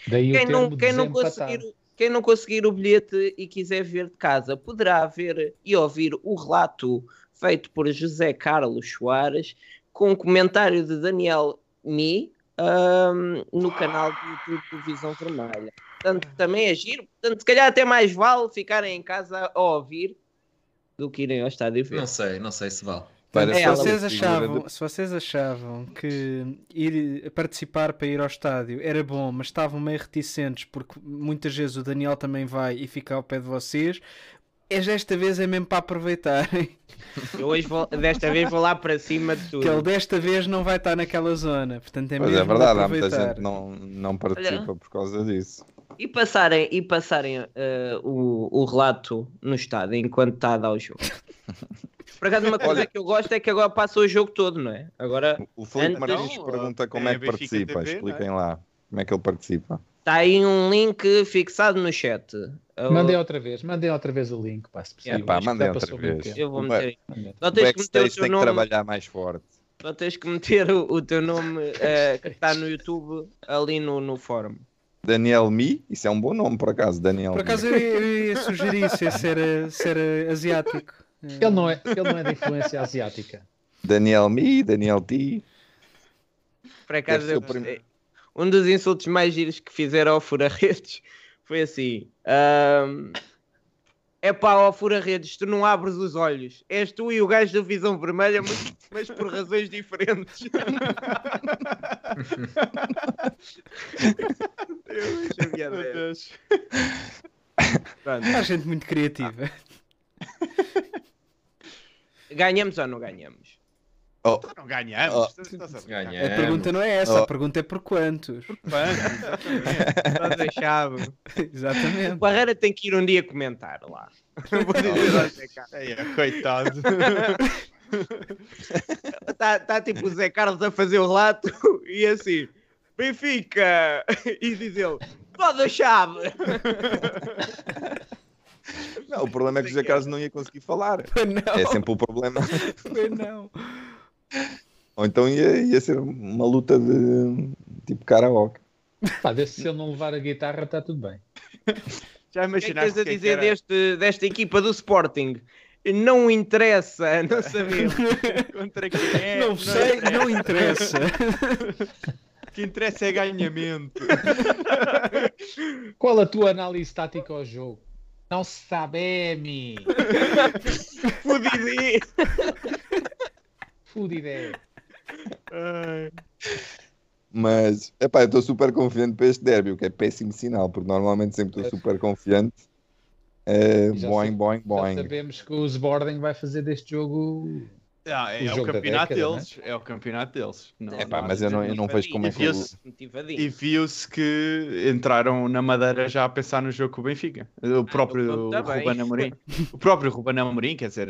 Speaker 5: Daí
Speaker 7: Quem não, quem, não conseguir, quem não conseguir o bilhete e quiser ver de casa, poderá ver e ouvir o relato feito por José Carlos Soares com o comentário de Daniel Mi ahm, no canal do YouTube do Visão Vermelha. Portanto, também é giro. Portanto, se calhar até mais vale ficarem em casa a ouvir do que irem ao estádio ver.
Speaker 6: Não sei, não sei se vale.
Speaker 9: Para
Speaker 8: se,
Speaker 7: ela,
Speaker 8: vocês achavam, se vocês achavam que ir participar para ir ao estádio era bom, mas estavam meio reticentes porque muitas vezes o Daniel também vai e fica ao pé de vocês, é desta vez é mesmo para aproveitarem. *laughs*
Speaker 7: Eu hoje vou, desta vez vou lá para cima de tudo.
Speaker 8: Que ele desta vez não vai estar naquela zona. Portanto, é
Speaker 9: Pois
Speaker 8: mesmo
Speaker 9: é verdade, há
Speaker 8: aproveitar.
Speaker 9: muita gente que não, não participa por causa disso.
Speaker 7: E passarem, e passarem eh, o, o relato no estádio enquanto está a dar o jogo. *laughs* Por acaso, uma coisa
Speaker 9: Olha-
Speaker 7: que eu gosto é que agora passa o jogo todo, não é? Agora
Speaker 9: O Felipe
Speaker 7: Antes-
Speaker 9: Martins pergunta como
Speaker 11: tem
Speaker 9: é que participa,
Speaker 11: TV, não é?
Speaker 9: expliquem lá como é que ele participa.
Speaker 7: Está aí um link fixado no chat. Eu-
Speaker 5: Mandem outra vez, mandem outra vez o link, pá, se possível. Que
Speaker 9: mandem
Speaker 5: já
Speaker 9: outra vez.
Speaker 7: Eu vou
Speaker 9: O
Speaker 7: meter. Só tens que meter o
Speaker 9: backstage
Speaker 7: teu
Speaker 9: tem que
Speaker 7: nome.
Speaker 9: trabalhar mais forte.
Speaker 7: Só tens que meter o, o teu nome *laughs* eh, que está no YouTube ali no, no fórum.
Speaker 9: Daniel Mi, isso é um bom nome por acaso, Daniel
Speaker 8: Por
Speaker 9: Mi.
Speaker 8: acaso eu, eu ia *laughs* sugerir isso, é ser, eh, ser eh, asiático.
Speaker 5: Ele não, é, ele não é da influência asiática.
Speaker 9: Daniel Mi, Daniel T.
Speaker 7: Por acaso, eu
Speaker 9: prim-.
Speaker 7: Um dos insultos mais giros que fizeram ao Fura-Redes *laughs* foi assim: É pá, ó Fura-Redes, tu não abres os olhos. És tu e o gajo da visão vermelha, mas, mas por razões diferentes. *laughs* eu achei.
Speaker 11: Deus.
Speaker 7: Pronto.
Speaker 8: Há gente muito criativa.
Speaker 7: Ganhamos ou não ganhamos?
Speaker 9: Oh,
Speaker 11: Não ganhamos.
Speaker 9: Oh.
Speaker 11: Estás- a.
Speaker 6: Ganhamos.
Speaker 8: A pergunta não é essa,
Speaker 9: Oh.
Speaker 8: a pergunta é por quantos.
Speaker 11: Vamos, exatamente. *laughs*
Speaker 7: Estás a chave. O
Speaker 8: Exatamente.
Speaker 7: Barreira tem que ir um dia comentar lá. *laughs* Vou dizer Zé.
Speaker 11: Ei, é, coitado.
Speaker 7: Está *laughs* tá, tipo o Zé Carlos a fazer o relato e assim, Benfica! E diz ele, toda a chave!
Speaker 9: Não, o problema é que o José Carlos não ia conseguir falar.
Speaker 8: Não,
Speaker 9: É sempre o problema.
Speaker 8: pois não.
Speaker 9: Ou então ia, ia ser uma luta de tipo karaoke.
Speaker 5: Pá, desde se ele não levar a guitarra, está tudo bem.
Speaker 11: Já
Speaker 7: O que é que
Speaker 11: imaginaste
Speaker 7: tens a
Speaker 11: quem
Speaker 7: dizer
Speaker 11: era?
Speaker 7: deste, desta equipa do Sporting? Não interessa, *laughs* não sabemos.
Speaker 11: Contra quem é?
Speaker 8: Não sei,
Speaker 11: interessa.
Speaker 8: não interessa.
Speaker 11: O que interessa é ganhamento.
Speaker 5: Qual a tua análise tática ao jogo? Não se sabe, mi. *laughs*
Speaker 7: Fudidi!
Speaker 5: Fude ideia.
Speaker 11: Ai.
Speaker 9: Mas, epá, eu estou super confiante para este derby, o que é péssimo sinal, porque normalmente sempre estou super confiante. É,
Speaker 5: Já
Speaker 9: boing, boing, boing.
Speaker 5: sabemos que o Sporting vai fazer deste jogo.
Speaker 11: Ah, é,
Speaker 5: O
Speaker 11: é o campeonato
Speaker 5: década,
Speaker 11: deles. É o campeonato deles. Não,
Speaker 9: Epá,
Speaker 11: não
Speaker 9: mas eu não, eu não vejo como é que.
Speaker 11: E viu-se que entraram na Madeira já a pensar no jogo com o Benfica. O próprio
Speaker 7: então tá bem.
Speaker 11: Ruben Amorim. O próprio Ruben Amorim, quer dizer,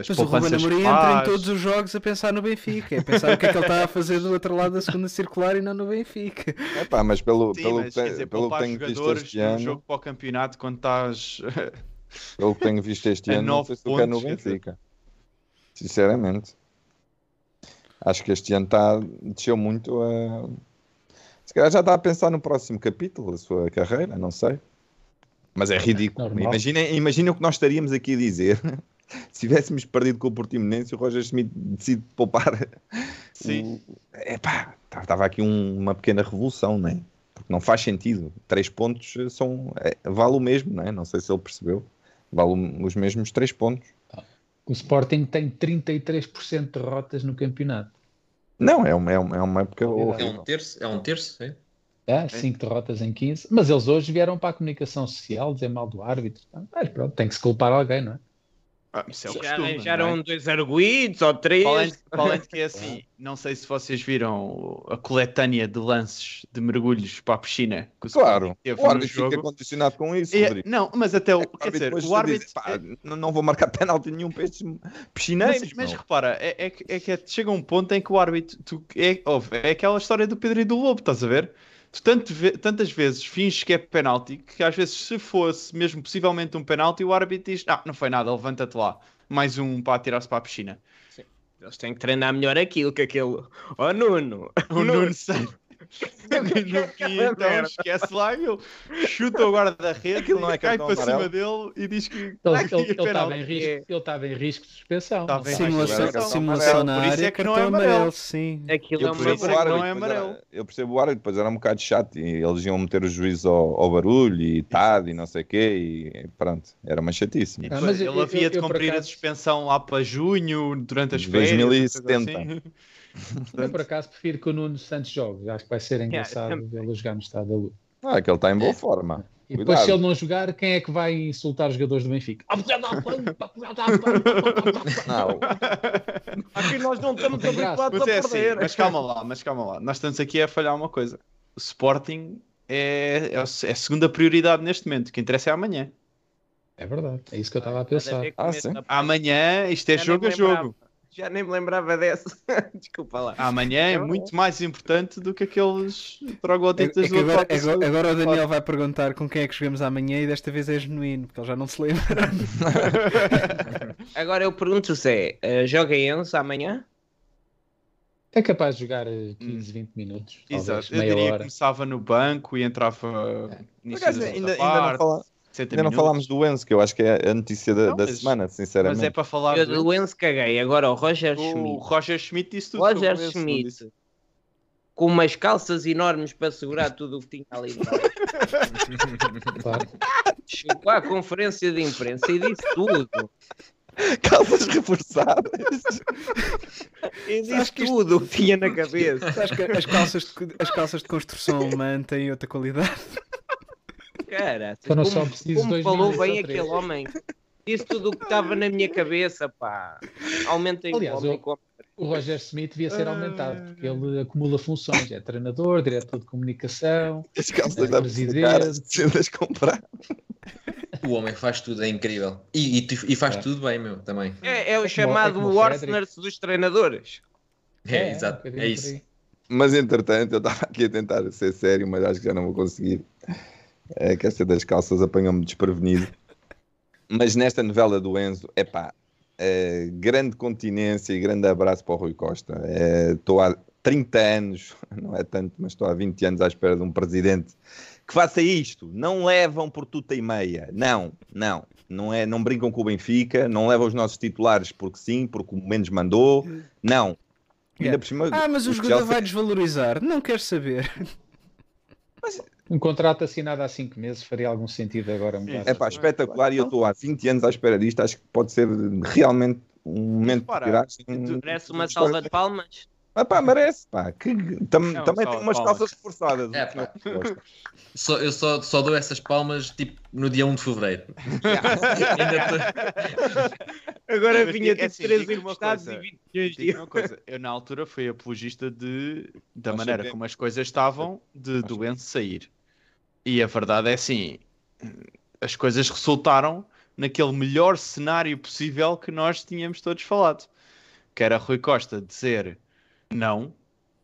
Speaker 11: as
Speaker 8: Mas o Ruben Amorim entra em todos os jogos a pensar no Benfica, é pensar o que é que ele está a fazer do outro lado da segunda circular e não no Benfica.
Speaker 9: Epá, mas pelo,
Speaker 11: Sim,
Speaker 9: pelo,
Speaker 11: mas, dizer,
Speaker 9: pelo que tenho visto este ano,
Speaker 11: jogo para o campeonato quando estás...
Speaker 9: pelo que tenho visto este *laughs*
Speaker 11: A
Speaker 9: ano, não sei se tu quer no. Benfica. Sinceramente. Acho que este ano está, desceu muito a. Se calhar já está a pensar no próximo capítulo da sua carreira, não sei. Mas é ridículo.
Speaker 5: Normal.
Speaker 9: Imaginem imaginem o que nós estaríamos aqui a dizer *laughs* se tivéssemos perdido com o Portimonense, o Roger Schmidt decide poupar.
Speaker 11: Sim.
Speaker 9: É pá, estava aqui um- uma pequena revolução, não é? Porque não faz sentido. Três pontos são, é, vale o mesmo, não é? Não sei se ele percebeu. Vale os mesmos três pontos.
Speaker 5: O Sporting tem 33% de derrotas no campeonato.
Speaker 9: Não, é uma, é uma, é uma época
Speaker 6: É um terço, é um terço, é?
Speaker 5: É, 5 derrotas em 15. Mas eles hoje vieram para a comunicação social dizer mal do árbitro. Mas pronto, tem que se culpar alguém, não é?
Speaker 11: Ah, isso é o
Speaker 7: Já
Speaker 11: costume,
Speaker 7: arranjaram
Speaker 11: não é?
Speaker 7: dois arguídos ou três.
Speaker 11: Para além de que é *laughs* assim, não sei se vocês viram a coletânea de lances de mergulhos para a piscina que o
Speaker 9: Claro, o árbitro fica
Speaker 11: jogo.
Speaker 9: condicionado com isso,
Speaker 11: É,
Speaker 9: Rodrigo.
Speaker 11: não, mas até o.
Speaker 9: O
Speaker 11: Quer dizer, o árbitro.
Speaker 9: dizes, pá, não, não vou marcar penalti nenhum para estes piscineiros.
Speaker 11: Mas, mas repara, é, é, que- é que chega um ponto em que o árbitro. Tu, é, ouve, é aquela história do Pedro e do Lobo, estás a ver? Tu tanto ve- tantas vezes finges que é penalti que às vezes, se fosse mesmo possivelmente um penalti, o árbitro diz: Ah, não foi nada, levanta-te lá. Mais um para atirar-se para a piscina.
Speaker 7: Eles têm que treinar melhor aquilo que aquele. Oh Nuno!
Speaker 11: O Nuno Santos. *laughs* Então, esquece lá, ele chuta o guarda-rede,
Speaker 9: Aquilo não é
Speaker 11: cai para cima
Speaker 9: amarelo.
Speaker 11: dele e diz que
Speaker 5: Ele
Speaker 11: "Ah,
Speaker 5: ele- ele
Speaker 11: é penalti."
Speaker 5: estava em, risco- ele estava em risco de suspensão.
Speaker 11: Estava em
Speaker 5: Não
Speaker 11: risco de
Speaker 8: Simulação,
Speaker 9: é
Speaker 8: simulação na
Speaker 11: amarelo. Por isso
Speaker 8: área,
Speaker 11: é que não é amarelo.
Speaker 8: amarelo, sim.
Speaker 7: Aquilo
Speaker 9: Eu
Speaker 7: é uma
Speaker 9: percebo, o
Speaker 11: não é amarelo.
Speaker 9: depois era, eu percebo o árbitro, depois era um bocado chato e eles iam meter o juiz ao, ao barulho e tarde e não sei o quê e pronto, era uma chatice.
Speaker 5: Ah, mas
Speaker 11: ele
Speaker 5: eu-
Speaker 11: havia
Speaker 5: eu-
Speaker 11: de cumprir a suspensão lá para junho, durante as férias.
Speaker 9: 2070.
Speaker 11: Assim.
Speaker 5: Eu, por acaso, prefiro que o Nuno Santos jogue. Acho que vai ser engraçado vê-lo jogar no estado da luz.
Speaker 9: Ah, que ele está em boa forma.
Speaker 5: E depois,
Speaker 9: Cuidado.
Speaker 5: se ele não jogar, quem é que vai insultar os jogadores do Benfica?
Speaker 9: Não,
Speaker 7: Aqui nós não estamos habituados
Speaker 11: Mas
Speaker 7: a
Speaker 11: é assim,
Speaker 7: perder.
Speaker 11: mas calma lá, mas calma lá. Nós estamos aqui a falhar uma coisa. O Sporting é, é a é a segunda prioridade neste momento. O que interessa é amanhã.
Speaker 5: É verdade, é isso que eu estava a pensar.
Speaker 7: que
Speaker 9: Ah,
Speaker 11: Amanhã, isto é jogo a jogo.
Speaker 7: Já nem me lembrava dessa. *laughs* Desculpa lá.
Speaker 11: Amanhã é
Speaker 7: É
Speaker 11: muito mais importante do que aqueles trogloditas
Speaker 8: É que
Speaker 11: do
Speaker 8: agora,
Speaker 11: Atlético
Speaker 8: agora, agora o Daniel vai perguntar com quem é que jogamos amanhã e desta vez é genuíno, porque ele já não se lembra. *laughs*
Speaker 7: Agora eu pergunto-vos é, eh, joga Enzo amanhã?
Speaker 5: É capaz de jogar eh, 15, 20 minutos, talvez,
Speaker 11: Exato, eu
Speaker 7: é
Speaker 5: meia
Speaker 11: diria que
Speaker 5: hora.
Speaker 11: começava no banco e entrava
Speaker 9: acaso,
Speaker 11: da
Speaker 9: ainda, ainda não, fala-
Speaker 11: 60
Speaker 9: ainda não falámos do Enzo, que eu acho que é a notícia da,
Speaker 11: Não,
Speaker 9: da
Speaker 11: mas-
Speaker 9: semana,
Speaker 11: Mas
Speaker 9: sinceramente.
Speaker 11: é para falar
Speaker 7: Eu
Speaker 11: do...
Speaker 7: Enzo caguei. Agora o Roger
Speaker 11: o
Speaker 7: Schmidt.
Speaker 11: Roger Schmidt disse tudo
Speaker 7: Roger
Speaker 11: não
Speaker 7: Schmidt.
Speaker 11: disse?
Speaker 7: Com umas calças enormes para segurar tudo o que tinha ali. *laughs*
Speaker 5: Claro.
Speaker 7: Chegou à conferência de imprensa e disse tudo.
Speaker 9: Calças reforçadas.
Speaker 7: E disse tudo o que tinha na cabeça.
Speaker 8: Acho que as calças, de, as calças de construção alemã têm outra qualidade.
Speaker 7: Cara,
Speaker 5: Foram
Speaker 7: como,
Speaker 5: só precisos
Speaker 7: como
Speaker 5: dois
Speaker 7: falou bem aquele homem. Disse tudo o que estava na minha cabeça, pá. Aumentem
Speaker 5: Aliás,
Speaker 7: o homem
Speaker 5: O Roger Smith devia ser aumentado, porque ele acumula funções. É treinador, diretor de comunicação,
Speaker 9: As calças
Speaker 5: É,
Speaker 9: da
Speaker 5: presidente.
Speaker 9: comprar.
Speaker 6: O homem faz tudo, é incrível. E, e, e faz tudo bem, meu, também.
Speaker 7: É, é o chamado
Speaker 5: é
Speaker 7: dos treinadores.
Speaker 6: É,
Speaker 5: É,
Speaker 6: exato,
Speaker 5: um
Speaker 6: é isso.
Speaker 9: Mas entretanto, eu estava aqui a tentar ser sério, mas acho que já não vou conseguir. É que esta das calças apanhou-me desprevenido. Mas nesta novela do Enzo, é pá, grande continência e grande abraço para o Rui Costa. Estou há 30 anos, *laughs* não é tanto, mas estou há 20 anos à espera de um presidente que faça isto. Não levam por tuta e meia. Não, não. Não, é, não brincam com o Benfica, não levam os nossos titulares porque sim, porque o menos mandou. Não. Ainda por cima,
Speaker 8: Ah, mas o jogador vai desvalorizar. Não quer saber.
Speaker 5: Um contrato assinado há 5 meses faria algum sentido agora mudar.
Speaker 9: É pá, espetacular e eu estou há 20 anos à espera disto. Acho que pode ser realmente um momento de
Speaker 11: Repara,
Speaker 9: tiragem.
Speaker 7: Merece uma salva de palmas.
Speaker 9: Ah, pá, merece, pá. Que, tam-
Speaker 11: Não,
Speaker 9: também tem umas
Speaker 11: palmas.
Speaker 9: calças reforçadas.
Speaker 6: É, pá. Só, eu só, só dou essas palmas tipo no dia 1 de fevereiro. *laughs* Ainda tô-
Speaker 7: Agora
Speaker 11: Mas
Speaker 7: vinha
Speaker 11: é
Speaker 7: de
Speaker 11: assim,
Speaker 7: 3
Speaker 11: digo-te uma
Speaker 7: emprestados
Speaker 11: coisa.
Speaker 7: e 20 milhões de
Speaker 11: Digo uma coisa, eu na altura fui apologista de, da
Speaker 9: Nós
Speaker 11: maneira
Speaker 9: sabemos.
Speaker 11: como as coisas estavam de doença sair. E a verdade é assim, as coisas resultaram naquele melhor cenário possível que nós tínhamos todos falado. Que era Rui Costa dizer não,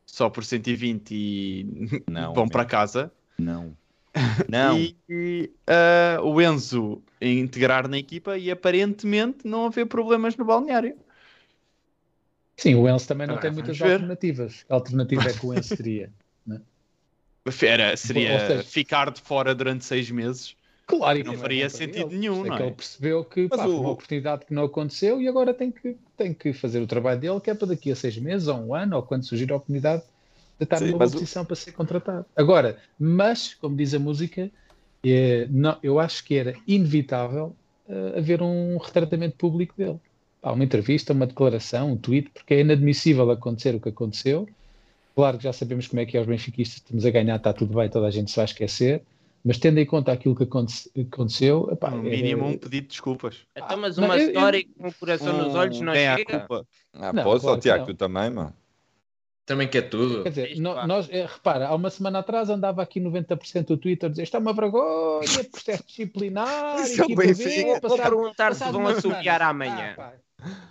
Speaker 11: só por 120 e
Speaker 9: Não,
Speaker 11: vão para casa.
Speaker 9: Não. *laughs* Não.
Speaker 11: E, e, ah, o Enzo integrar na equipa e aparentemente não haver problemas no balneário.
Speaker 5: Sim, o Enzo também não
Speaker 11: Ah,
Speaker 5: tem muitas
Speaker 11: ver.
Speaker 5: alternativas. A alternativa é que o Enzo teria. *laughs*
Speaker 11: Era, seria
Speaker 5: seja-
Speaker 11: ficar de fora durante seis meses
Speaker 5: Claro,
Speaker 11: Não
Speaker 5: é
Speaker 11: faria sentido
Speaker 5: ele.
Speaker 11: nenhum,
Speaker 5: isso
Speaker 11: não
Speaker 5: que
Speaker 11: é?
Speaker 5: Ele percebeu que pá, foi
Speaker 9: o-
Speaker 5: uma oportunidade que não aconteceu e agora tem que, tem que fazer o trabalho dele, que é para daqui a seis meses ou um ano, ou quando surgir a oportunidade de estar
Speaker 9: Sim,
Speaker 5: numa boa
Speaker 9: o-
Speaker 5: posição para ser contratado. Agora, mas, como diz a música, é, não, eu acho que era inevitável eh, haver um retratamento público dele. Pá, uma entrevista, uma declaração, um tweet, porque é inadmissível acontecer o que aconteceu. Claro que já sabemos como é que é os benfiquistas, estamos a ganhar, está tudo bem, toda a gente se vai esquecer, mas tendo em conta aquilo que aconte- aconteceu, epá,
Speaker 11: No
Speaker 5: é-
Speaker 11: mínimo um pedido de desculpas.
Speaker 7: Então, mas
Speaker 5: Não,
Speaker 7: uma
Speaker 5: eu- eu-
Speaker 7: história com o coração nos olhos não
Speaker 11: Tem a
Speaker 7: chega.
Speaker 11: culpa.
Speaker 9: Ah,
Speaker 5: Não,
Speaker 9: posso,
Speaker 5: claro que
Speaker 9: Tiago,
Speaker 5: não.
Speaker 9: tu também, mano.
Speaker 6: Também quer tudo.
Speaker 5: Quer dizer,
Speaker 7: Isto,
Speaker 5: nós, é, repara, há uma semana atrás andava aqui 90% do Twitter a dizer isto é uma vergonha, processo disciplinar,
Speaker 9: Isso é o
Speaker 5: equipa
Speaker 9: Benfica.
Speaker 5: B,
Speaker 7: Vou perguntar se vão assobiar amanhã.
Speaker 5: Ah,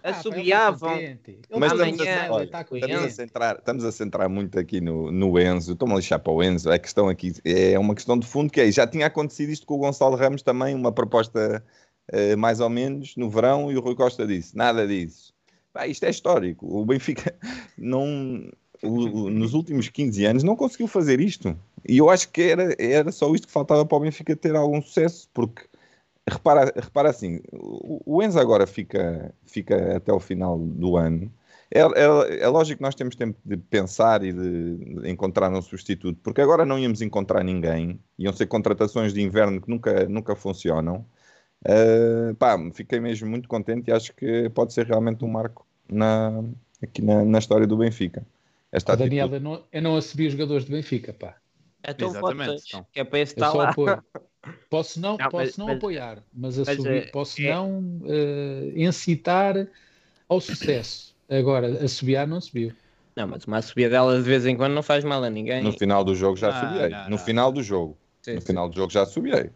Speaker 5: Ah, pá,
Speaker 7: Assobiavam.
Speaker 5: Ele
Speaker 9: Mas
Speaker 5: está
Speaker 9: estamos a,
Speaker 7: amanhã,
Speaker 9: olha,
Speaker 5: ele está
Speaker 9: estamos, a centrar, estamos a centrar muito aqui no, no Enzo. Estou-me a lixar para o Enzo. A questão aqui é uma questão de fundo que é, já tinha acontecido isto com o Gonçalo Ramos também, uma proposta eh, mais ou menos no verão, e o Rui Costa disse, nada disso. Pá, isto é histórico. O Benfica *laughs* não, o- nos últimos 15 anos não conseguiu fazer isto. E eu acho que era, era só isto que faltava para o Benfica ter algum sucesso, porque repara, repara assim, o, Enzo agora fica, fica até o final do ano. É, é- é lógico que nós temos tempo de pensar e de, encontrar um substituto, porque agora não íamos encontrar ninguém, iam ser contratações de inverno que nunca, nunca funcionam. Uh, pá, fiquei mesmo muito contente e acho que pode ser realmente um marco na, aqui na, na história do Benfica. Esta
Speaker 5: Ó, Daniel, eu não, eu não os jogadores do Benfica, pá.
Speaker 7: Então
Speaker 11: Exatamente,
Speaker 7: votas,
Speaker 11: então.
Speaker 7: que é para esse estar
Speaker 5: só
Speaker 7: lá. *laughs*
Speaker 5: Posso não,
Speaker 7: Não,
Speaker 5: posso
Speaker 7: mas-
Speaker 5: não
Speaker 7: mas-
Speaker 5: apoiar, mas,
Speaker 7: mas,
Speaker 5: assobi-
Speaker 7: eh,
Speaker 5: posso
Speaker 7: é-
Speaker 5: não eh, incitar ao sucesso. Agora, assobiar não subiu.
Speaker 7: Não, mas uma subida dela de vez em quando não faz mal a ninguém.
Speaker 9: No final do jogo já
Speaker 11: Não,
Speaker 9: subiei.
Speaker 11: não,
Speaker 9: no
Speaker 11: não.
Speaker 9: final do jogo.
Speaker 7: Sim,
Speaker 9: no
Speaker 7: sim.
Speaker 9: final do jogo já subiei.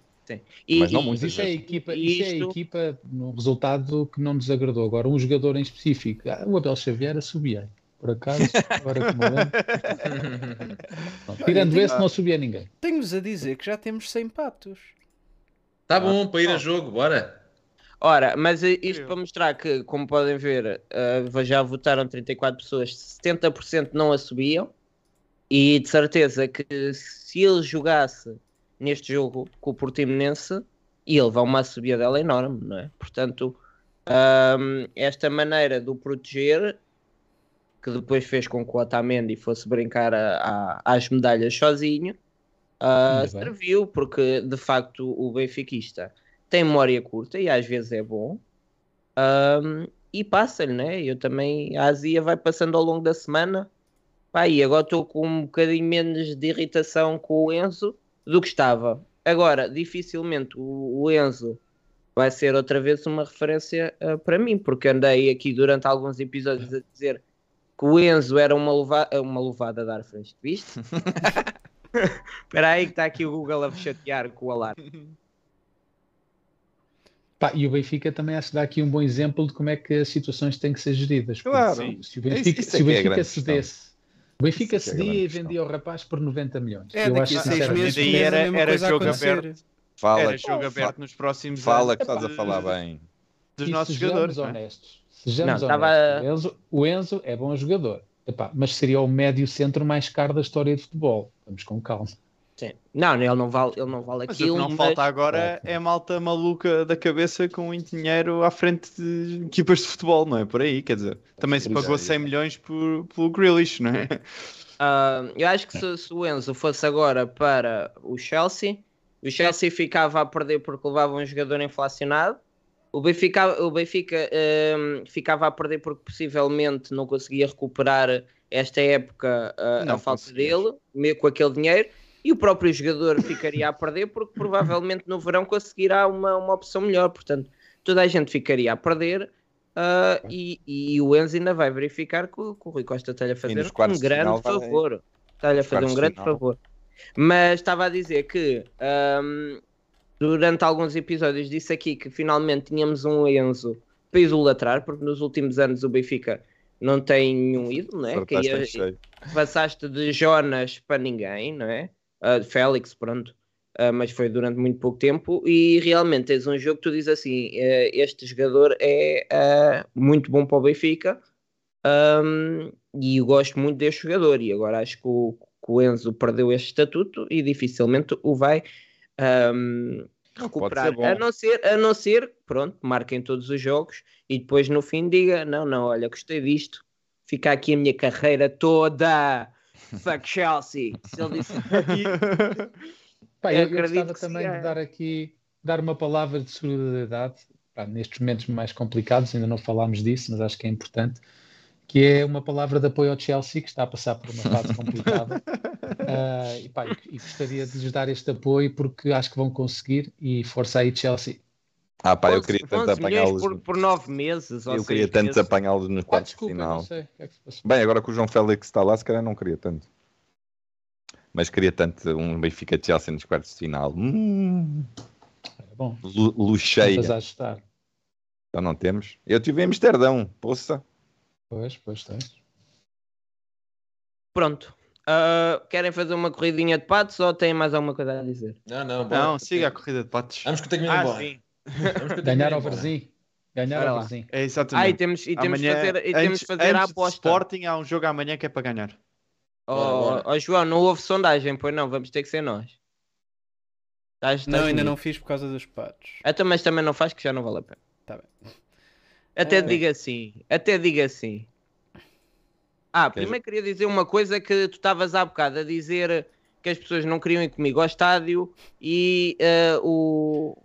Speaker 7: E-
Speaker 9: mas não
Speaker 7: e-
Speaker 9: muito.
Speaker 5: Mas isso é a equipa, isso é a
Speaker 7: Isto-
Speaker 5: equipa no resultado que não nos agradou. Agora, um jogador em específico, ah, o Abel Xavier assobiei. Por acaso, agora que me lembro. *laughs* Pronto, Tirando esse, não subia ninguém.
Speaker 8: Tenho-vos a dizer que já temos 100 patos.
Speaker 6: Tá bom, para ir a jogo, bora.
Speaker 7: Ora, mas eh, isto para mostrar que, como podem ver, eh, já votaram 34 pessoas, 70% não a subiam. E de certeza que se ele jogasse neste jogo com o Portimonense, ia levar uma subida dela enorme, não é? Portanto, ahm, esta maneira de o proteger, que depois fez com que o Otamendi fosse brincar a- a- às medalhas sozinho,
Speaker 5: bem.
Speaker 7: serviu, porque de facto o benfiquista tem memória curta e às vezes é bom. Ahm, e passa-lhe, né? Eu também, a azia vai passando ao longo da semana. Pá, e agora estou com um bocadinho menos de irritação com o Enzo do que estava. Agora, dificilmente o, o Enzo vai ser outra vez uma referência ah, para mim, porque andei aqui durante alguns episódios a dizer que o Enzo era uma, leva uma levada a dar frente, viste? *laughs* Espera aí que está aqui o Google a chatear com o alarme.
Speaker 5: Pá, e o Benfica também acho que dá aqui um bom exemplo de como é que as situações têm que ser geridas.
Speaker 9: Claro.
Speaker 5: Se, se o
Speaker 9: Isso-
Speaker 5: Benfica,
Speaker 9: isso é
Speaker 5: se o
Speaker 9: que é
Speaker 5: Benfica
Speaker 9: grande
Speaker 5: cedesse, o Benfica
Speaker 9: Isso é que é
Speaker 5: cedia
Speaker 9: grande
Speaker 5: e
Speaker 9: questão.
Speaker 5: vendia o rapaz por 90 milhões.
Speaker 8: É,
Speaker 5: Eu
Speaker 8: daqui
Speaker 5: acho
Speaker 8: a seis meses
Speaker 11: daí era- era jogo aberto.
Speaker 9: Fala,
Speaker 11: Era jogo
Speaker 9: fala,
Speaker 11: aberto nos próximos
Speaker 9: fala
Speaker 11: anos
Speaker 9: que estás a
Speaker 11: de-
Speaker 9: falar bem.
Speaker 11: dos
Speaker 5: E
Speaker 11: nossos jogadores. é?
Speaker 5: honestos. Sejamos
Speaker 7: Não, tava-
Speaker 5: honestos. O, Enzo, o Enzo é bom jogador. Epá, mas seria o médio centro mais caro da história de futebol. Vamos com calma.
Speaker 7: Sim. Não, ele não vale, ele não vale
Speaker 11: Mas
Speaker 7: aquilo.
Speaker 11: o que não
Speaker 7: mas-
Speaker 11: falta agora é malta maluca da cabeça com muito dinheiro à frente de equipas de futebol, não é? Por aí, quer dizer. Também se pagou
Speaker 9: aí.
Speaker 11: 100 milhões por, pelo Grealish, não é?
Speaker 7: Ah, eu acho que se, se o Enzo fosse agora para o Chelsea, o Chelsea ficava a perder porque levava um jogador inflacionado. O Benfica, o Benfica ahm, ficava a perder porque possivelmente não conseguia recuperar esta época ah,
Speaker 11: Não
Speaker 7: a falta dele, meio com aquele dinheiro. E o próprio jogador ficaria a perder porque provavelmente no verão conseguirá uma, uma opção melhor. Portanto, toda a gente ficaria a perder. ah, e, e o Enzo ainda vai verificar que, o- que o Rui Costa está-lhe a fazer um grande favor. Está-lhe a fazer um grande
Speaker 9: final.
Speaker 7: favor. Mas estava a dizer que ahm, durante alguns episódios disse aqui que finalmente tínhamos um Enzo para idolatrar, porque nos últimos anos o Benfica não tem nenhum ídolo, não é? Que
Speaker 9: Acertaste
Speaker 7: ia- passaste de Jonas para ninguém, não é? Ah, Félix, pronto. Ah, mas foi durante muito pouco tempo e realmente tens um jogo que tu dizes assim: eh, este jogador é ah, muito bom para o Benfica ahm, e eu gosto muito deste jogador. E agora acho que o, que o Enzo perdeu este estatuto e dificilmente o vai ahm, recuperar. A não ser, a não ser, pronto, marquem todos os jogos e depois no fim diga: não, não, olha, gostei disto, fica aqui a minha carreira toda. *laughs* Fuck Chelsea. Se ele disse *laughs*
Speaker 5: Pá,
Speaker 7: Eu
Speaker 5: eu, gostava
Speaker 7: que
Speaker 5: também
Speaker 7: sim,
Speaker 5: de
Speaker 7: é.
Speaker 5: dar aqui, dar uma palavra de solidariedade, pá, nestes momentos mais complicados, ainda não falámos disso, mas acho que é importante, que é uma palavra de apoio ao Chelsea, que está a passar por uma fase complicada. *laughs* Ah, e, pá, e- e gostaria de lhes dar este apoio porque acho que vão conseguir e força aí Chelsea.
Speaker 9: Ah, pá, eu
Speaker 7: 11
Speaker 9: queria tanto
Speaker 7: 11 milhões
Speaker 9: apanhá-los.
Speaker 7: por, por nove meses. ou
Speaker 9: Eu queria tanto
Speaker 7: meses.
Speaker 9: apanhá-los nos
Speaker 5: Ah,
Speaker 9: quartos de
Speaker 5: desculpa,
Speaker 9: final.
Speaker 5: não sei. o que é que se passou.
Speaker 9: Bem, agora que o João Félix está lá, se calhar não queria tanto. Mas queria tanto um Benfica Chelsea nos quartos de final. Hum,
Speaker 5: É bom, ajustar.
Speaker 9: Então não temos. Eu estive em Amsterdão, poça.
Speaker 5: Pois, pois tens.
Speaker 7: Pronto. Ah, querem fazer uma corridinha de patos ou têm mais alguma coisa a dizer?
Speaker 6: Não, não, bora.
Speaker 11: Não, siga a corrida de patos.
Speaker 6: Vamos que eu tenho mesmo
Speaker 7: Ah,
Speaker 6: embora.
Speaker 7: sim.
Speaker 6: Que
Speaker 5: Ganhar ao. Varzim. Ganhar ao. Varzim.
Speaker 11: É
Speaker 7: Ah,
Speaker 11: exatamente.
Speaker 7: e temos, e temos
Speaker 11: Amanhã,
Speaker 7: fazer, e temos
Speaker 11: antes,
Speaker 7: fazer a aposta.
Speaker 11: Sporting há um jogo amanhã que é para ganhar.
Speaker 7: Oh,
Speaker 6: Bora,
Speaker 7: oh, João, não houve sondagem, pois não, vamos ter que ser nós. Estás-
Speaker 8: Não,
Speaker 7: estás
Speaker 8: ainda não fiz por causa dos patos.
Speaker 7: Então, mas também não faz que já não vale a pena.
Speaker 8: Tá bem.
Speaker 7: Até
Speaker 8: É.
Speaker 7: diga assim, até diga assim. Ah, primeiro queria dizer uma coisa que tu estavas há bocado a dizer que as pessoas não queriam ir comigo ao estádio e eh, o.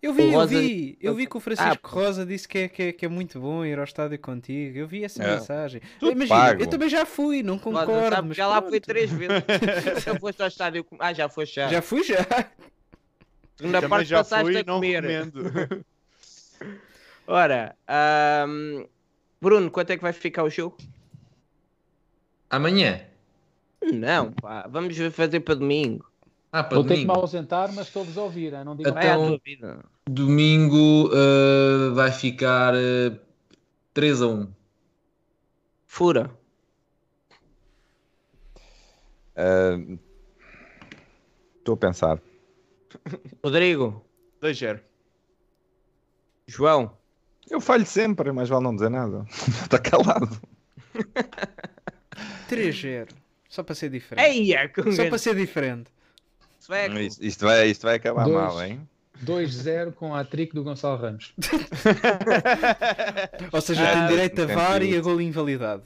Speaker 8: Eu vi,
Speaker 7: O
Speaker 8: eu
Speaker 7: Rosa-
Speaker 8: vi, eu vi que o Francisco Rosa disse que é, que, é, que é muito bom ir ao estádio contigo. Eu vi essa
Speaker 9: É.
Speaker 8: mensagem.
Speaker 9: Tudo
Speaker 8: Imagina,
Speaker 9: pago.
Speaker 8: eu também já fui, não
Speaker 7: Rosa,
Speaker 8: concordo.
Speaker 7: sabe,
Speaker 8: mas
Speaker 7: já lá
Speaker 8: pronto.
Speaker 7: fui três vezes. *laughs* já foste ao estádio. com- Ah, já foste já.
Speaker 8: Já fui já.
Speaker 7: Segunda
Speaker 11: Também
Speaker 7: parte
Speaker 11: já
Speaker 7: passaste
Speaker 11: fui
Speaker 7: a
Speaker 11: não
Speaker 7: comer. *laughs* Ora, ahm, Bruno, quanto é que vai ficar o jogo?
Speaker 6: Amanhã.
Speaker 7: Não, pá, vamos fazer para domingo.
Speaker 6: Ah, para
Speaker 5: Vou ter que me
Speaker 6: domingo.
Speaker 5: ausentar, mas estou-vos a ouvir. hein? Não digo
Speaker 6: Então-
Speaker 7: vida.
Speaker 6: Domingo eh, vai ficar eh, 3 a 1.
Speaker 7: Fura.
Speaker 9: Estou a pensar.
Speaker 7: Rodrigo,
Speaker 11: 2-0.
Speaker 7: João,
Speaker 9: Eu falho sempre, mas vale não dizer nada. Está *laughs* calado. *laughs*
Speaker 8: 3-0. Só para ser diferente.
Speaker 7: Eia, com
Speaker 8: Só
Speaker 7: grande
Speaker 8: para ser diferente.
Speaker 9: Isto, isto vai, isto vai acabar
Speaker 5: Dois.
Speaker 9: mal, hein?
Speaker 5: 2-0 com a trick do Gonçalo Ramos. *laughs*
Speaker 8: Ou seja,
Speaker 9: Ah,
Speaker 8: tem direito a VAR e a gol invalidado.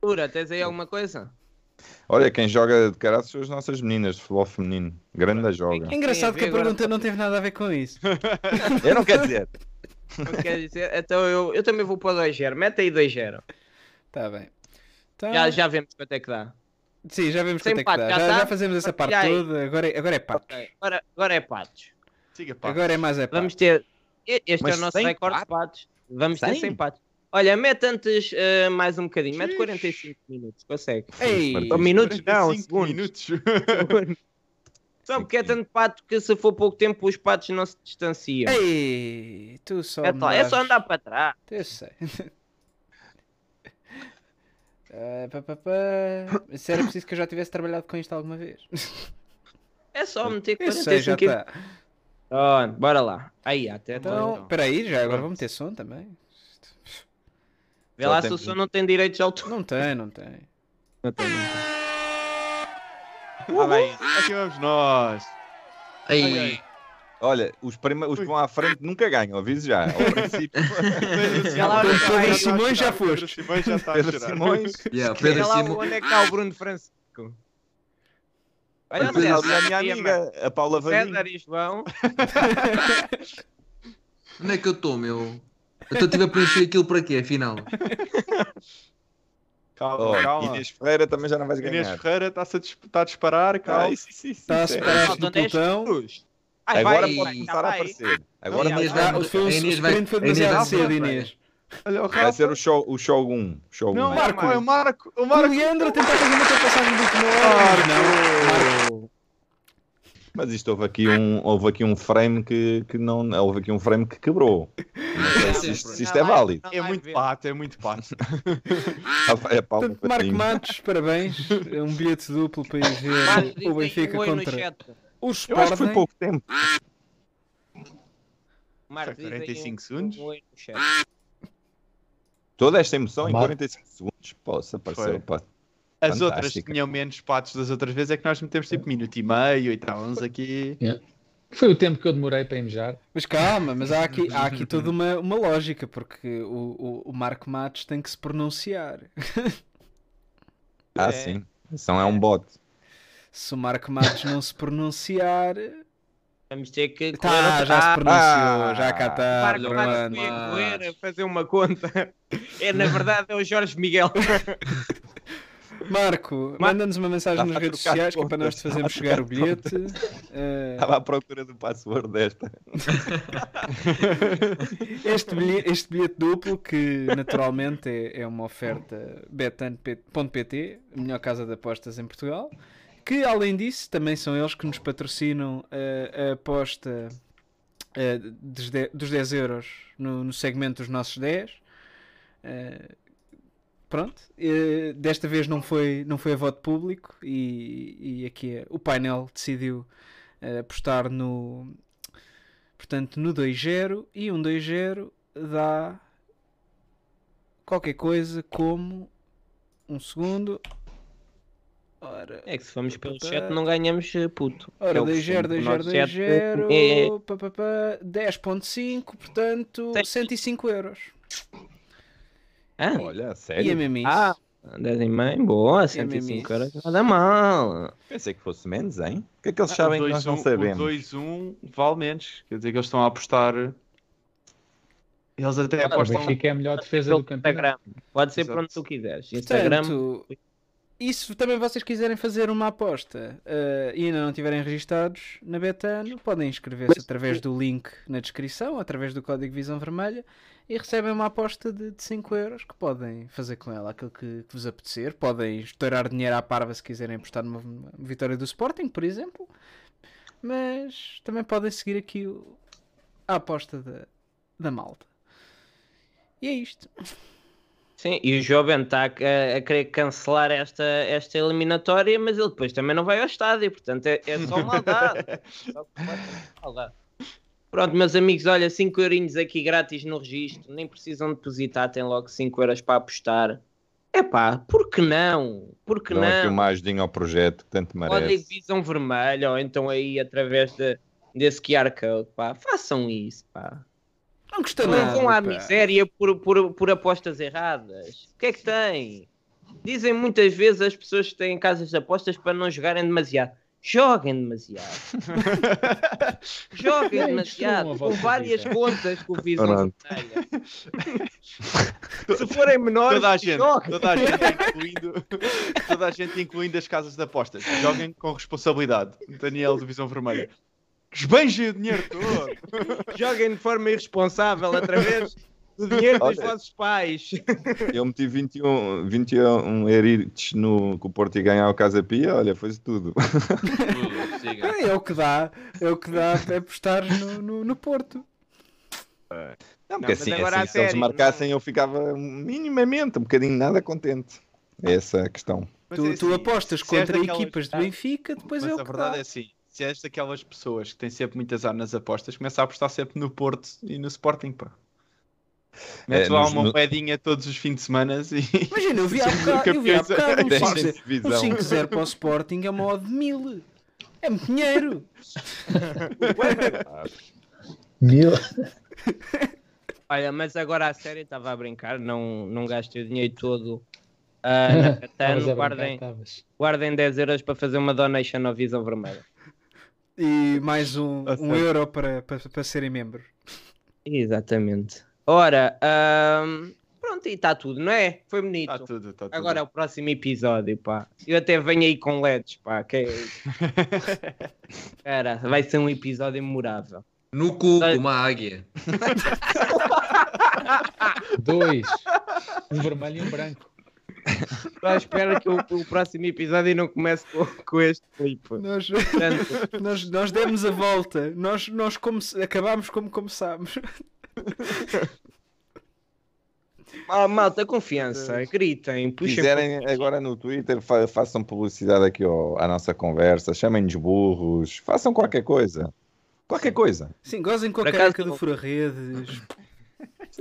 Speaker 7: Fura, tens aí alguma coisa?
Speaker 9: Olha, quem joga de caralho são as nossas meninas de futebol feminino. Grande joga.
Speaker 8: É engraçado
Speaker 7: a
Speaker 8: que a pergunta não teve nada a ver com isso.
Speaker 9: Eu não quero dizer.
Speaker 7: Não quer dizer? Então eu, eu também vou para o 2-0. Mete aí 2-0.
Speaker 8: Está bem. Então,
Speaker 7: Já, já vemos quanto é que dá.
Speaker 8: Sim, já vemos
Speaker 7: Sem
Speaker 8: quanto é que
Speaker 7: pato,
Speaker 8: dá.
Speaker 7: já
Speaker 8: Já, já fazemos essa parte
Speaker 7: aí.
Speaker 8: toda. Agora é, agora é patos.
Speaker 7: Ok, Agora, agora é patos.
Speaker 11: Siga, pá.
Speaker 8: Agora é mais é patos.
Speaker 7: Vamos ter. Este
Speaker 9: Mas
Speaker 7: é o nosso recorde de patos. Vamos ter
Speaker 9: Sem?
Speaker 7: 100 patos. Olha, mete antes eh, mais um bocadinho. Mete 45 minutos. Consegue?
Speaker 8: Ei,
Speaker 7: minutos? Não,
Speaker 11: 45
Speaker 7: segundos.
Speaker 11: minutos.
Speaker 7: Só porque é tanto pato que se for pouco tempo os patos não se distanciam.
Speaker 8: Ei, tu só.
Speaker 7: É, tal, é só andar para trás.
Speaker 8: Eu sei. *laughs* Ah, pá, pá, pá. Se era preciso que eu já tivesse trabalhado com isto alguma vez.
Speaker 7: É só meter
Speaker 8: Eu sei, já
Speaker 7: 45
Speaker 8: está.
Speaker 7: Pronto, bora lá. Aí, até
Speaker 8: Então,
Speaker 7: então.
Speaker 8: espera aí, já agora vou meter som também.
Speaker 7: Vê lá
Speaker 9: Só
Speaker 7: se o som não tem direitos de autor.
Speaker 8: Não tem, não tem.
Speaker 7: Não tem, não tem.
Speaker 11: Bem, aqui vamos nós.
Speaker 6: Aí.
Speaker 9: Olha, os, prima- os que vão à frente nunca ganham, aviso já. Ao princípio, *laughs*
Speaker 8: Pedro *laughs* Simões já
Speaker 11: Pedro
Speaker 8: foste.
Speaker 11: Simões já está a
Speaker 9: Pedro
Speaker 11: chorar.
Speaker 9: Simões. *laughs*
Speaker 6: Yeah, Pedro
Speaker 7: onde é que está o Bruno Francisco? Olha César,
Speaker 9: a minha amiga, a Paula Vazinho.
Speaker 7: César e João.
Speaker 6: Onde é que eu estou, meu? Eu estive a preencher aquilo para quê, afinal?
Speaker 11: Calma,
Speaker 9: Oh,
Speaker 11: calma.
Speaker 9: Inês Ferreira também já não vais
Speaker 11: Inês
Speaker 9: ganhar.
Speaker 11: Ferreira está-se a, dis- está a disparar, calma.
Speaker 9: Ah, isso, isso,
Speaker 8: Está a do
Speaker 7: 10
Speaker 8: pelotão.
Speaker 7: Ai,
Speaker 9: Agora
Speaker 7: vai,
Speaker 9: pode
Speaker 7: vai,
Speaker 9: começar a
Speaker 7: vai.
Speaker 9: aparecer. Agora
Speaker 6: A Inês
Speaker 9: vai,
Speaker 6: vai-
Speaker 8: Ah, o seu
Speaker 6: a Inês vai-
Speaker 8: sprint foi
Speaker 6: a Inês
Speaker 8: demasiado
Speaker 6: vai-
Speaker 8: cedo,
Speaker 6: vai-
Speaker 8: Inês.
Speaker 11: Olha o
Speaker 9: vai ser o show, o show 1. Show 1.
Speaker 11: Não,
Speaker 8: Marco.
Speaker 11: Marco. É o Marco. O
Speaker 8: O
Speaker 11: Marco.
Speaker 8: Leandro a tentar fazer uma ultrapassagem última hora. mas Não.
Speaker 9: Mas isto houve aqui um, houve aqui um frame que, que não. Houve aqui um frame que quebrou. Não sei se isto, se isto é válido.
Speaker 11: É muito pato, é muito pato. *laughs*
Speaker 9: É
Speaker 8: Portanto, Marco. Matos, parabéns. É um bilhete duplo para ir ver o Benfica contra o
Speaker 9: Eu acho que foi
Speaker 8: Sporting.
Speaker 9: pouco tempo.
Speaker 7: Aí
Speaker 11: 45
Speaker 7: um-
Speaker 11: segundos?
Speaker 7: um.
Speaker 9: Toda esta emoção em
Speaker 5: Mar-
Speaker 9: 45 segundos. Poxa,
Speaker 11: Foi.
Speaker 9: apareceu. pá.
Speaker 11: As outras
Speaker 9: Fantástica.
Speaker 11: tinham menos patos das outras vezes, é que nós metemos tipo minuto e meio e estávamos aqui.
Speaker 5: Foi o tempo que eu demorei para emejar.
Speaker 8: Mas calma, mas há aqui, há aqui *laughs* toda uma, uma lógica, porque o, o, o Marco Matos tem que se pronunciar. *laughs*
Speaker 9: Ah, sim. Então é um bot.
Speaker 8: Se o Marco Matos não se pronunciar.
Speaker 7: Vamos ter que.
Speaker 8: Tá,
Speaker 7: correr
Speaker 8: já se pronunciou, já cá está.
Speaker 7: Marco
Speaker 8: Bruno.
Speaker 7: Matos foi a correr a fazer uma conta. É, na verdade, é o Jorge Miguel. *laughs*
Speaker 8: Marco, manda-nos uma mensagem
Speaker 9: Estava
Speaker 8: nas redes sociais é para nós te fazermos chegar o bilhete. *laughs* Eh,
Speaker 9: Estava à procura do password desta. *laughs*
Speaker 8: este, bilhete, este bilhete duplo, que naturalmente é, é uma oferta betan.pt, a melhor casa de apostas em Portugal, que além disso também são eles que nos patrocinam a, a aposta dos, de- dos 10 euros no, no segmento dos nossos 10. Eh, pronto, desta vez não foi, não foi a voto público e, e aqui é- o painel decidiu eh, apostar no portanto no 2-0 e um 2-0 dá qualquer coisa como um segundo ora,
Speaker 7: É que se formos pelo chat não ganhamos eh, puto.
Speaker 8: ora
Speaker 7: É o
Speaker 8: 2-0,
Speaker 7: costume. O nosso
Speaker 8: 2-0,
Speaker 7: chat é-
Speaker 8: 2-0 pá, pá, pá, 10.5 portanto 105 euros
Speaker 7: Ah,
Speaker 9: Olha,
Speaker 8: e
Speaker 9: sério.
Speaker 8: é mesmo isso
Speaker 7: Ah, 10 e meio, boa,
Speaker 8: E é
Speaker 7: 105
Speaker 8: mesmo
Speaker 7: euros, nada mal.
Speaker 9: Pensei que fosse menos, hein? O que é que eles
Speaker 11: Ah,
Speaker 9: sabem
Speaker 11: o
Speaker 9: que nós não
Speaker 11: 2-1
Speaker 9: sabemos?
Speaker 11: O 2-1 vale menos. Quer dizer que eles estão a apostar. Eles até
Speaker 5: O
Speaker 11: apostam.
Speaker 5: Benfica é a melhor defesa do campeonato.
Speaker 7: Instagram. Pode ser
Speaker 11: Exato.
Speaker 7: para onde tu quiseres. Instagram.
Speaker 8: Portanto, e se também vocês quiserem fazer uma aposta eh, e ainda não estiverem registados na Betano, podem inscrever-se através do link na descrição, através do código Visão Vermelha e recebem uma aposta de, de 5 euros que podem fazer com ela aquilo que, que vos apetecer. Podem estourar dinheiro à parva se quiserem apostar numa, numa vitória do Sporting, por exemplo, mas também podem seguir aqui o- a aposta da, da malta. E é isto.
Speaker 7: Sim, e o jovem está a, a querer cancelar esta, esta eliminatória, mas ele depois também não vai ao estádio, portanto é, é só maldade. *laughs* Só maldade. Pronto, meus amigos, olha, 5 eurinhos aqui grátis no registro, nem precisam depositar, tem logo 5 euros para apostar. Epá, por que não? Por que
Speaker 9: aqui
Speaker 7: não?
Speaker 9: uma ajudinha ao projeto que tanto merece.
Speaker 7: Visão Vermelha, ou então aí através de, desse QR Code, pá, façam isso, pá.
Speaker 8: Não custa
Speaker 7: Não
Speaker 8: nada.
Speaker 7: vão à miséria por, por, por apostas erradas. O que é que tem? Dizem muitas vezes as pessoas que têm casas de apostas para não jogarem demasiado. Joguem demasiado. *laughs* Joguem
Speaker 5: É,
Speaker 7: demasiado. Com várias
Speaker 5: vida.
Speaker 7: contas com visão
Speaker 9: Pronto.
Speaker 7: vermelha. Se forem menores,
Speaker 11: Toda a gente,
Speaker 7: joguem.
Speaker 11: toda a gente, incluindo, toda a gente, incluindo as casas de apostas. Joguem com responsabilidade. Daniel do Visão Vermelha. Esbanjem o dinheiro todo. *laughs*
Speaker 7: Joguem de forma irresponsável através do dinheiro dos vossos pais.
Speaker 9: Eu meti 21, 21 erites no que o Porto ia ganhar ao Casa Pia, olha, foi tudo.
Speaker 6: Tudo.
Speaker 8: É, é o que dá, é o que dá para apostar no, no, no Porto.
Speaker 9: Não, porque
Speaker 7: mas
Speaker 9: assim,
Speaker 7: agora
Speaker 9: assim,
Speaker 7: a
Speaker 9: se eles
Speaker 7: sério,
Speaker 9: marcassem eu ficava minimamente, um bocadinho nada contente. É essa a questão.
Speaker 8: Tu,
Speaker 11: é
Speaker 8: tu
Speaker 11: assim,
Speaker 8: apostas contra equipas de
Speaker 11: Ah,
Speaker 8: Benfica, depois
Speaker 11: Mas
Speaker 8: é o
Speaker 11: a
Speaker 8: que
Speaker 11: verdade
Speaker 8: dá.
Speaker 11: é assim: se és daquelas pessoas que têm sempre muitas ar nas apostas, começa a apostar sempre no Porto e no Sporting, pá. Metes
Speaker 9: É,
Speaker 11: lá uma
Speaker 9: no-
Speaker 11: moedinha todos os fins de semana e.
Speaker 8: Imagina, eu vi *laughs* há bocado, eu vi há
Speaker 11: Campeões
Speaker 8: bocado um
Speaker 9: deixem
Speaker 8: 5-0
Speaker 9: de
Speaker 8: um
Speaker 9: visão.
Speaker 8: 5-0 para o Sporting é uma odd de mil. É muito dinheiro. *laughs*
Speaker 5: Mil.
Speaker 7: Olha, mas agora a sério estava a brincar, não, não gastei o dinheiro todo ah, *laughs* na Catano, guardem, guardem 10 euros para fazer uma donation ao Visão Vermelha.
Speaker 8: E mais um, um euro para, para, para serem membros.
Speaker 7: Exatamente. Ora, ahm, pronto, e está tudo, não é? Foi bonito.
Speaker 11: Está tudo, está tudo.
Speaker 7: Agora é o próximo episódio, pá. Eu até venho aí com LEDs, pá. Que... é- *laughs* Cara, vai ser um episódio memorável.
Speaker 6: No cu,
Speaker 7: Sei.
Speaker 6: uma águia. *laughs*
Speaker 5: Dois. Um vermelho e um branco.
Speaker 7: Estou à espera que o, o próximo episódio não comece com, com este clipe.
Speaker 8: Nós, nós, nós demos a volta. Nós, nós come- acabámos como começámos.
Speaker 7: ah, malta, confiança, gritem,
Speaker 9: Se
Speaker 7: puxem.
Speaker 9: quiserem agora no Twitter, fa- façam publicidade aqui ao- à nossa conversa, chamem-nos burros, façam qualquer coisa. Qualquer coisa.
Speaker 8: Sim, gozem com a careca do fura-redes.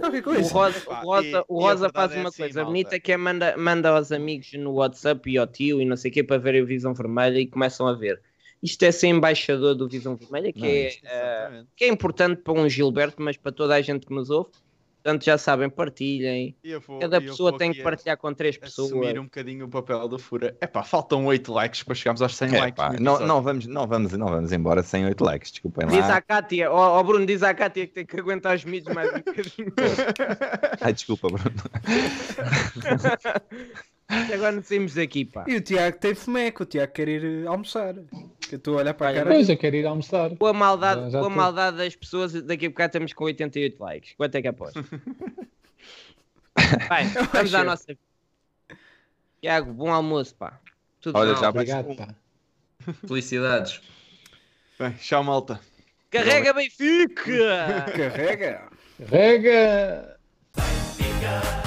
Speaker 8: Qualquer
Speaker 7: O. Rosa, o Rosa,
Speaker 11: e-
Speaker 7: o Rosa faz
Speaker 11: é
Speaker 7: uma
Speaker 11: assim,
Speaker 7: coisa
Speaker 11: malta.
Speaker 7: bonita que é manda, manda aos amigos no WhatsApp e ao tio e não sei o que para verem o Visão Vermelha e começam a ver. Isto é ser embaixador do Visão Vermelha, que,
Speaker 11: Não,
Speaker 7: é,
Speaker 11: isto-
Speaker 7: eh, que é importante para um Gilberto, mas para toda a gente que nos ouve. Portanto, já sabem, partilhem.
Speaker 11: Vou-
Speaker 7: Cada pessoa tem que partilhar com três pessoas.
Speaker 11: Assumir um bocadinho o papel do Fura. Epá, faltam 8 likes para chegarmos aos 100
Speaker 9: É,
Speaker 11: likes.
Speaker 9: pá, não, não, vamos, não, vamos, não vamos embora sem 8 likes, desculpem
Speaker 7: Diz
Speaker 9: lá.
Speaker 7: à Cátia, ó ó, Bruno, diz à Cátia que tem que aguentar os miúdos mais um bocadinho. *laughs*
Speaker 9: Ai, desculpa, Bruno. *laughs* *laughs*
Speaker 7: E Agora não saímos daqui, pá.
Speaker 8: E o Tiago tem fomeco, o Tiago quer ir eh, almoçar. Que eu estou a olhar para a cara.
Speaker 5: Pois, eu quero ir almoçar.
Speaker 7: Com a maldade,
Speaker 5: Já- já
Speaker 7: com a maldade das pessoas, daqui a bocado estamos com 88 likes. Quanto é que aposto? *laughs* Vai, vamos à
Speaker 8: acho.
Speaker 7: nossa. Tiago, bom almoço, pá. Tudo
Speaker 9: Olha,
Speaker 7: bom.
Speaker 9: já
Speaker 5: Obrigado, pá.
Speaker 6: Felicidades.
Speaker 11: Bem, tchau, malta.
Speaker 7: Carrega Benfica! *laughs*
Speaker 8: Carrega!
Speaker 5: Rega!
Speaker 4: Benfica,